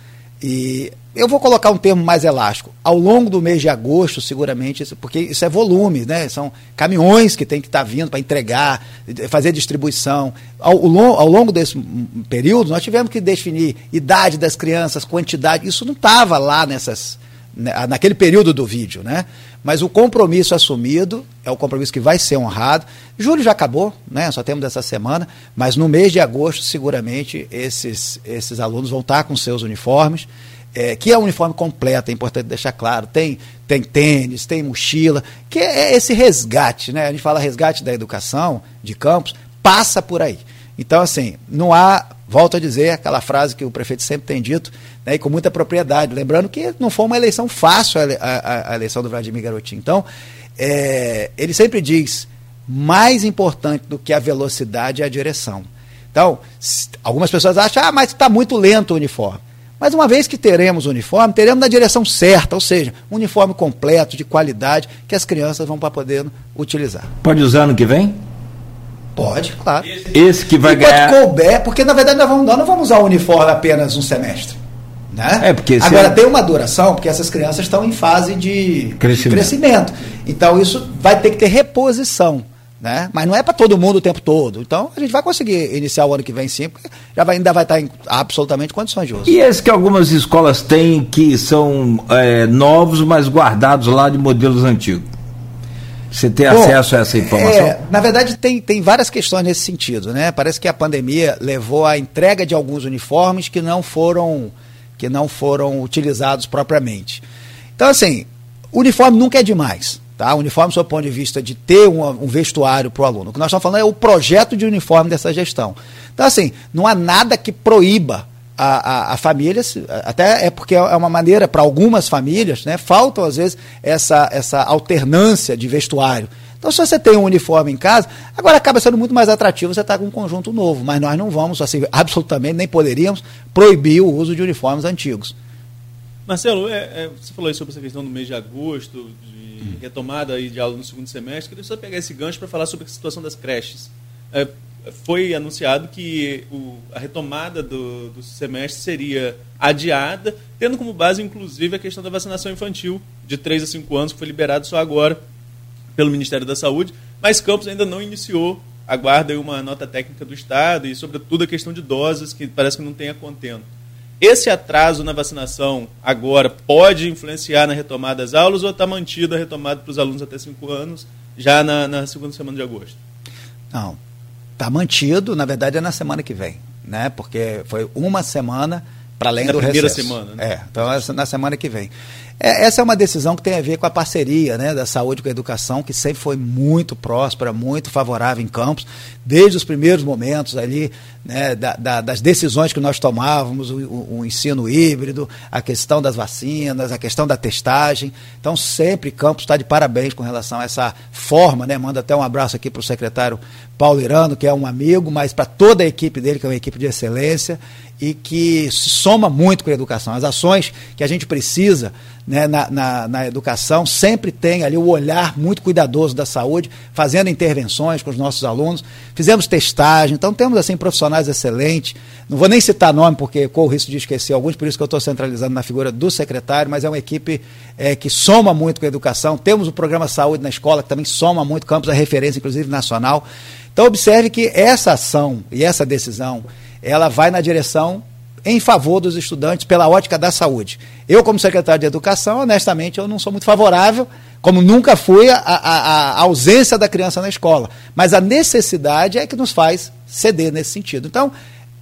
e eu vou colocar um termo mais elástico. Ao longo do mês de agosto, seguramente, porque isso é volume, né? São caminhões que tem que estar tá vindo para entregar, fazer distribuição. Ao, ao, longo desse período, nós tivemos que definir idade das crianças, quantidade. Isso não estava lá nessas, naquele período do vídeo, né? Mas o compromisso assumido é o compromisso que vai ser honrado. Julho já acabou, né? Só temos essa semana, mas no mês de agosto, seguramente, esses, esses alunos vão estar com seus uniformes, é, que é um uniforme completo, é importante deixar claro. Tem, tem tênis, tem mochila, que é esse resgate, né? A gente fala resgate da educação de campos, passa por aí. Então, assim, não há, volto a dizer, aquela frase que o prefeito sempre tem dito, né, e com muita propriedade. Lembrando que não foi uma eleição fácil a, a, a eleição do Vladimir Garotinho. Então, é, ele sempre diz: mais importante do que a velocidade é a direção. Então, algumas pessoas acham, ah, mas está muito lento o uniforme. Mas uma vez que teremos o uniforme, teremos na direção certa, ou seja, um uniforme completo, de qualidade, que as crianças vão para poder utilizar. Pode usar no que vem? Pode, claro. Esse que vai e ganhar. couber, porque na verdade nós, vamos, nós não vamos usar o uniforme apenas um semestre. Né? É, porque Agora tem uma duração, porque essas crianças estão em fase de crescimento. crescimento. Então isso vai ter que ter reposição. Né? Mas não é para todo mundo o tempo todo. Então a gente vai conseguir iniciar o ano que vem sim, porque já vai, ainda vai estar em absolutamente condições de uso. E esse que algumas escolas têm que são é, novos, mas guardados lá de modelos antigos? Você tem Bom, acesso a essa informação? É, na verdade, tem, tem várias questões nesse sentido. Né? Parece que a pandemia levou à entrega de alguns uniformes que não foram, que não foram utilizados propriamente. Então, assim, o uniforme nunca é demais. Tá? O uniforme, sob o ponto de vista de ter um, um vestuário para o aluno. O que nós estamos falando é o projeto de uniforme dessa gestão. Então, assim, não há nada que proíba a, a, a famílias, até é porque é uma maneira, para algumas famílias, né, faltam às vezes essa, essa alternância de vestuário. Então, se você tem um uniforme em casa, agora acaba sendo muito mais atrativo você estar tá com um conjunto novo, mas nós não vamos, assim, absolutamente, nem poderíamos proibir o uso de uniformes antigos. Marcelo, é, é, você falou aí sobre essa questão do mês de agosto, de retomada aí de aula no segundo semestre, queria só pegar esse gancho para falar sobre a situação das creches. É, foi anunciado que o, a retomada do, do, semestre seria adiada, tendo como base, inclusive, a questão da vacinação infantil de 3 a 5 anos, que foi liberado só agora pelo Ministério da Saúde, mas Campos ainda não iniciou, aguarda uma nota técnica do Estado e, sobretudo, a questão de doses, que parece que não tem a contento. Esse atraso na vacinação agora pode influenciar na retomada das aulas ou está mantida a retomada para os alunos até 5 anos já na, na, segunda semana de agosto? Não, está mantido, na verdade é na semana que vem, né? Porque foi uma semana para além na do primeira recesso. semana. Né? É, então é na semana que vem. É, essa é uma decisão que tem a ver com a parceria né, da saúde com a educação, que sempre foi muito próspera, muito favorável em Campos, desde os primeiros momentos ali, né, da, da, das decisões que nós tomávamos, o, o, ensino híbrido, a questão das vacinas, a questão da testagem. Então, sempre Campos está de parabéns com relação a essa forma, né? Manda até um abraço aqui para o secretário Paulo Irano, que é um amigo, mas para toda a equipe dele, que é uma equipe de excelência, e que se soma muito com a educação. As ações que a gente precisa né, na, na, na, educação sempre tem ali o olhar muito cuidadoso da saúde, fazendo intervenções com os nossos alunos. Fizemos testagem, então temos assim profissionais excelentes. Não vou nem citar nome, porque corro o risco de esquecer alguns, por isso que eu estou centralizando na figura do secretário, mas é uma equipe é, que soma muito com a educação. Temos o programa Saúde na Escola, que também soma muito, campos a referência, inclusive nacional. Então observe que essa ação e essa decisão ela vai na direção em favor dos estudantes pela ótica da saúde. Eu, como secretário de Educação, honestamente, eu não sou muito favorável, como nunca fui, a, a, a ausência da criança na escola. Mas a necessidade é que nos faz ceder nesse sentido. Então,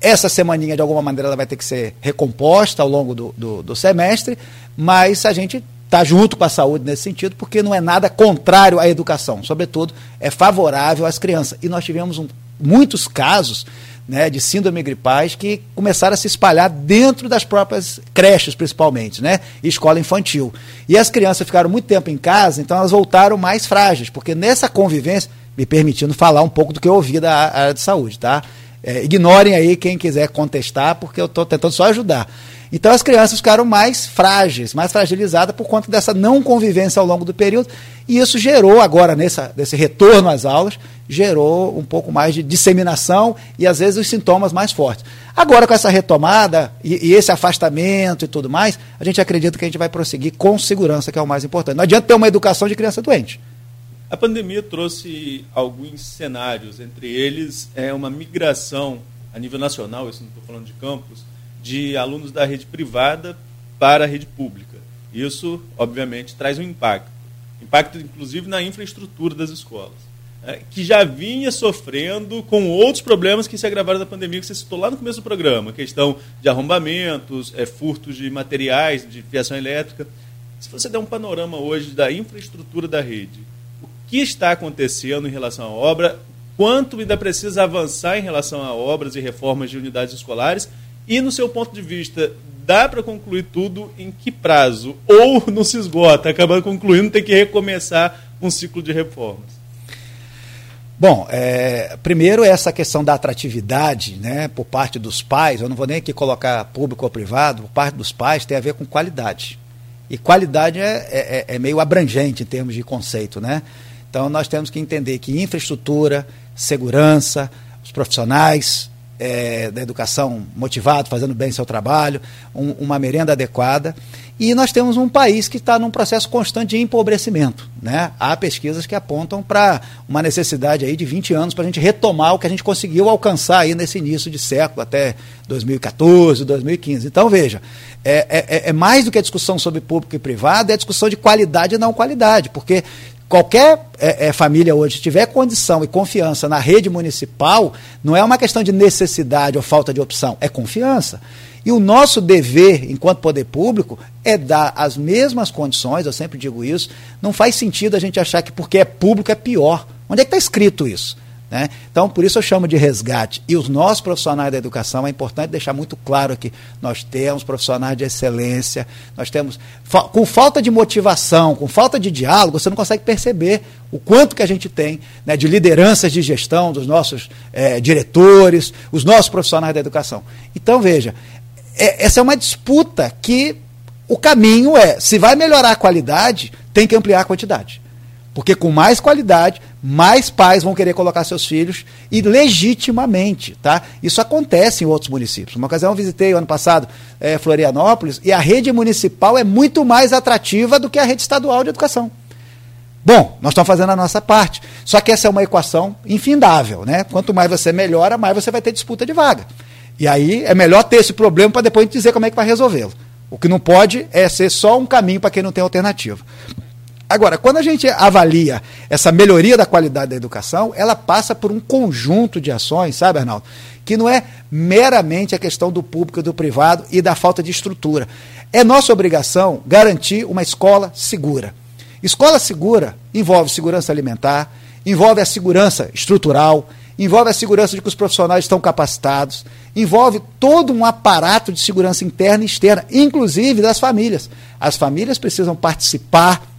essa semaninha, de alguma maneira, ela vai ter que ser recomposta ao longo do, do, do semestre, mas a gente está junto com a saúde nesse sentido, porque não é nada contrário à educação. Sobretudo, é favorável às crianças. E nós tivemos um, muitos casos né, de síndrome gripais que começaram a se espalhar dentro das próprias creches, principalmente, né, e escola infantil. E as crianças ficaram muito tempo em casa, então elas voltaram mais frágeis, porque nessa convivência, me permitindo falar um pouco do que eu ouvi da área de saúde, tá? É, ignorem aí quem quiser contestar, porque eu estou tentando só ajudar. Então as crianças ficaram mais frágeis, mais fragilizadas por conta dessa não convivência ao longo do período. E isso gerou, agora, nessa, nesse retorno às aulas, gerou um pouco mais de disseminação e às vezes os sintomas mais fortes. Agora, com essa retomada e, e esse afastamento e tudo mais, a gente acredita que a gente vai prosseguir com segurança, que é o mais importante. Não adianta ter uma educação de criança doente. A pandemia trouxe alguns cenários, entre eles é uma migração a nível nacional, isso não estou falando de campos, de alunos da rede privada para a rede pública. Isso, obviamente, traz um impacto. Impacto, inclusive, na infraestrutura das escolas. É, que já vinha sofrendo com outros problemas que se agravaram da pandemia, que você citou lá no começo do programa, questão de arrombamentos, é, furtos de materiais, de fiação elétrica. Se você der um panorama hoje da infraestrutura da rede, o que está acontecendo em relação à obra, quanto ainda precisa avançar em relação a obras e reformas de unidades escolares e, no seu ponto de vista, dá para concluir tudo em que prazo? Ou não se esgota, acaba concluindo, tem que recomeçar um ciclo de reformas? Bom, é, primeiro essa questão da atratividade, né, por parte dos pais, eu não vou nem aqui colocar público ou privado, por parte dos pais tem a ver com qualidade. E qualidade é, é, é meio abrangente em termos de conceito, né? Então nós temos que entender que infraestrutura, segurança, os profissionais, é, da educação motivado, fazendo bem seu trabalho, um, uma merenda adequada. E nós temos um país que está num processo constante de empobrecimento. Né? Há pesquisas que apontam para uma necessidade aí de 20 anos para a gente retomar o que a gente conseguiu alcançar aí nesse início de século, até 2014, 2015. Então, veja, é, é, é mais do que a discussão sobre público e privado, é a discussão de qualidade e não qualidade, porque qualquer é, é, família hoje tiver condição e confiança na rede municipal, não é uma questão de necessidade ou falta de opção, é confiança. E o nosso dever, enquanto poder público, é dar as mesmas condições, eu sempre digo isso. Não faz sentido a gente achar que porque é público é pior. Onde é que está escrito isso? Né? Então, por isso eu chamo de resgate. E os nossos profissionais da educação, é importante deixar muito claro aqui: nós temos profissionais de excelência, nós temos. Com falta de motivação, com falta de diálogo, você não consegue perceber o quanto que a gente tem né, de lideranças de gestão dos nossos é, diretores, os nossos profissionais da educação. Então, veja, é, essa é uma disputa que o caminho é: se vai melhorar a qualidade, tem que ampliar a quantidade. Porque com mais qualidade, mais pais vão querer colocar seus filhos e legitimamente, tá? Isso acontece em outros municípios. Uma ocasião eu visitei ano passado é, Florianópolis e a rede municipal é muito mais atrativa do que a rede estadual de educação. Bom, nós estamos fazendo a nossa parte. Só que essa é uma equação infindável, né? Quanto mais você melhora, mais você vai ter disputa de vaga. E aí é melhor ter esse problema para depois dizer como é que vai resolvê-lo. O que não pode é ser só um caminho para quem não tem alternativa. Agora, quando a gente avalia essa melhoria da qualidade da educação, ela passa por um conjunto de ações, sabe, Arnaldo? Que não é meramente a questão do público e do privado e da falta de estrutura. É nossa obrigação garantir uma escola segura. Escola segura envolve segurança alimentar, envolve a segurança estrutural, envolve a segurança de que os profissionais estão capacitados, envolve todo um aparato de segurança interna e externa, inclusive das famílias. As famílias precisam participar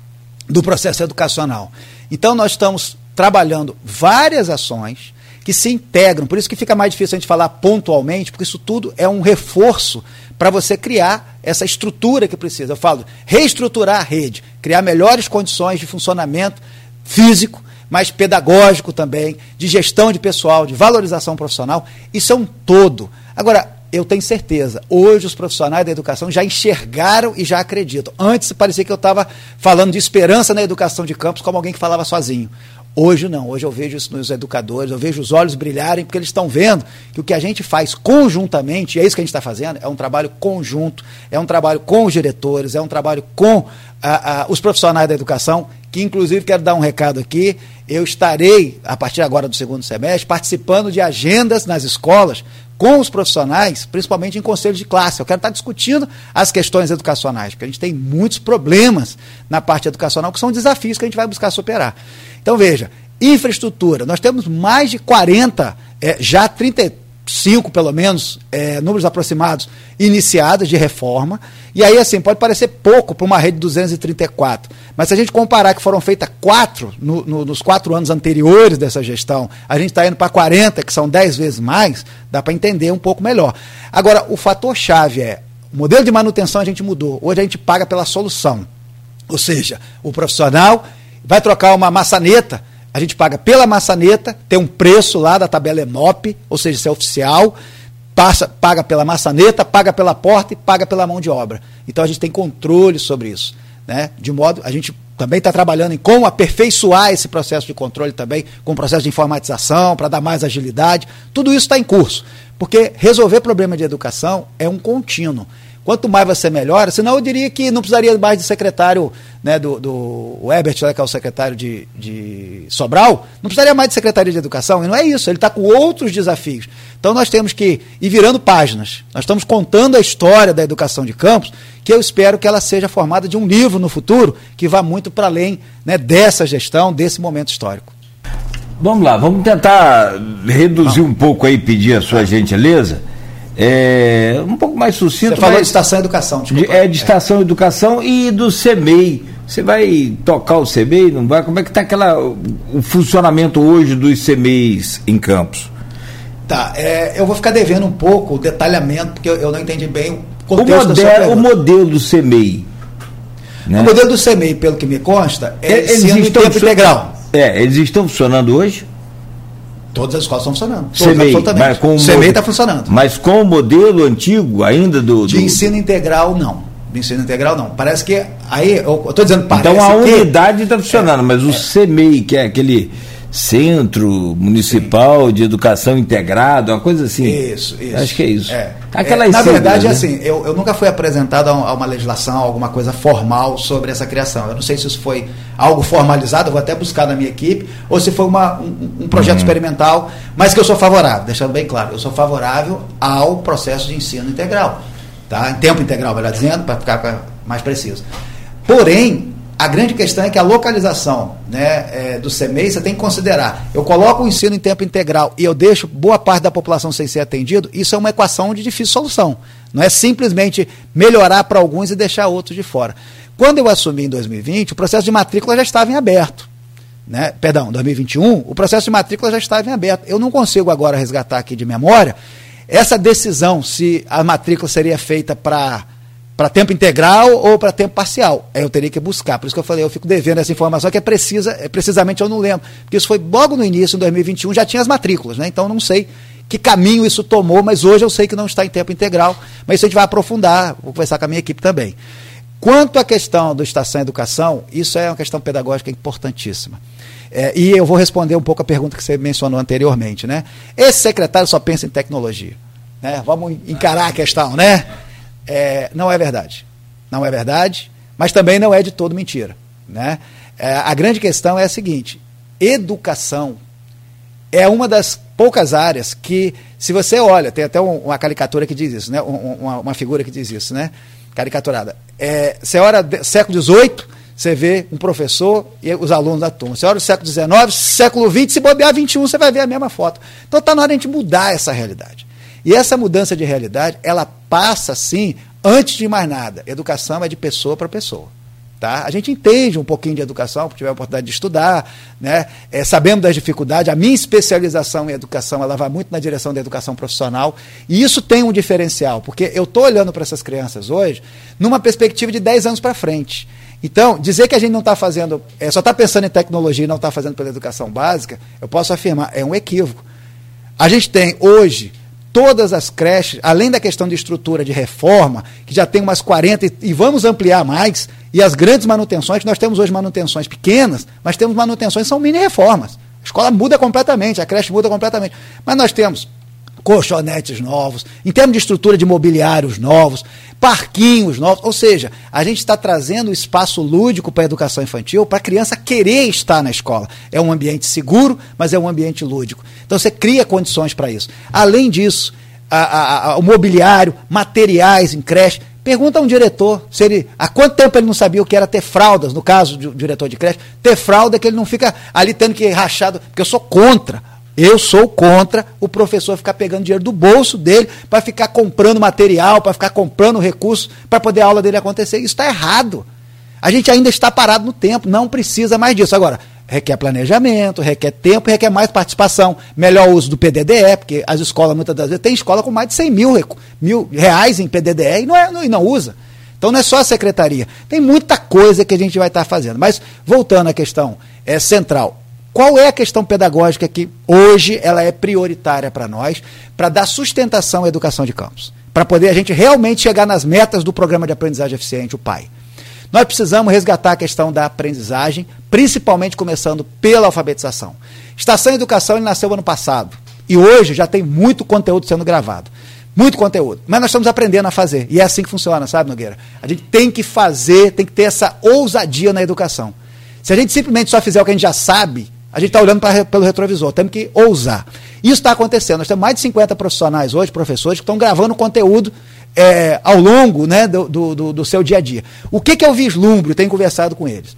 do processo educacional. Então, nós estamos trabalhando várias ações que se integram, por isso que fica mais difícil a gente falar pontualmente, porque isso tudo é um reforço para você criar essa estrutura que precisa. Eu falo, reestruturar a rede, criar melhores condições de funcionamento físico, mas pedagógico também, de gestão de pessoal, de valorização profissional. Isso é um todo. Agora, eu tenho certeza, hoje os profissionais da educação já enxergaram e já acreditam. Antes parecia que eu estava falando de esperança na educação de campos como alguém que falava sozinho. Hoje não, hoje eu vejo isso nos educadores, eu vejo os olhos brilharem, porque eles estão vendo que o que a gente faz conjuntamente, e é isso que a gente está fazendo, é um trabalho conjunto, é um trabalho com os diretores, é um trabalho com os profissionais da educação, que inclusive quero dar um recado aqui, eu estarei, a partir agora do segundo semestre, participando de agendas nas escolas com os profissionais, principalmente em conselhos de classe. Eu quero estar discutindo as questões educacionais, porque a gente tem muitos problemas na parte educacional que são desafios que a gente vai buscar superar. Então, veja, infraestrutura. Nós temos mais de 40, é, já 30 cinco, pelo menos, é, números aproximados, iniciadas de reforma. E aí, assim, pode parecer pouco para uma rede de 234. Mas se a gente comparar que foram feitas quatro no, no, nos quatro anos anteriores dessa gestão, a gente está indo para 40, que são dez vezes mais, dá para entender um pouco melhor. Agora, o fator chave é, o modelo de manutenção a gente mudou. Hoje a gente paga pela solução. Ou seja, o profissional vai trocar uma maçaneta, a gente paga pela maçaneta, tem um preço lá da tabela EMOP, ou seja, isso é oficial, passa, paga pela maçaneta, paga pela porta e paga pela mão de obra. Então a gente tem controle sobre isso. Né? De modo, a gente também está trabalhando em como aperfeiçoar esse processo de controle também, com o processo de informatização, para dar mais agilidade. Tudo isso está em curso. Porque resolver problema de educação é um contínuo. Quanto mais você melhora, senão eu diria que não precisaria mais de secretário, né, do, do Ebert, né, que é o secretário de, de Sobral, não precisaria mais de secretaria de educação, e não é isso, ele está com outros desafios. Então nós temos que ir virando páginas. Nós estamos contando a história da educação de campos, que eu espero que ela seja formada de um livro no futuro que vá muito para além né, dessa gestão, desse momento histórico. Vamos lá, vamos tentar reduzir um pouco aí, pedir a sua gentileza é, um pouco mais sucinto. Você falou de estação educação, desculpa. De, é, de estação é. educação e do CEMEI. Você vai tocar o CEMEI, não vai? Como é que está aquela, o, funcionamento hoje dos CEMEIs em Campos? Tá, é, eu vou ficar devendo um pouco o detalhamento, porque eu, eu não entendi bem o contexto o modelo, o modelo do CEMEI. Né? O modelo do CEMEI, pelo que me consta, é, é eles estão tempo integral. É, eles estão funcionando hoje? Todas as escolas estão funcionando. Mas com CMEI está funcionando. Mas com o modelo antigo ainda do. do... De ensino integral, não. De ensino integral, não. Parece que. Aí, eu estou dizendo parece Então a unidade está funcionando, é, mas o é, CMEI, que é aquele Centro Municipal de Educação Integrado, uma coisa assim. Isso, isso. Acho que é isso. É. é na verdade, né? assim, eu, eu nunca fui apresentado a uma legislação, alguma coisa formal sobre essa criação. Eu não sei se isso foi algo formalizado, eu vou até buscar na minha equipe, ou se foi uma, um, um projeto uhum. experimental, mas que eu sou favorável, deixando bem claro, eu sou favorável ao processo de ensino integral. Tá? Em tempo integral, melhor dizendo, para ficar mais preciso. Porém, a grande questão é que a localização né, é, do CMEI você tem que considerar. Eu coloco o ensino em tempo integral e eu deixo boa parte da população sem ser atendido, isso é uma equação de difícil solução. Não é simplesmente melhorar para alguns e deixar outros de fora. Quando eu assumi em 2020, o processo de matrícula já estava em aberto. Né? Perdão, 2021, o processo de matrícula já estava em aberto. Eu não consigo agora resgatar aqui de memória essa decisão se a matrícula seria feita para para tempo integral ou para tempo parcial. Aí eu teria que buscar. Por isso que eu falei, eu fico devendo essa informação que é precisa, é, precisamente eu não lembro. Porque isso foi logo no início, em 2021, já tinha as matrículas, né? Então não sei que caminho isso tomou, mas hoje eu sei que não está em tempo integral. Mas isso a gente vai aprofundar, vou conversar com a minha equipe também. Quanto à questão do Estação Educação, isso é uma questão pedagógica importantíssima. É, e eu vou responder um pouco a pergunta que você mencionou anteriormente, né? Esse secretário só pensa em tecnologia. Né? Vamos encarar a questão, né? É, não é verdade. Não é verdade, mas também não é de todo mentira. Né? É, a grande questão é a seguinte: educação é uma das poucas áreas que, se você olha, tem até uma caricatura que diz isso, né? uma, uma figura que diz isso, né? caricaturada. É, você olha século XVIII, você vê um professor e os alunos da turma. Você olha o século XIX, século XX, se bobear XXI, você vai ver a mesma foto. Então está na hora de a gente mudar essa realidade. E essa mudança de realidade, ela passa, sim, antes de mais nada. Educação é de pessoa para pessoa. Tá? A gente entende um pouquinho de educação, porque tiver a oportunidade de estudar, né? É, sabendo das dificuldades. A minha especialização em educação ela vai muito na direção da educação profissional, e isso tem um diferencial, porque eu estou olhando para essas crianças hoje numa perspectiva de 10 anos para frente. Então, dizer que a gente não está fazendo, é, só está pensando em tecnologia e não está fazendo pela educação básica, eu posso afirmar, é um equívoco. A gente tem hoje todas as creches, além da questão de estrutura de reforma, que já tem umas 40 e vamos ampliar mais, e as grandes manutenções, nós temos hoje manutenções pequenas, mas temos manutenções que são mini reformas. A escola muda completamente, a creche muda completamente. Mas nós temos colchonetes novos, em termos de estrutura de mobiliários novos, parquinhos novos, ou seja, a gente está trazendo espaço lúdico para a educação infantil, para a criança querer estar na escola. É um ambiente seguro, mas é um ambiente lúdico. Então você cria condições para isso. Além disso, a, a, a, o mobiliário, materiais em creche. Pergunta a um diretor se ele, há quanto tempo ele não sabia o que era ter fraldas, no caso do diretor de creche, ter fralda que ele não fica ali tendo que ir rachado, porque eu sou contra eu sou contra o professor ficar pegando dinheiro do bolso dele para ficar comprando material, para ficar comprando recursos para poder a aula dele acontecer. Isso está errado. A gente ainda está parado no tempo, não precisa mais disso. Agora, requer planejamento, requer tempo, requer mais participação, melhor uso do PDDE, porque as escolas muitas das vezes tem escola com mais de 100 mil, mil reais em PDDE e não, é, não, e não usa. Então não é só a secretaria. Tem muita coisa que a gente vai estar fazendo. Mas voltando à questão é, central, qual é a questão pedagógica que hoje ela é prioritária para nós, para dar sustentação à educação de campos? Para poder a gente realmente chegar nas metas do programa de aprendizagem eficiente, o PAI. Nós precisamos resgatar a questão da aprendizagem, principalmente começando pela alfabetização. Estação Educação ele nasceu ano passado e hoje já tem muito conteúdo sendo gravado. Muito conteúdo. Mas nós estamos aprendendo a fazer. E é assim que funciona, sabe, Nogueira? A gente tem que fazer, tem que ter essa ousadia na educação. Se a gente simplesmente só fizer o que a gente já sabe, a gente está olhando pra, pelo retrovisor, temos que ousar. Isso está acontecendo. Nós temos mais de 50 profissionais hoje, professores, que estão gravando conteúdo é, ao longo né, do, do, do, seu dia a dia. O que, que eu vislumbro? Tenho conversado com eles.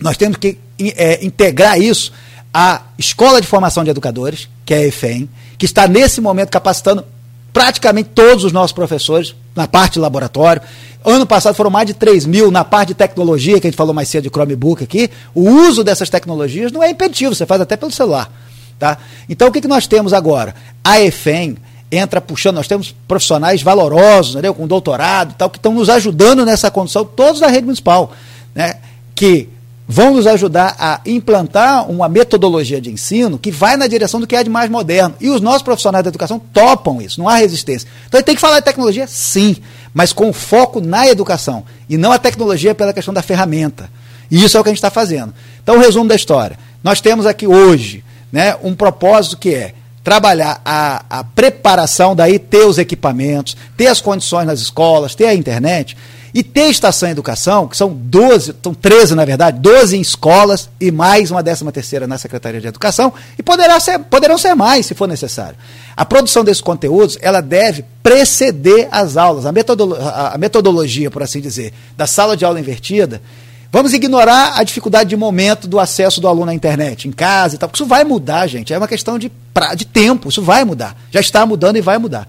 Nós temos que é, integrar isso à Escola de Formação de Educadores, que é a EFEM, que está nesse momento capacitando praticamente todos os nossos professores na parte de laboratório. Ano passado foram mais de 3 mil na parte de tecnologia, que a gente falou mais cedo de Chromebook aqui. O uso dessas tecnologias não é impeditivo, você faz até pelo celular. Tá? Então o que, que nós temos agora? A EFEM entra puxando, nós temos profissionais valorosos, entendeu? com doutorado e tal, que estão nos ajudando nessa condição, todos da rede municipal, né? que vão nos ajudar a implantar uma metodologia de ensino que vai na direção do que é de mais moderno. E os nossos profissionais da educação topam isso, não há resistência. Então, tem que falar de tecnologia, sim, mas com foco na educação e não a tecnologia pela questão da ferramenta. E isso é o que a gente está fazendo. Então, o resumo da história. Nós temos aqui hoje né, um propósito que é trabalhar a, a preparação, daí ter os equipamentos, ter as condições nas escolas, ter a internet, e ter estação educação, que são 12, são 13 na verdade, 12 em escolas e mais uma décima terceira na Secretaria de Educação, e poderá ser, poderão ser mais se for necessário. A produção desses conteúdos, ela deve preceder as aulas. A, metodolo a metodologia, por assim dizer, da sala de aula invertida, Vamos ignorar a dificuldade de momento do acesso do aluno à internet, em casa e tal, porque isso vai mudar, gente. É uma questão de, pra, de tempo, isso vai mudar. Já está mudando e vai mudar.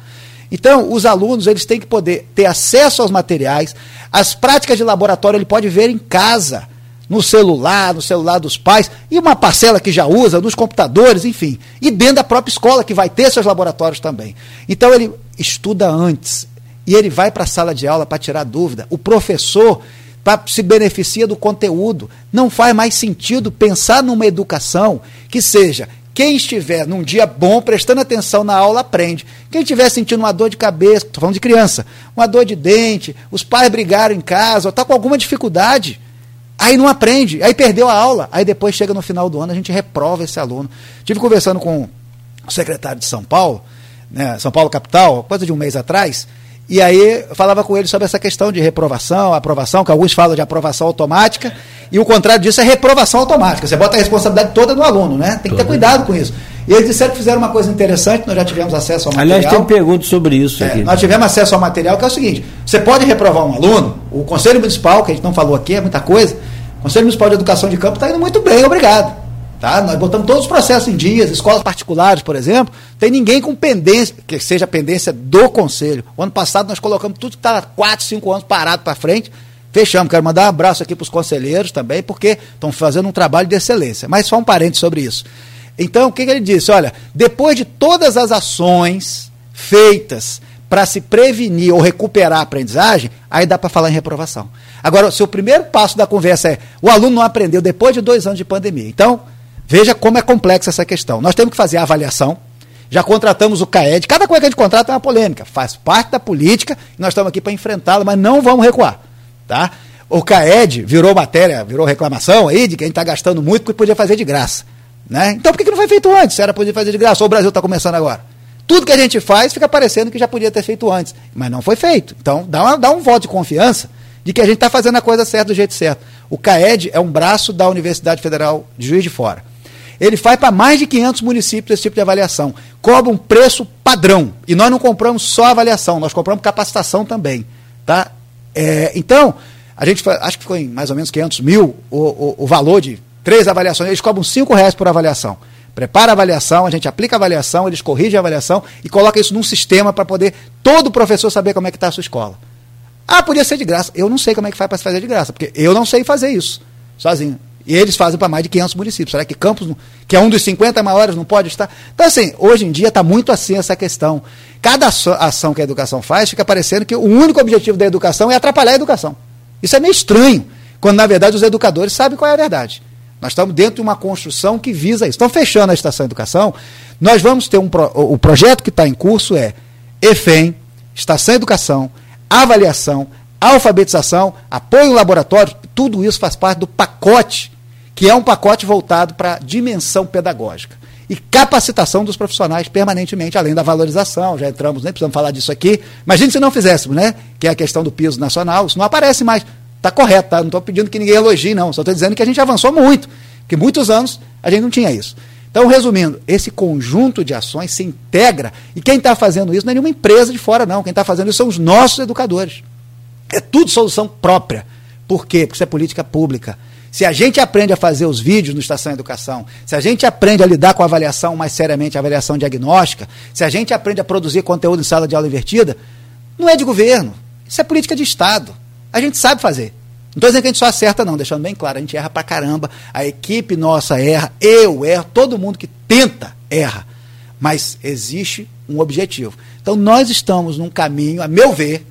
Então, os alunos eles têm que poder ter acesso aos materiais, as práticas de laboratório ele pode ver em casa, no celular, no celular dos pais, e uma parcela que já usa, nos computadores, enfim. E dentro da própria escola, que vai ter seus laboratórios também. Então, ele estuda antes e ele vai para a sala de aula para tirar dúvida. O professor pra, se beneficia do conteúdo. Não faz mais sentido pensar numa educação que seja quem estiver num dia bom, prestando atenção na aula, aprende. Quem estiver sentindo uma dor de cabeça, estou falando de criança, uma dor de dente, os pais brigaram em casa, ou está com alguma dificuldade, aí não aprende, aí perdeu a aula. Aí depois chega no final do ano, a gente reprova esse aluno. Tive conversando com o secretário de São Paulo, né, São Paulo capital, coisa de um mês atrás, e aí eu falava com ele sobre essa questão de reprovação, aprovação, que alguns falam de aprovação automática, e o contrário disso é reprovação automática. Você bota a responsabilidade toda no aluno, né? Tem que ter cuidado com isso. E eles disseram que fizeram uma coisa interessante, nós já tivemos acesso ao material. Aliás, tem pergunta sobre isso é. Nós tivemos acesso ao material, que é o seguinte: você pode reprovar um aluno, o Conselho Municipal, que a gente não falou aqui, é muita coisa, o Conselho Municipal de Educação de Campo está indo muito bem, obrigado. Tá? Nós botamos todos os processos em dias, escolas particulares, por exemplo, tem ninguém com pendência, que seja pendência do conselho. O ano passado nós colocamos tudo que está há 4, 5 anos parado para frente, fechamos. Quero mandar um abraço aqui para os conselheiros também, porque estão fazendo um trabalho de excelência. Mas só um parente sobre isso. Então, o que, que ele disse? Olha, depois de todas as ações feitas para se prevenir ou recuperar a aprendizagem, aí dá para falar em reprovação. Agora, se o primeiro passo da conversa é o aluno não aprendeu depois de dois anos de pandemia. Então, Veja como é complexa essa questão. Nós temos que fazer a avaliação. Já contratamos o CAED. Cada coisa que a gente contrata é uma polêmica. Faz parte da política e nós estamos aqui para enfrentá-la, mas não vamos recuar. Tá? O CAED virou matéria, virou reclamação aí de que a gente está gastando muito porque podia fazer de graça. Né? Então por que, que não foi feito antes? Era podia fazer de graça, ou o Brasil está começando agora. Tudo que a gente faz fica parecendo que já podia ter feito antes, mas não foi feito. Então dá, uma, dá um voto de confiança de que a gente está fazendo a coisa certa do jeito certo. O CAED é um braço da Universidade Federal de Juiz de Fora. Ele faz para mais de 500 municípios esse tipo de avaliação. Cobra um preço padrão. E nós não compramos só avaliação, nós compramos capacitação também. Tá? É, então, a gente acho que ficou em mais ou menos 500 mil o, o, o valor de três avaliações. Eles cobram 5 reais por avaliação. Prepara a avaliação, a gente aplica a avaliação, eles corrigem a avaliação e coloca isso num sistema para poder todo professor saber como é que está a sua escola. Ah, podia ser de graça. Eu não sei como é que faz para se fazer de graça, porque eu não sei fazer isso sozinho. E eles fazem para mais de 500 municípios. Será que Campos, que é um dos 50 maiores, não pode estar? Então, assim, hoje em dia está muito assim essa questão. Cada ação que a educação faz fica parecendo que o único objetivo da educação é atrapalhar a educação. Isso é meio estranho, quando na verdade os educadores sabem qual é a verdade. Nós estamos dentro de uma construção que visa isso. Estão fechando a estação educação. Nós vamos ter um pro, o projeto que está em curso é EFEM, estação educação, avaliação, alfabetização, apoio laboratório, tudo isso faz parte do pacote que é um pacote voltado para dimensão pedagógica. E capacitação dos profissionais permanentemente, além da valorização, já entramos, nem precisamos falar disso aqui. Imagine se não fizéssemos, né? Que é a questão do piso nacional, isso não aparece mais. Está correto, tá? Não estou pedindo que ninguém elogie, não. Só estou dizendo que a gente avançou muito, que muitos anos a gente não tinha isso. Então, resumindo, esse conjunto de ações se integra e quem está fazendo isso não é nenhuma empresa de fora, não. Quem está fazendo isso são os nossos educadores. É tudo solução própria. Por quê? Porque isso é política pública. Se a gente aprende a fazer os vídeos no Estação Educação, se a gente aprende a lidar com a avaliação mais seriamente, a avaliação diagnóstica, se a gente aprende a produzir conteúdo em sala de aula invertida, não é de governo. Isso é política de Estado. A gente sabe fazer. Não estou dizendo que a gente só acerta, não, deixando bem claro, a gente erra pra caramba, a equipe nossa erra, eu erro, todo mundo que tenta erra. Mas existe um objetivo. Então nós estamos num caminho, a meu ver,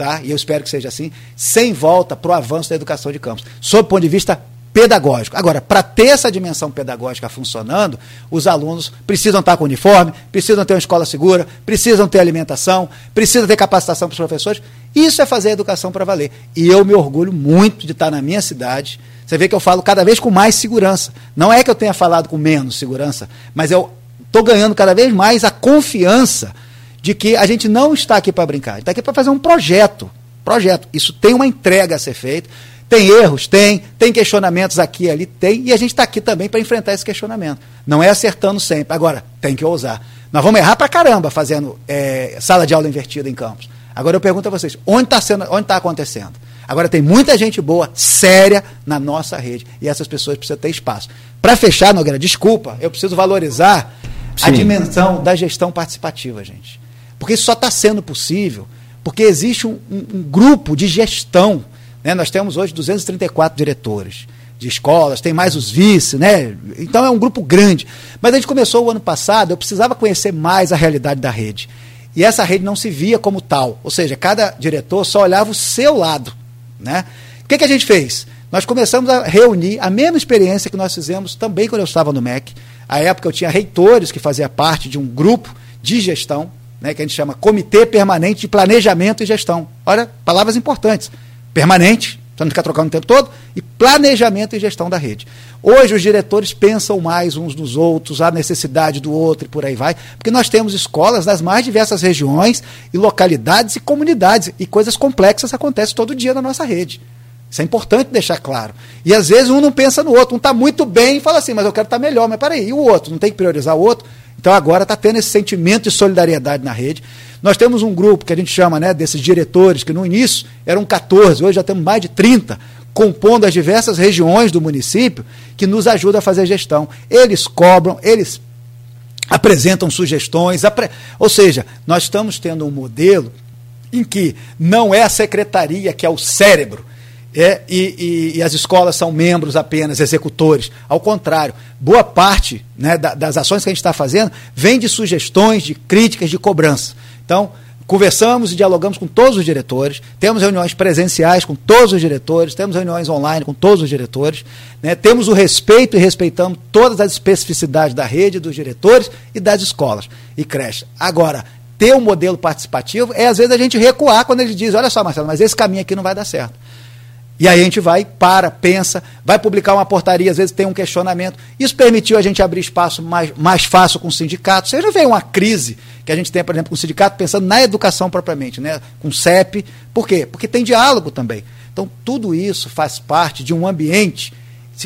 tá? e eu espero que seja assim, sem volta para o avanço da educação de campos. Sob o ponto de vista pedagógico. Agora, para ter essa dimensão pedagógica funcionando, os alunos precisam estar com uniforme, precisam ter uma escola segura, precisam ter alimentação, precisam ter capacitação para os professores. Isso é fazer a educação para valer. E eu me orgulho muito de estar na minha cidade. Você vê que eu falo cada vez com mais segurança. Não é que eu tenha falado com menos segurança, mas eu estou ganhando cada vez mais a confiança de que a gente não está aqui para brincar, a gente está aqui para fazer um projeto. Projeto. Isso tem uma entrega a ser feita. Tem erros? Tem. Tem questionamentos aqui e ali? Tem. E a gente está aqui também para enfrentar esse questionamento. Não é acertando sempre. Agora, tem que ousar. Nós vamos errar para caramba fazendo é, sala de aula invertida em campos. Agora eu pergunto a vocês, onde está está acontecendo? Agora tem muita gente boa, séria na nossa rede. E essas pessoas precisam ter espaço. Para fechar, Nogueira, desculpa, eu preciso valorizar Sim. a dimensão da gestão participativa, gente. Porque isso só está sendo possível porque existe um, um, um grupo de gestão. Né? Nós temos hoje 234 diretores de escolas, tem mais os vice, né? Então é um grupo grande. Mas a gente começou o ano passado, eu precisava conhecer mais a realidade da rede. E essa rede não se via como tal. Ou seja, cada diretor só olhava o seu lado. Né? O que, que a gente fez? Nós começamos a reunir a mesma experiência que nós fizemos também quando eu estava no MEC. À época eu tinha reitores que faziam parte de um grupo de gestão né, que a gente chama Comitê Permanente de Planejamento e Gestão. Olha, palavras importantes. Permanente, para não ficar trocando o tempo todo, e planejamento e gestão da rede. Hoje os diretores pensam mais uns nos outros, a necessidade do outro e por aí vai, porque nós temos escolas nas mais diversas regiões e localidades e comunidades, e coisas complexas acontecem todo dia na nossa rede. Isso é importante deixar claro. E às vezes um não pensa no outro, um está muito bem e fala assim, mas eu quero estar tá melhor, mas peraí, e o outro? Não tem que priorizar o outro? Então agora está tendo esse sentimento de solidariedade na rede. Nós temos um grupo que a gente chama né, desses diretores, que no início eram 14, hoje já temos mais de 30, compondo as diversas regiões do município, que nos ajuda a fazer gestão. Eles cobram, eles apresentam sugestões, apre... ou seja, nós estamos tendo um modelo em que não é a secretaria que é o cérebro, é, e, e, e, as escolas são membros apenas, executores. Ao contrário, boa parte né, da, das ações que a gente está fazendo vem de sugestões, de críticas, de cobrança. Então, conversamos e dialogamos com todos os diretores, temos reuniões presenciais com todos os diretores, temos reuniões online com todos os diretores, né, temos o respeito e respeitamos todas as especificidades da rede, dos diretores e das escolas e creches. Agora, ter um modelo participativo é às vezes a gente recuar quando eles dizem, olha só, Marcelo, mas esse caminho aqui não vai dar certo. E aí a gente vai, para, pensa, vai publicar uma portaria, às vezes tem um questionamento. Isso permitiu a gente abrir espaço mais, mais fácil com o sindicato. Você já vê uma crise que a gente tem, por exemplo, com o sindicato, pensando na educação propriamente, né? com o CEP. Por quê? Porque tem diálogo também. Então, tudo isso faz parte de um ambiente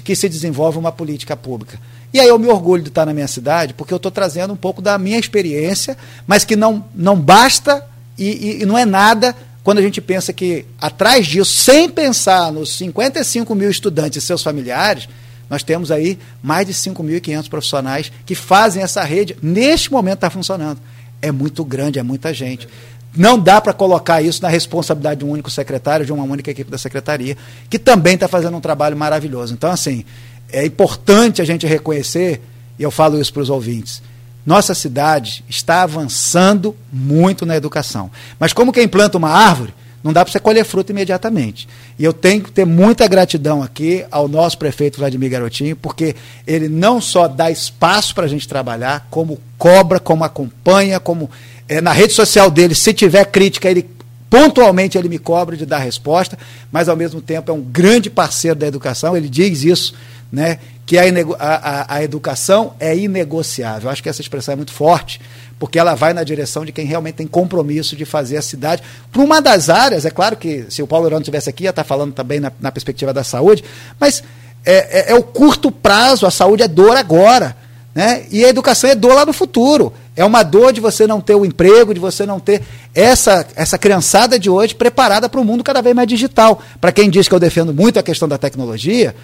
que se desenvolve uma política pública. E aí eu me orgulho de estar na minha cidade, porque eu estou trazendo um pouco da minha experiência, mas que não, não basta e, e, e não é nada quando a gente pensa que atrás disso, sem pensar nos 55 mil estudantes e seus familiares, nós temos aí mais de 5.500 profissionais que fazem essa rede, neste momento está funcionando. É muito grande, é muita gente. Não dá para colocar isso na responsabilidade de um único secretário, de uma única equipe da secretaria, que também está fazendo um trabalho maravilhoso. Então, assim, é importante a gente reconhecer, e eu falo isso para os ouvintes, nossa cidade está avançando muito na educação. Mas como quem planta uma árvore, não dá para você colher fruta imediatamente. E eu tenho que ter muita gratidão aqui ao nosso prefeito Vladimir Garotinho, porque ele não só dá espaço para a gente trabalhar, como cobra, como acompanha, como é, na rede social dele, se tiver crítica, ele pontualmente ele me cobra de dar resposta, mas ao mesmo tempo é um grande parceiro da educação, ele diz isso né, que a, a, a, educação é inegociável. Acho que essa expressão é muito forte, porque ela vai na direção de quem realmente tem compromisso de fazer a cidade. Para uma das áreas, é claro que se o Paulo Orano estivesse aqui, ia estar falando também na, na perspectiva da saúde, mas é, é, é, o curto prazo, a saúde é dor agora. Né? E a educação é dor lá no futuro. É uma dor de você não ter o emprego, de você não ter essa, essa criançada de hoje preparada para o mundo cada vez mais digital. Para quem diz que eu defendo muito a questão da tecnologia,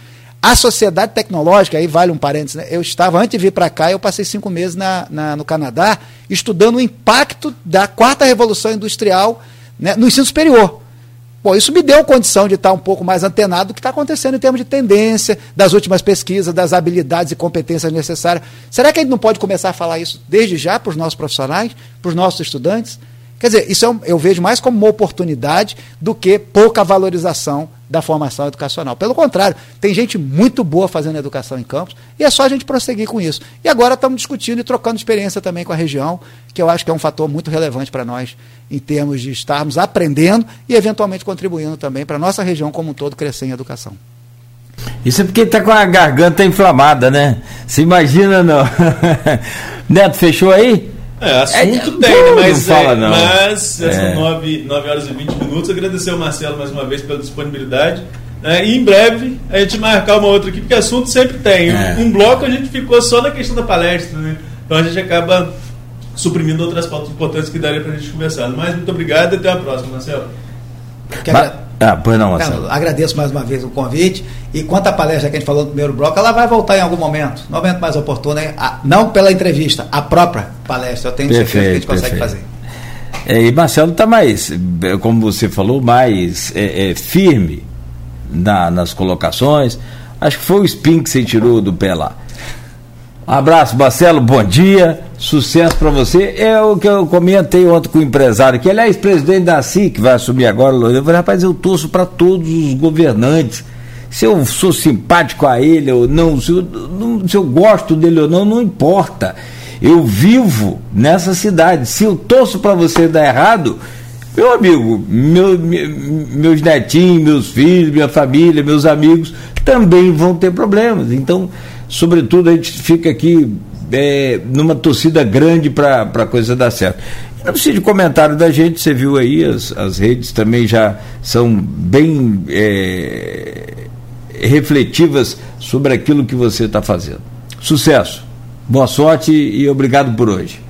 a sociedade tecnológica, aí vale um parênteses, né? eu estava, antes de vir para cá, eu passei cinco meses na, na, no Canadá, estudando o impacto da quarta revolução industrial né, no ensino superior. Bom, isso me deu condição de estar um pouco mais antenado do que está acontecendo em termos de tendência, das últimas pesquisas, das habilidades e competências necessárias. Será que a gente não pode começar a falar isso desde já para os nossos profissionais, para os nossos estudantes? Quer dizer, isso é um, eu vejo mais como uma oportunidade do que pouca valorização da formação educacional. Pelo contrário, tem gente muito boa fazendo educação em campos e é só a gente prosseguir com isso. E agora estamos discutindo e trocando experiência também com a região, que eu acho que é um fator muito relevante para nós em termos de estarmos aprendendo e eventualmente contribuindo também para a nossa região como um todo crescer em educação. Isso é porque está com a garganta inflamada, né? Se imagina não. Neto, fechou aí? É, assunto é, tem? Mas, não fala, é, não. mas é. são 9, 9 horas e 20 minutos. Agradecer ao Marcelo mais uma vez pela disponibilidade. Né? E em breve a gente marcar uma outra aqui, porque assunto sempre tem. É. Um, bloco a gente ficou só na questão da palestra, né? Então a gente acaba suprimindo outras pautas importantes que daria para a gente conversar. Mas muito obrigado e até a próxima, Marcelo. Mas, ah, pois não, Marcelo. Agradeço mais uma vez o convite. E quanto à palestra que a gente falou no primeiro bloco, ela vai voltar em algum momento, no momento mais oportuno, não pela entrevista, a própria palestra. Eu tenho perfeito, certeza que a gente consegue perfeito. fazer. É, e Marcelo está mais, como você falou, mais é, é, firme na, nas colocações. Acho que foi o spin que você tirou do pé lá. Abraço, Marcelo, bom dia, sucesso para você. É o que eu comentei ontem com o empresário, que aliás, presidente da CIC, que vai assumir agora, eu falei, rapaz, eu torço para todos os governantes. Se eu sou simpático a ele ou não se, eu, se eu gosto dele ou não, não importa. Eu vivo nessa cidade. Se eu torço para você dar errado, meu amigo, meu, meus netinhos, meus filhos, minha família, meus amigos também vão ter problemas. Então, sobretudo a gente fica aqui é, numa torcida grande para a coisa dar certo. Não precisa de comentário da gente, você viu aí, as, as redes também já são bem é, refletivas sobre aquilo que você está fazendo. Sucesso, boa sorte e obrigado por hoje.